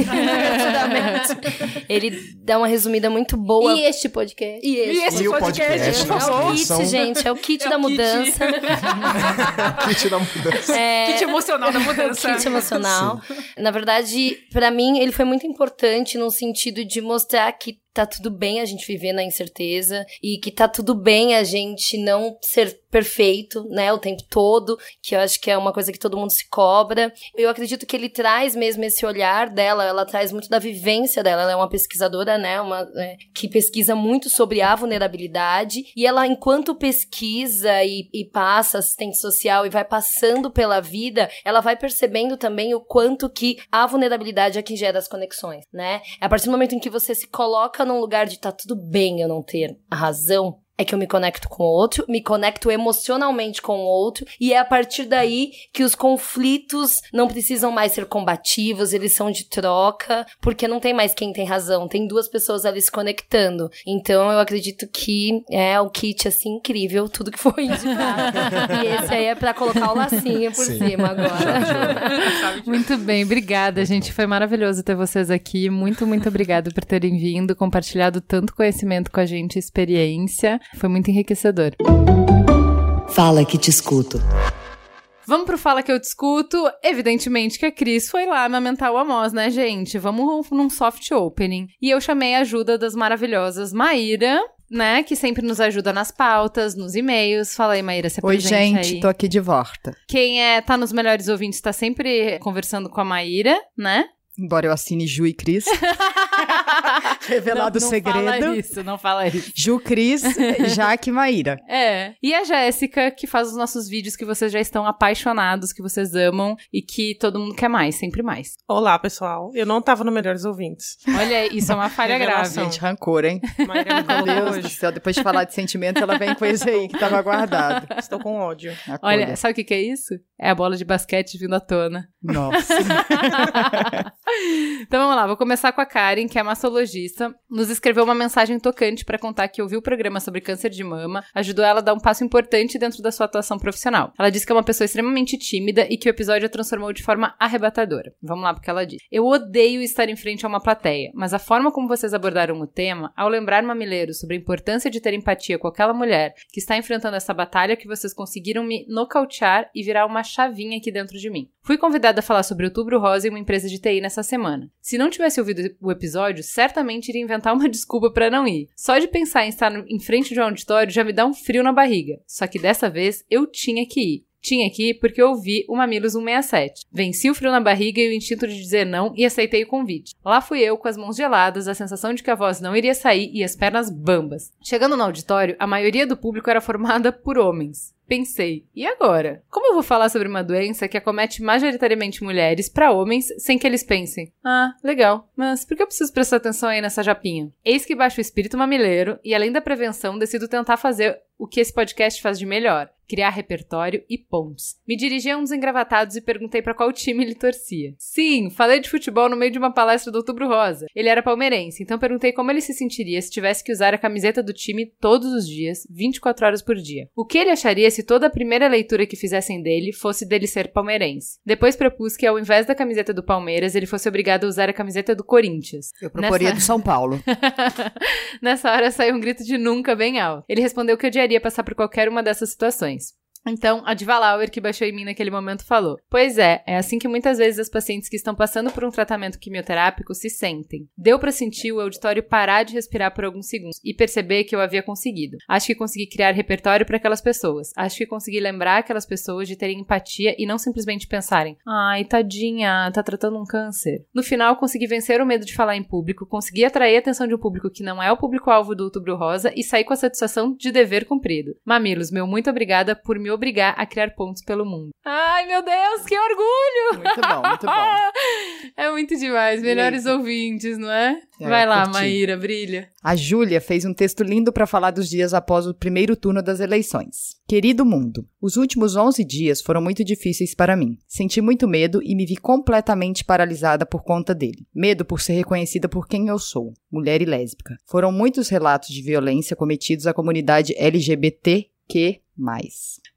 [LAUGHS] ele dá uma resumida muito boa. E este podcast? E este, E esse E o podcast, podcast, É o kit, gente, é o kit da mudança. [LAUGHS] Kit da mudança. É, Kit emocional da [LAUGHS] mudança. kit emocional. Na verdade, pra mim, ele foi muito importante no sentido de mostrar que tá tudo bem a gente viver na incerteza e que tá tudo bem a gente não ser perfeito, né, o tempo todo, que eu acho que é uma coisa que todo mundo se cobra. Eu acredito que ele traz mesmo esse olhar dela, ela traz muito da vivência dela, ela é uma pesquisadora, né, uma é, que pesquisa muito sobre a vulnerabilidade e ela enquanto pesquisa e, e passa assistente social e vai passando pela vida, ela vai percebendo também o quanto que a vulnerabilidade é que gera as conexões, né? A partir do momento em que você se coloca num lugar de tá tudo bem eu não ter a razão, é que eu me conecto com o outro, me conecto emocionalmente com o outro, e é a partir daí que os conflitos não precisam mais ser combativos, eles são de troca, porque não tem mais quem tem razão, tem duas pessoas ali se conectando. Então eu acredito que é o kit assim incrível, tudo que foi indicado. [LAUGHS] e esse aí é pra colocar o lacinho por Sim. cima agora. Muito bem, obrigada, gente. Foi maravilhoso ter vocês aqui. Muito, muito obrigada por terem vindo, compartilhado tanto conhecimento com a gente, experiência. Foi muito enriquecedor. Fala que te escuto. Vamos pro Fala Que Eu Discuto. Evidentemente que a Cris foi lá amamentar o Amos, né, gente? Vamos num soft opening. E eu chamei a ajuda das maravilhosas Maíra, né, que sempre nos ajuda nas pautas, nos e-mails. Fala aí, Maíra, se Oi, apresente gente, aí. tô aqui de volta. Quem é, tá nos melhores ouvintes tá sempre conversando com a Maíra, né? Embora eu assine Ju e Cris. [LAUGHS] Revelado não, o segredo. Não fala isso, não fala isso. Ju, Cris, [LAUGHS] Jaque e Maíra. É. E a Jéssica, que faz os nossos vídeos que vocês já estão apaixonados, que vocês amam e que todo mundo quer mais, sempre mais. Olá, pessoal. Eu não tava no Melhores Ouvintes. Olha, isso é uma falha grave. Revelação. Gente, rancor, hein? [LAUGHS] Maíra me Meu colocou Deus do hoje. céu, depois de falar de sentimentos, ela vem com esse aí que tava guardado. Estou com ódio. Olha, sabe o que, que é isso? É a bola de basquete vindo à tona. Nossa. Então vamos lá, vou começar com a Karen, que é mastologista. Nos escreveu uma mensagem tocante para contar que ouviu o programa sobre câncer de mama, ajudou ela a dar um passo importante dentro da sua atuação profissional. Ela disse que é uma pessoa extremamente tímida e que o episódio a transformou de forma arrebatadora. Vamos lá, porque ela diz: Eu odeio estar em frente a uma plateia, mas a forma como vocês abordaram o tema, ao lembrar mamileiros sobre a importância de ter empatia com aquela mulher que está enfrentando essa batalha que vocês conseguiram me nocautear e virar uma chavinha aqui dentro de mim. Fui convidada a falar sobre Outubro Rosa em uma empresa de TI nessa semana. Se não tivesse ouvido o episódio, certamente iria inventar uma [LAUGHS] desculpa para não ir. Só de pensar em estar em frente de um auditório já me dá um frio na barriga. Só que dessa vez eu tinha que ir. Tinha ir porque eu ouvi o Mamilos 167. Venci o frio na barriga e o instinto de dizer não e aceitei o convite. Lá fui eu com as mãos geladas, a sensação de que a voz não iria sair e as pernas bambas. Chegando no auditório, a maioria do público era formada por homens. Pensei, e agora? Como eu vou falar sobre uma doença que acomete majoritariamente mulheres para homens sem que eles pensem? Ah, legal, mas por que eu preciso prestar atenção aí nessa japinha? Eis que baixo o espírito mamileiro e, além da prevenção, decido tentar fazer o que esse podcast faz de melhor: criar repertório e pontes. Me dirigi a um dos engravatados e perguntei para qual time ele torcia. Sim, falei de futebol no meio de uma palestra do Outubro Rosa. Ele era palmeirense, então perguntei como ele se sentiria se tivesse que usar a camiseta do time todos os dias, 24 horas por dia. O que ele acharia se toda a primeira leitura que fizessem dele fosse dele ser palmeirense. Depois propus que ao invés da camiseta do Palmeiras, ele fosse obrigado a usar a camiseta do Corinthians. Eu proporia Nessa- do São Paulo. [LAUGHS] Nessa hora saiu um grito de nunca bem alto. Ele respondeu que odiaria passar por qualquer uma dessas situações. Então, a Diva Lauer, que baixou em mim naquele momento, falou: Pois é, é assim que muitas vezes as pacientes que estão passando por um tratamento quimioterápico se sentem. Deu pra sentir o auditório parar de respirar por alguns segundos e perceber que eu havia conseguido. Acho que consegui criar repertório para aquelas pessoas. Acho que consegui lembrar aquelas pessoas de terem empatia e não simplesmente pensarem: Ai, tadinha, tá tratando um câncer. No final, consegui vencer o medo de falar em público, consegui atrair a atenção de um público que não é o público-alvo do Outubro Rosa e sair com a satisfação de dever cumprido. Mamilos, meu muito obrigada por me obrigar a criar pontos pelo mundo. Ai, meu Deus, que orgulho! Muito bom, muito bom. [LAUGHS] É muito demais. Melhores ouvintes, não é? É, Vai lá, curti. Maíra, brilha. A Júlia fez um texto lindo para falar dos dias após o primeiro turno das eleições. Querido mundo, os últimos 11 dias foram muito difíceis para mim. Senti muito medo e me vi completamente paralisada por conta dele. Medo por ser reconhecida por quem eu sou, mulher e lésbica. Foram muitos relatos de violência cometidos à comunidade LGBTQ+.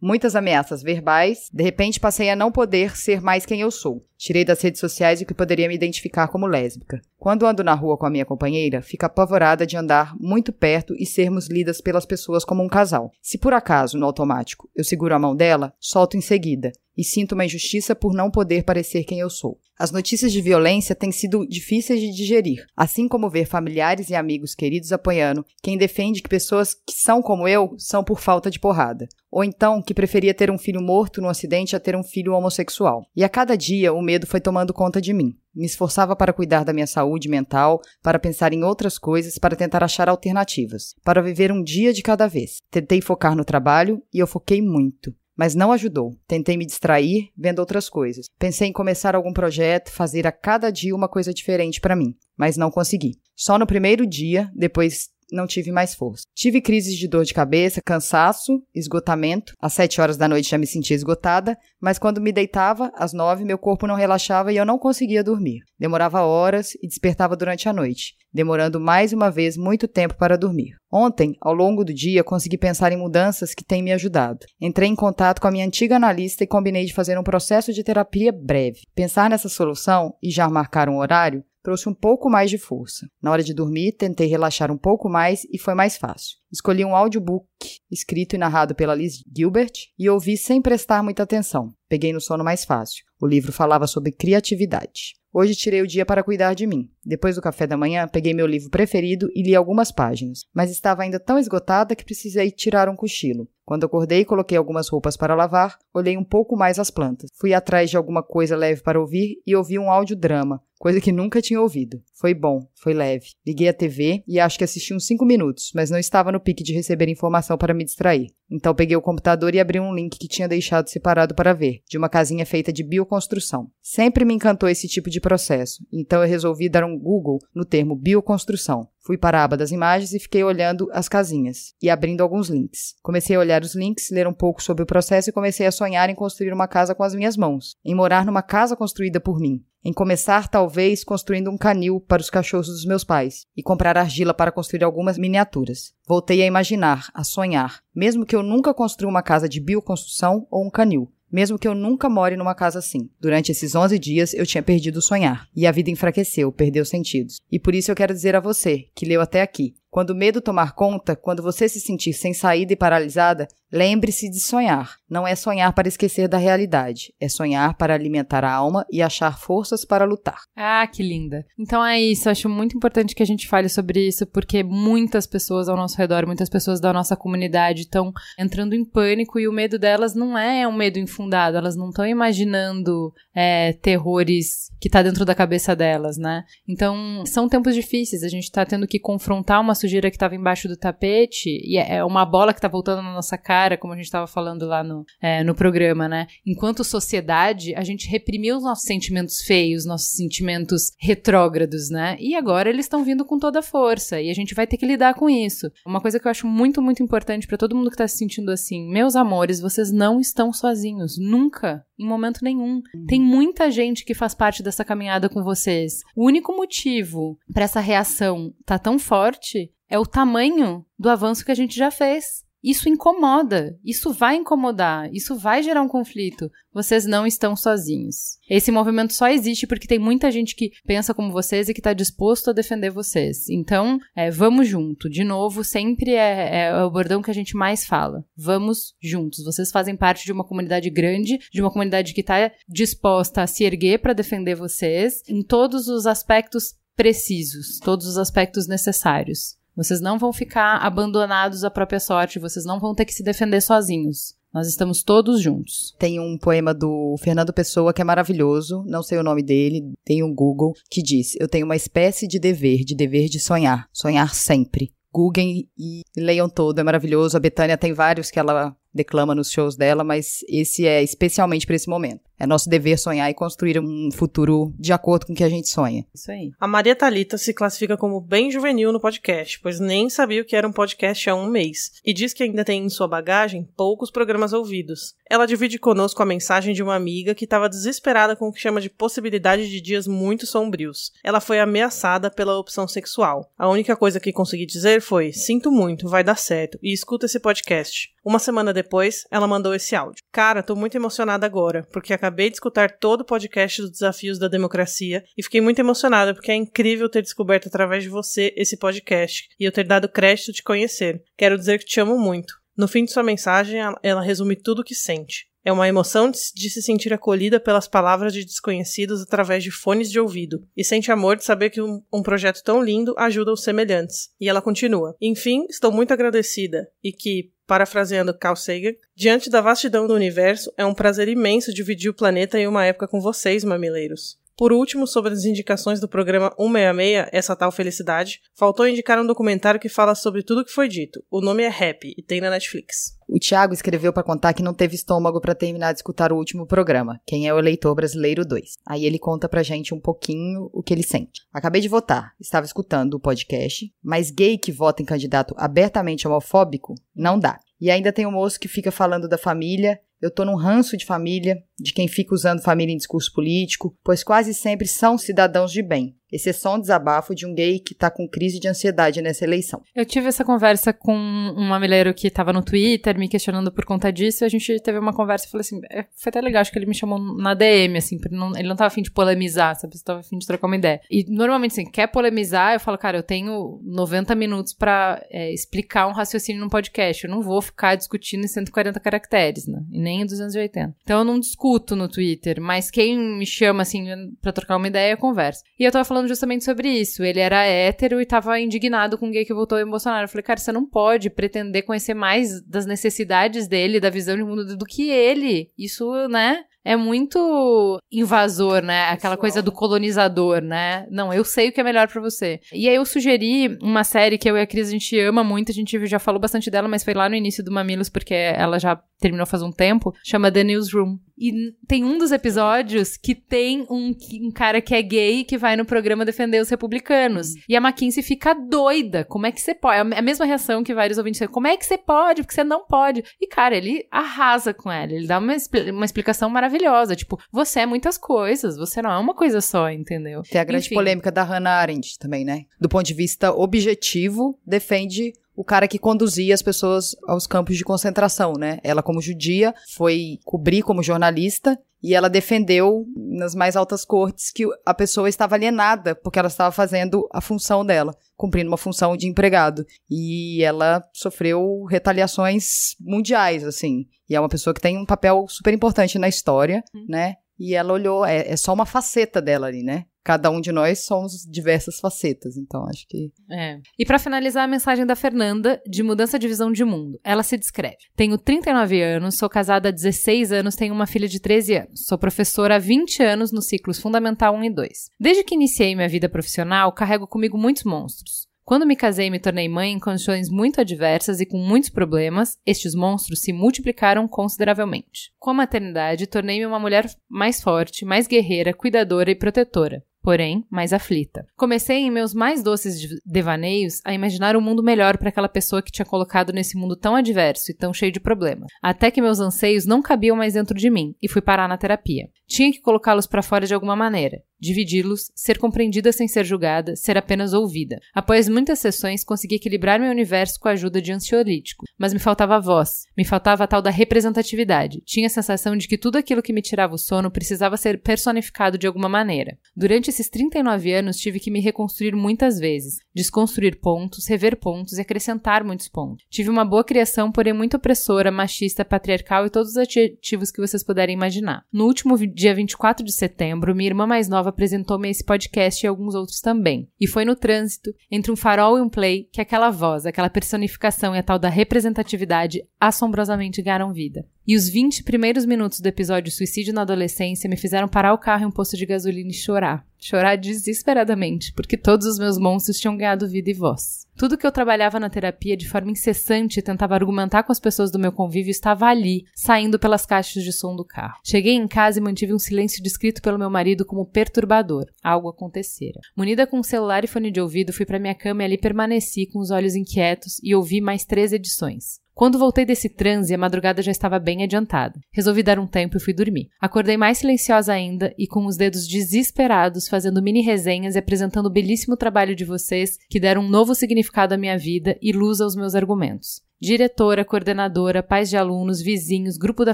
Muitas ameaças verbais. De repente passei a não poder ser mais quem eu sou. Tirei das redes sociais o que poderia me identificar como lésbica. Quando ando na rua com a minha companheira, fico apavorada de andar muito perto e sermos lidas pelas pessoas como um casal. Se por acaso, no automático, eu seguro a mão dela, solto em seguida e sinto uma injustiça por não poder parecer quem eu sou. As notícias de violência têm sido difíceis de digerir, assim como ver familiares e amigos queridos apoiando quem defende que pessoas que são como eu são por falta de porrada, ou então que preferia ter um filho morto no acidente a ter um filho homossexual. E a cada dia o medo foi tomando conta de mim. Me esforçava para cuidar da minha saúde mental, para pensar em outras coisas, para tentar achar alternativas, para viver um dia de cada vez. Tentei focar no trabalho e eu foquei muito. Mas não ajudou. Tentei me distrair vendo outras coisas. Pensei em começar algum projeto, fazer a cada dia uma coisa diferente para mim, mas não consegui. Só no primeiro dia, depois não tive mais força. Tive crises de dor de cabeça, cansaço, esgotamento. Às sete horas da noite já me sentia esgotada, mas quando me deitava, às nove, meu corpo não relaxava e eu não conseguia dormir. Demorava horas e despertava durante a noite, demorando mais uma vez muito tempo para dormir. Ontem, ao longo do dia, consegui pensar em mudanças que têm me ajudado. Entrei em contato com a minha antiga analista e combinei de fazer um processo de terapia breve. Pensar nessa solução e já marcar um horário trouxe um pouco mais de força. Na hora de dormir, tentei relaxar um pouco mais e foi mais fácil. Escolhi um audiobook escrito e narrado pela Liz Gilbert e ouvi sem prestar muita atenção. Peguei no sono mais fácil. O livro falava sobre criatividade. Hoje tirei o dia para cuidar de mim. Depois do café da manhã, peguei meu livro preferido e li algumas páginas, mas estava ainda tão esgotada que precisei tirar um cochilo. Quando acordei, coloquei algumas roupas para lavar, olhei um pouco mais as plantas. Fui atrás de alguma coisa leve para ouvir e ouvi um audiodrama, coisa que nunca tinha ouvido. Foi bom, foi leve. Liguei a TV e acho que assisti uns 5 minutos, mas não estava no pique de receber informação para me distrair. Então peguei o computador e abri um link que tinha deixado separado para ver, de uma casinha feita de bioconstrução. Sempre me encantou esse tipo de processo, então eu resolvi dar um Google no termo bioconstrução. Fui para a aba das imagens e fiquei olhando as casinhas e abrindo alguns links. Comecei a olhar os links, ler um pouco sobre o processo e comecei a sonhar em construir uma casa com as minhas mãos, em morar numa casa construída por mim, em começar talvez construindo um canil para os cachorros dos meus pais e comprar argila para construir algumas miniaturas. Voltei a imaginar, a sonhar, mesmo que eu nunca construa uma casa de bioconstrução ou um canil mesmo que eu nunca more numa casa assim. Durante esses 11 dias eu tinha perdido o sonhar, e a vida enfraqueceu, perdeu sentidos. E por isso eu quero dizer a você, que leu até aqui, quando o medo tomar conta, quando você se sentir sem saída e paralisada, lembre-se de sonhar. Não é sonhar para esquecer da realidade, é sonhar para alimentar a alma e achar forças para lutar. Ah, que linda. Então é isso, acho muito importante que a gente fale sobre isso, porque muitas pessoas ao nosso redor, muitas pessoas da nossa comunidade estão entrando em pânico e o medo delas não é um medo infundado, elas não estão imaginando é, terrores que está dentro da cabeça delas, né? Então são tempos difíceis, a gente está tendo que confrontar uma sujeira que estava embaixo do tapete e é, é uma bola que está voltando na nossa cara, como a gente estava falando lá no, é, no programa, né? Enquanto sociedade, a gente reprimiu os nossos sentimentos feios, nossos sentimentos retrógrados, né? E agora eles estão vindo com toda a força e a gente vai ter que lidar com isso. Uma coisa que eu acho muito, muito importante para todo mundo que está se sentindo assim, meus amores, vocês não estão sozinhos, nunca, em momento nenhum. Tem muita gente que faz parte dessa caminhada com vocês. O único motivo para essa reação tá tão forte é o tamanho do avanço que a gente já fez. Isso incomoda, isso vai incomodar, isso vai gerar um conflito. Vocês não estão sozinhos. Esse movimento só existe porque tem muita gente que pensa como vocês e que está disposto a defender vocês. Então, é, vamos junto. De novo, sempre é, é, é o bordão que a gente mais fala. Vamos juntos. Vocês fazem parte de uma comunidade grande, de uma comunidade que está disposta a se erguer para defender vocês em todos os aspectos precisos, todos os aspectos necessários. Vocês não vão ficar abandonados à própria sorte, vocês não vão ter que se defender sozinhos. Nós estamos todos juntos. Tem um poema do Fernando Pessoa que é maravilhoso, não sei o nome dele, tem um Google, que diz: Eu tenho uma espécie de dever, de dever de sonhar, sonhar sempre. Googlem e leiam todo, é maravilhoso. A Betânia tem vários que ela declama nos shows dela, mas esse é especialmente para esse momento. É nosso dever sonhar e construir um futuro de acordo com o que a gente sonha. Isso aí. A Maria Talita se classifica como bem juvenil no podcast, pois nem sabia o que era um podcast há um mês, e diz que ainda tem em sua bagagem poucos programas ouvidos. Ela divide conosco a mensagem de uma amiga que estava desesperada com o que chama de possibilidade de dias muito sombrios. Ela foi ameaçada pela opção sexual. A única coisa que consegui dizer foi: sinto muito, vai dar certo, e escuta esse podcast. Uma semana depois, ela mandou esse áudio. Cara, tô muito emocionada agora, porque acabei de escutar todo o podcast dos Desafios da Democracia e fiquei muito emocionada porque é incrível ter descoberto através de você esse podcast e eu ter dado crédito de conhecer. Quero dizer que te amo muito. No fim de sua mensagem, ela resume tudo o que sente. É uma emoção de se sentir acolhida pelas palavras de desconhecidos através de fones de ouvido, e sente amor de saber que um, um, projeto tão lindo ajuda os semelhantes. E ela continua: Enfim, estou muito agradecida, e que, parafraseando Carl Sagan, diante da vastidão do universo, é um prazer imenso dividir o planeta em uma época com vocês, mamileiros. Por último, sobre as indicações do programa 166, Essa Tal Felicidade, faltou indicar um documentário que fala sobre tudo o que foi dito. O nome é Happy e tem na Netflix. O Thiago escreveu para contar que não teve estômago para terminar de escutar o último programa, Quem é o Eleitor Brasileiro 2. Aí ele conta pra gente um pouquinho o que ele sente. Acabei de votar, estava escutando o podcast, mas gay que vota em candidato abertamente homofóbico, não dá. E ainda tem o um moço que fica falando da família eu tô num ranço de família, de quem fica usando família em discurso político, pois quase sempre são cidadãos de bem. Esse é só um desabafo de um gay que tá com crise de ansiedade nessa eleição. Eu tive essa conversa com um mamileiro que tava no Twitter me questionando por conta disso. E a gente teve uma conversa e falei assim: é, foi até legal, acho que ele me chamou na DM, assim, não, ele não tava afim de polemizar, sabe? Ele tava afim de trocar uma ideia. E normalmente, assim, quer polemizar, eu falo, cara, eu tenho 90 minutos para é, explicar um raciocínio num podcast. Eu não vou ficar discutindo em 140 caracteres, né? E nem em 280. Então eu não discuto no Twitter, mas quem me chama, assim, pra trocar uma ideia, eu converso. E eu tava falando justamente sobre isso. Ele era hétero e tava indignado com o gay que votou em Bolsonaro. Eu falei, cara, você não pode pretender conhecer mais das necessidades dele, da visão de mundo do que ele. Isso, né? é muito invasor, né? Aquela coisa do colonizador, né? Não, eu sei o que é melhor para você. E aí eu sugeri uma série que eu e a Cris a gente ama muito, a gente já falou bastante dela, mas foi lá no início do Mamilos porque ela já terminou faz um tempo, chama The Newsroom. E tem um dos episódios que tem um, um cara que é gay que vai no programa defender os republicanos. Hum. E a McKinsey fica doida. Como é que você pode? É a mesma reação que vários ouvintes têm. Como é que você pode? Porque você não pode. E, cara, ele arrasa com ela. Ele dá uma, uma explicação maravilhosa. Tipo, você é muitas coisas. Você não é uma coisa só, entendeu? Tem a grande Enfim. polêmica da Hannah Arendt também, né? Do ponto de vista objetivo, defende o cara que conduzia as pessoas aos campos de concentração, né? Ela, como judia, foi cobrir como jornalista e ela defendeu nas mais altas cortes que a pessoa estava alienada porque ela estava fazendo a função dela, cumprindo uma função de empregado. E ela sofreu retaliações mundiais, assim. E é uma pessoa que tem um papel super importante na história, uhum. né? E ela olhou, é, é só uma faceta dela ali, né? Cada um de nós somos diversas facetas, então acho que. É. E para finalizar a mensagem da Fernanda, de mudança de visão de mundo. Ela se descreve: Tenho 39 anos, sou casada há 16 anos, tenho uma filha de 13 anos. Sou professora há 20 anos nos ciclos Fundamental 1 e 2. Desde que iniciei minha vida profissional, carrego comigo muitos monstros. Quando me casei e me tornei mãe em condições muito adversas e com muitos problemas, estes monstros se multiplicaram consideravelmente. Com a maternidade, tornei-me uma mulher mais forte, mais guerreira, cuidadora e protetora porém mais aflita. Comecei em meus mais doces devaneios a imaginar um mundo melhor para aquela pessoa que tinha colocado nesse mundo tão adverso e tão cheio de problemas, até que meus anseios não cabiam mais dentro de mim e fui parar na terapia. Tinha que colocá-los para fora de alguma maneira dividi-los, ser compreendida sem ser julgada, ser apenas ouvida. Após muitas sessões, consegui equilibrar meu universo com a ajuda de ansiolítico, mas me faltava voz, me faltava a tal da representatividade. Tinha a sensação de que tudo aquilo que me tirava o sono precisava ser personificado de alguma maneira. Durante esses 39 anos, tive que me reconstruir muitas vezes, desconstruir pontos, rever pontos e acrescentar muitos pontos. Tive uma boa criação, porém muito opressora, machista, patriarcal e todos os adjetivos que vocês puderem imaginar. No último dia 24 de setembro, minha irmã mais nova apresentou-me esse podcast e alguns outros também. E foi no trânsito, entre um farol e um play, que aquela voz, aquela personificação e a tal da representatividade assombrosamente ganharam vida. E os 20 primeiros minutos do episódio Suicídio na Adolescência me fizeram parar o carro em um posto de gasolina e chorar. Chorar desesperadamente, porque todos os meus monstros tinham ganhado vida e voz. Tudo que eu trabalhava na terapia de forma incessante e tentava argumentar com as pessoas do meu convívio estava ali, saindo pelas caixas de som do carro. Cheguei em casa e mantive um silêncio descrito pelo meu marido como perturbador. Algo acontecera. Munida com um celular e fone de ouvido, fui para minha cama e ali permaneci com os olhos inquietos e ouvi mais três edições. Quando voltei desse transe, a madrugada já estava bem adiantada. Resolvi dar um tempo e fui dormir. Acordei mais silenciosa ainda e com os dedos desesperados fazendo mini resenhas e apresentando o belíssimo trabalho de vocês que deram um novo significado à minha vida e luz aos meus argumentos. Diretora, coordenadora, pais de alunos, vizinhos, grupo da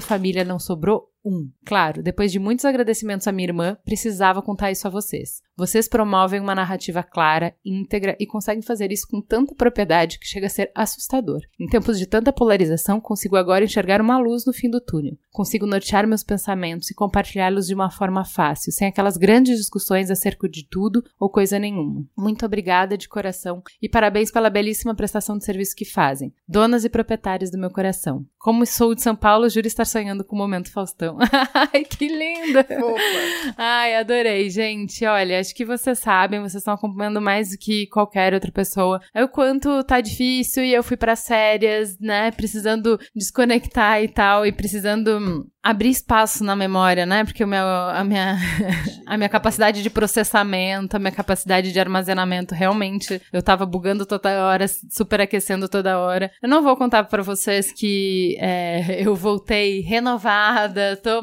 família, não sobrou um. Claro, depois de muitos agradecimentos à minha irmã, precisava contar isso a vocês. Vocês promovem uma narrativa clara, íntegra e conseguem fazer isso com tanta propriedade que chega a ser assustador. Em tempos de tanta polarização, consigo agora enxergar uma luz no fim do túnel. Consigo nortear meus pensamentos e compartilhá-los de uma forma fácil, sem aquelas grandes discussões acerca de tudo ou coisa nenhuma. Muito obrigada de coração e parabéns pela belíssima prestação de serviço que fazem. Donas e proprietárias do meu coração. Como sou de São Paulo, juro estar sonhando com o momento Faustão. [LAUGHS] Ai, que linda! Opa. Ai, adorei, gente. Olha, acho que vocês sabem, vocês estão acompanhando mais do que qualquer outra pessoa. É o quanto tá difícil e eu fui para férias, né? Precisando desconectar e tal, e precisando abrir espaço na memória, né? Porque o meu, a, minha, a minha capacidade de processamento, a minha capacidade de armazenamento, realmente, eu tava bugando toda hora, superaquecendo toda hora. Eu não vou contar para vocês que é, [LAUGHS] eu voltei renovada, tô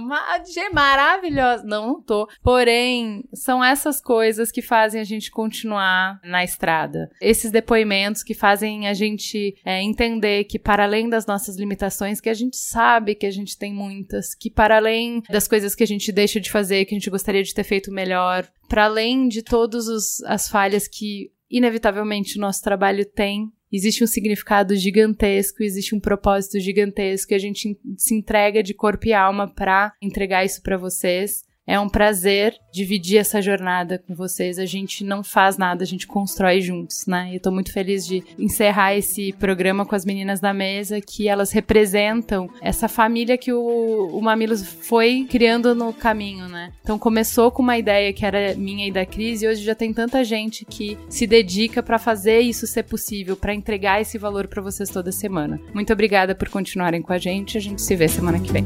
maravilhosa. Não, não tô. Porém, são essas coisas que fazem a gente continuar na estrada. Esses depoimentos que fazem a gente é, entender que, para além das nossas limitações, que a gente sabe que a gente tem muitas, coisas que, para além das coisas que a gente deixa de fazer, que a gente gostaria de ter feito melhor, para além de todas as falhas que, inevitavelmente, o nosso trabalho tem, existe um significado gigantesco, existe um propósito gigantesco, e a gente se entrega de corpo e alma para entregar isso para vocês. É um prazer dividir essa jornada com vocês. A gente não faz nada, a gente constrói juntos, né? E eu tô muito feliz de encerrar esse programa com as meninas da mesa, que elas representam essa família que o, o Mamilos foi criando no caminho, né? Então começou com uma ideia que era minha e da Cris, e hoje já tem tanta gente que se dedica para fazer isso ser possível, para entregar esse valor para vocês toda semana. Muito obrigada por continuarem com a gente. A gente se vê semana que vem.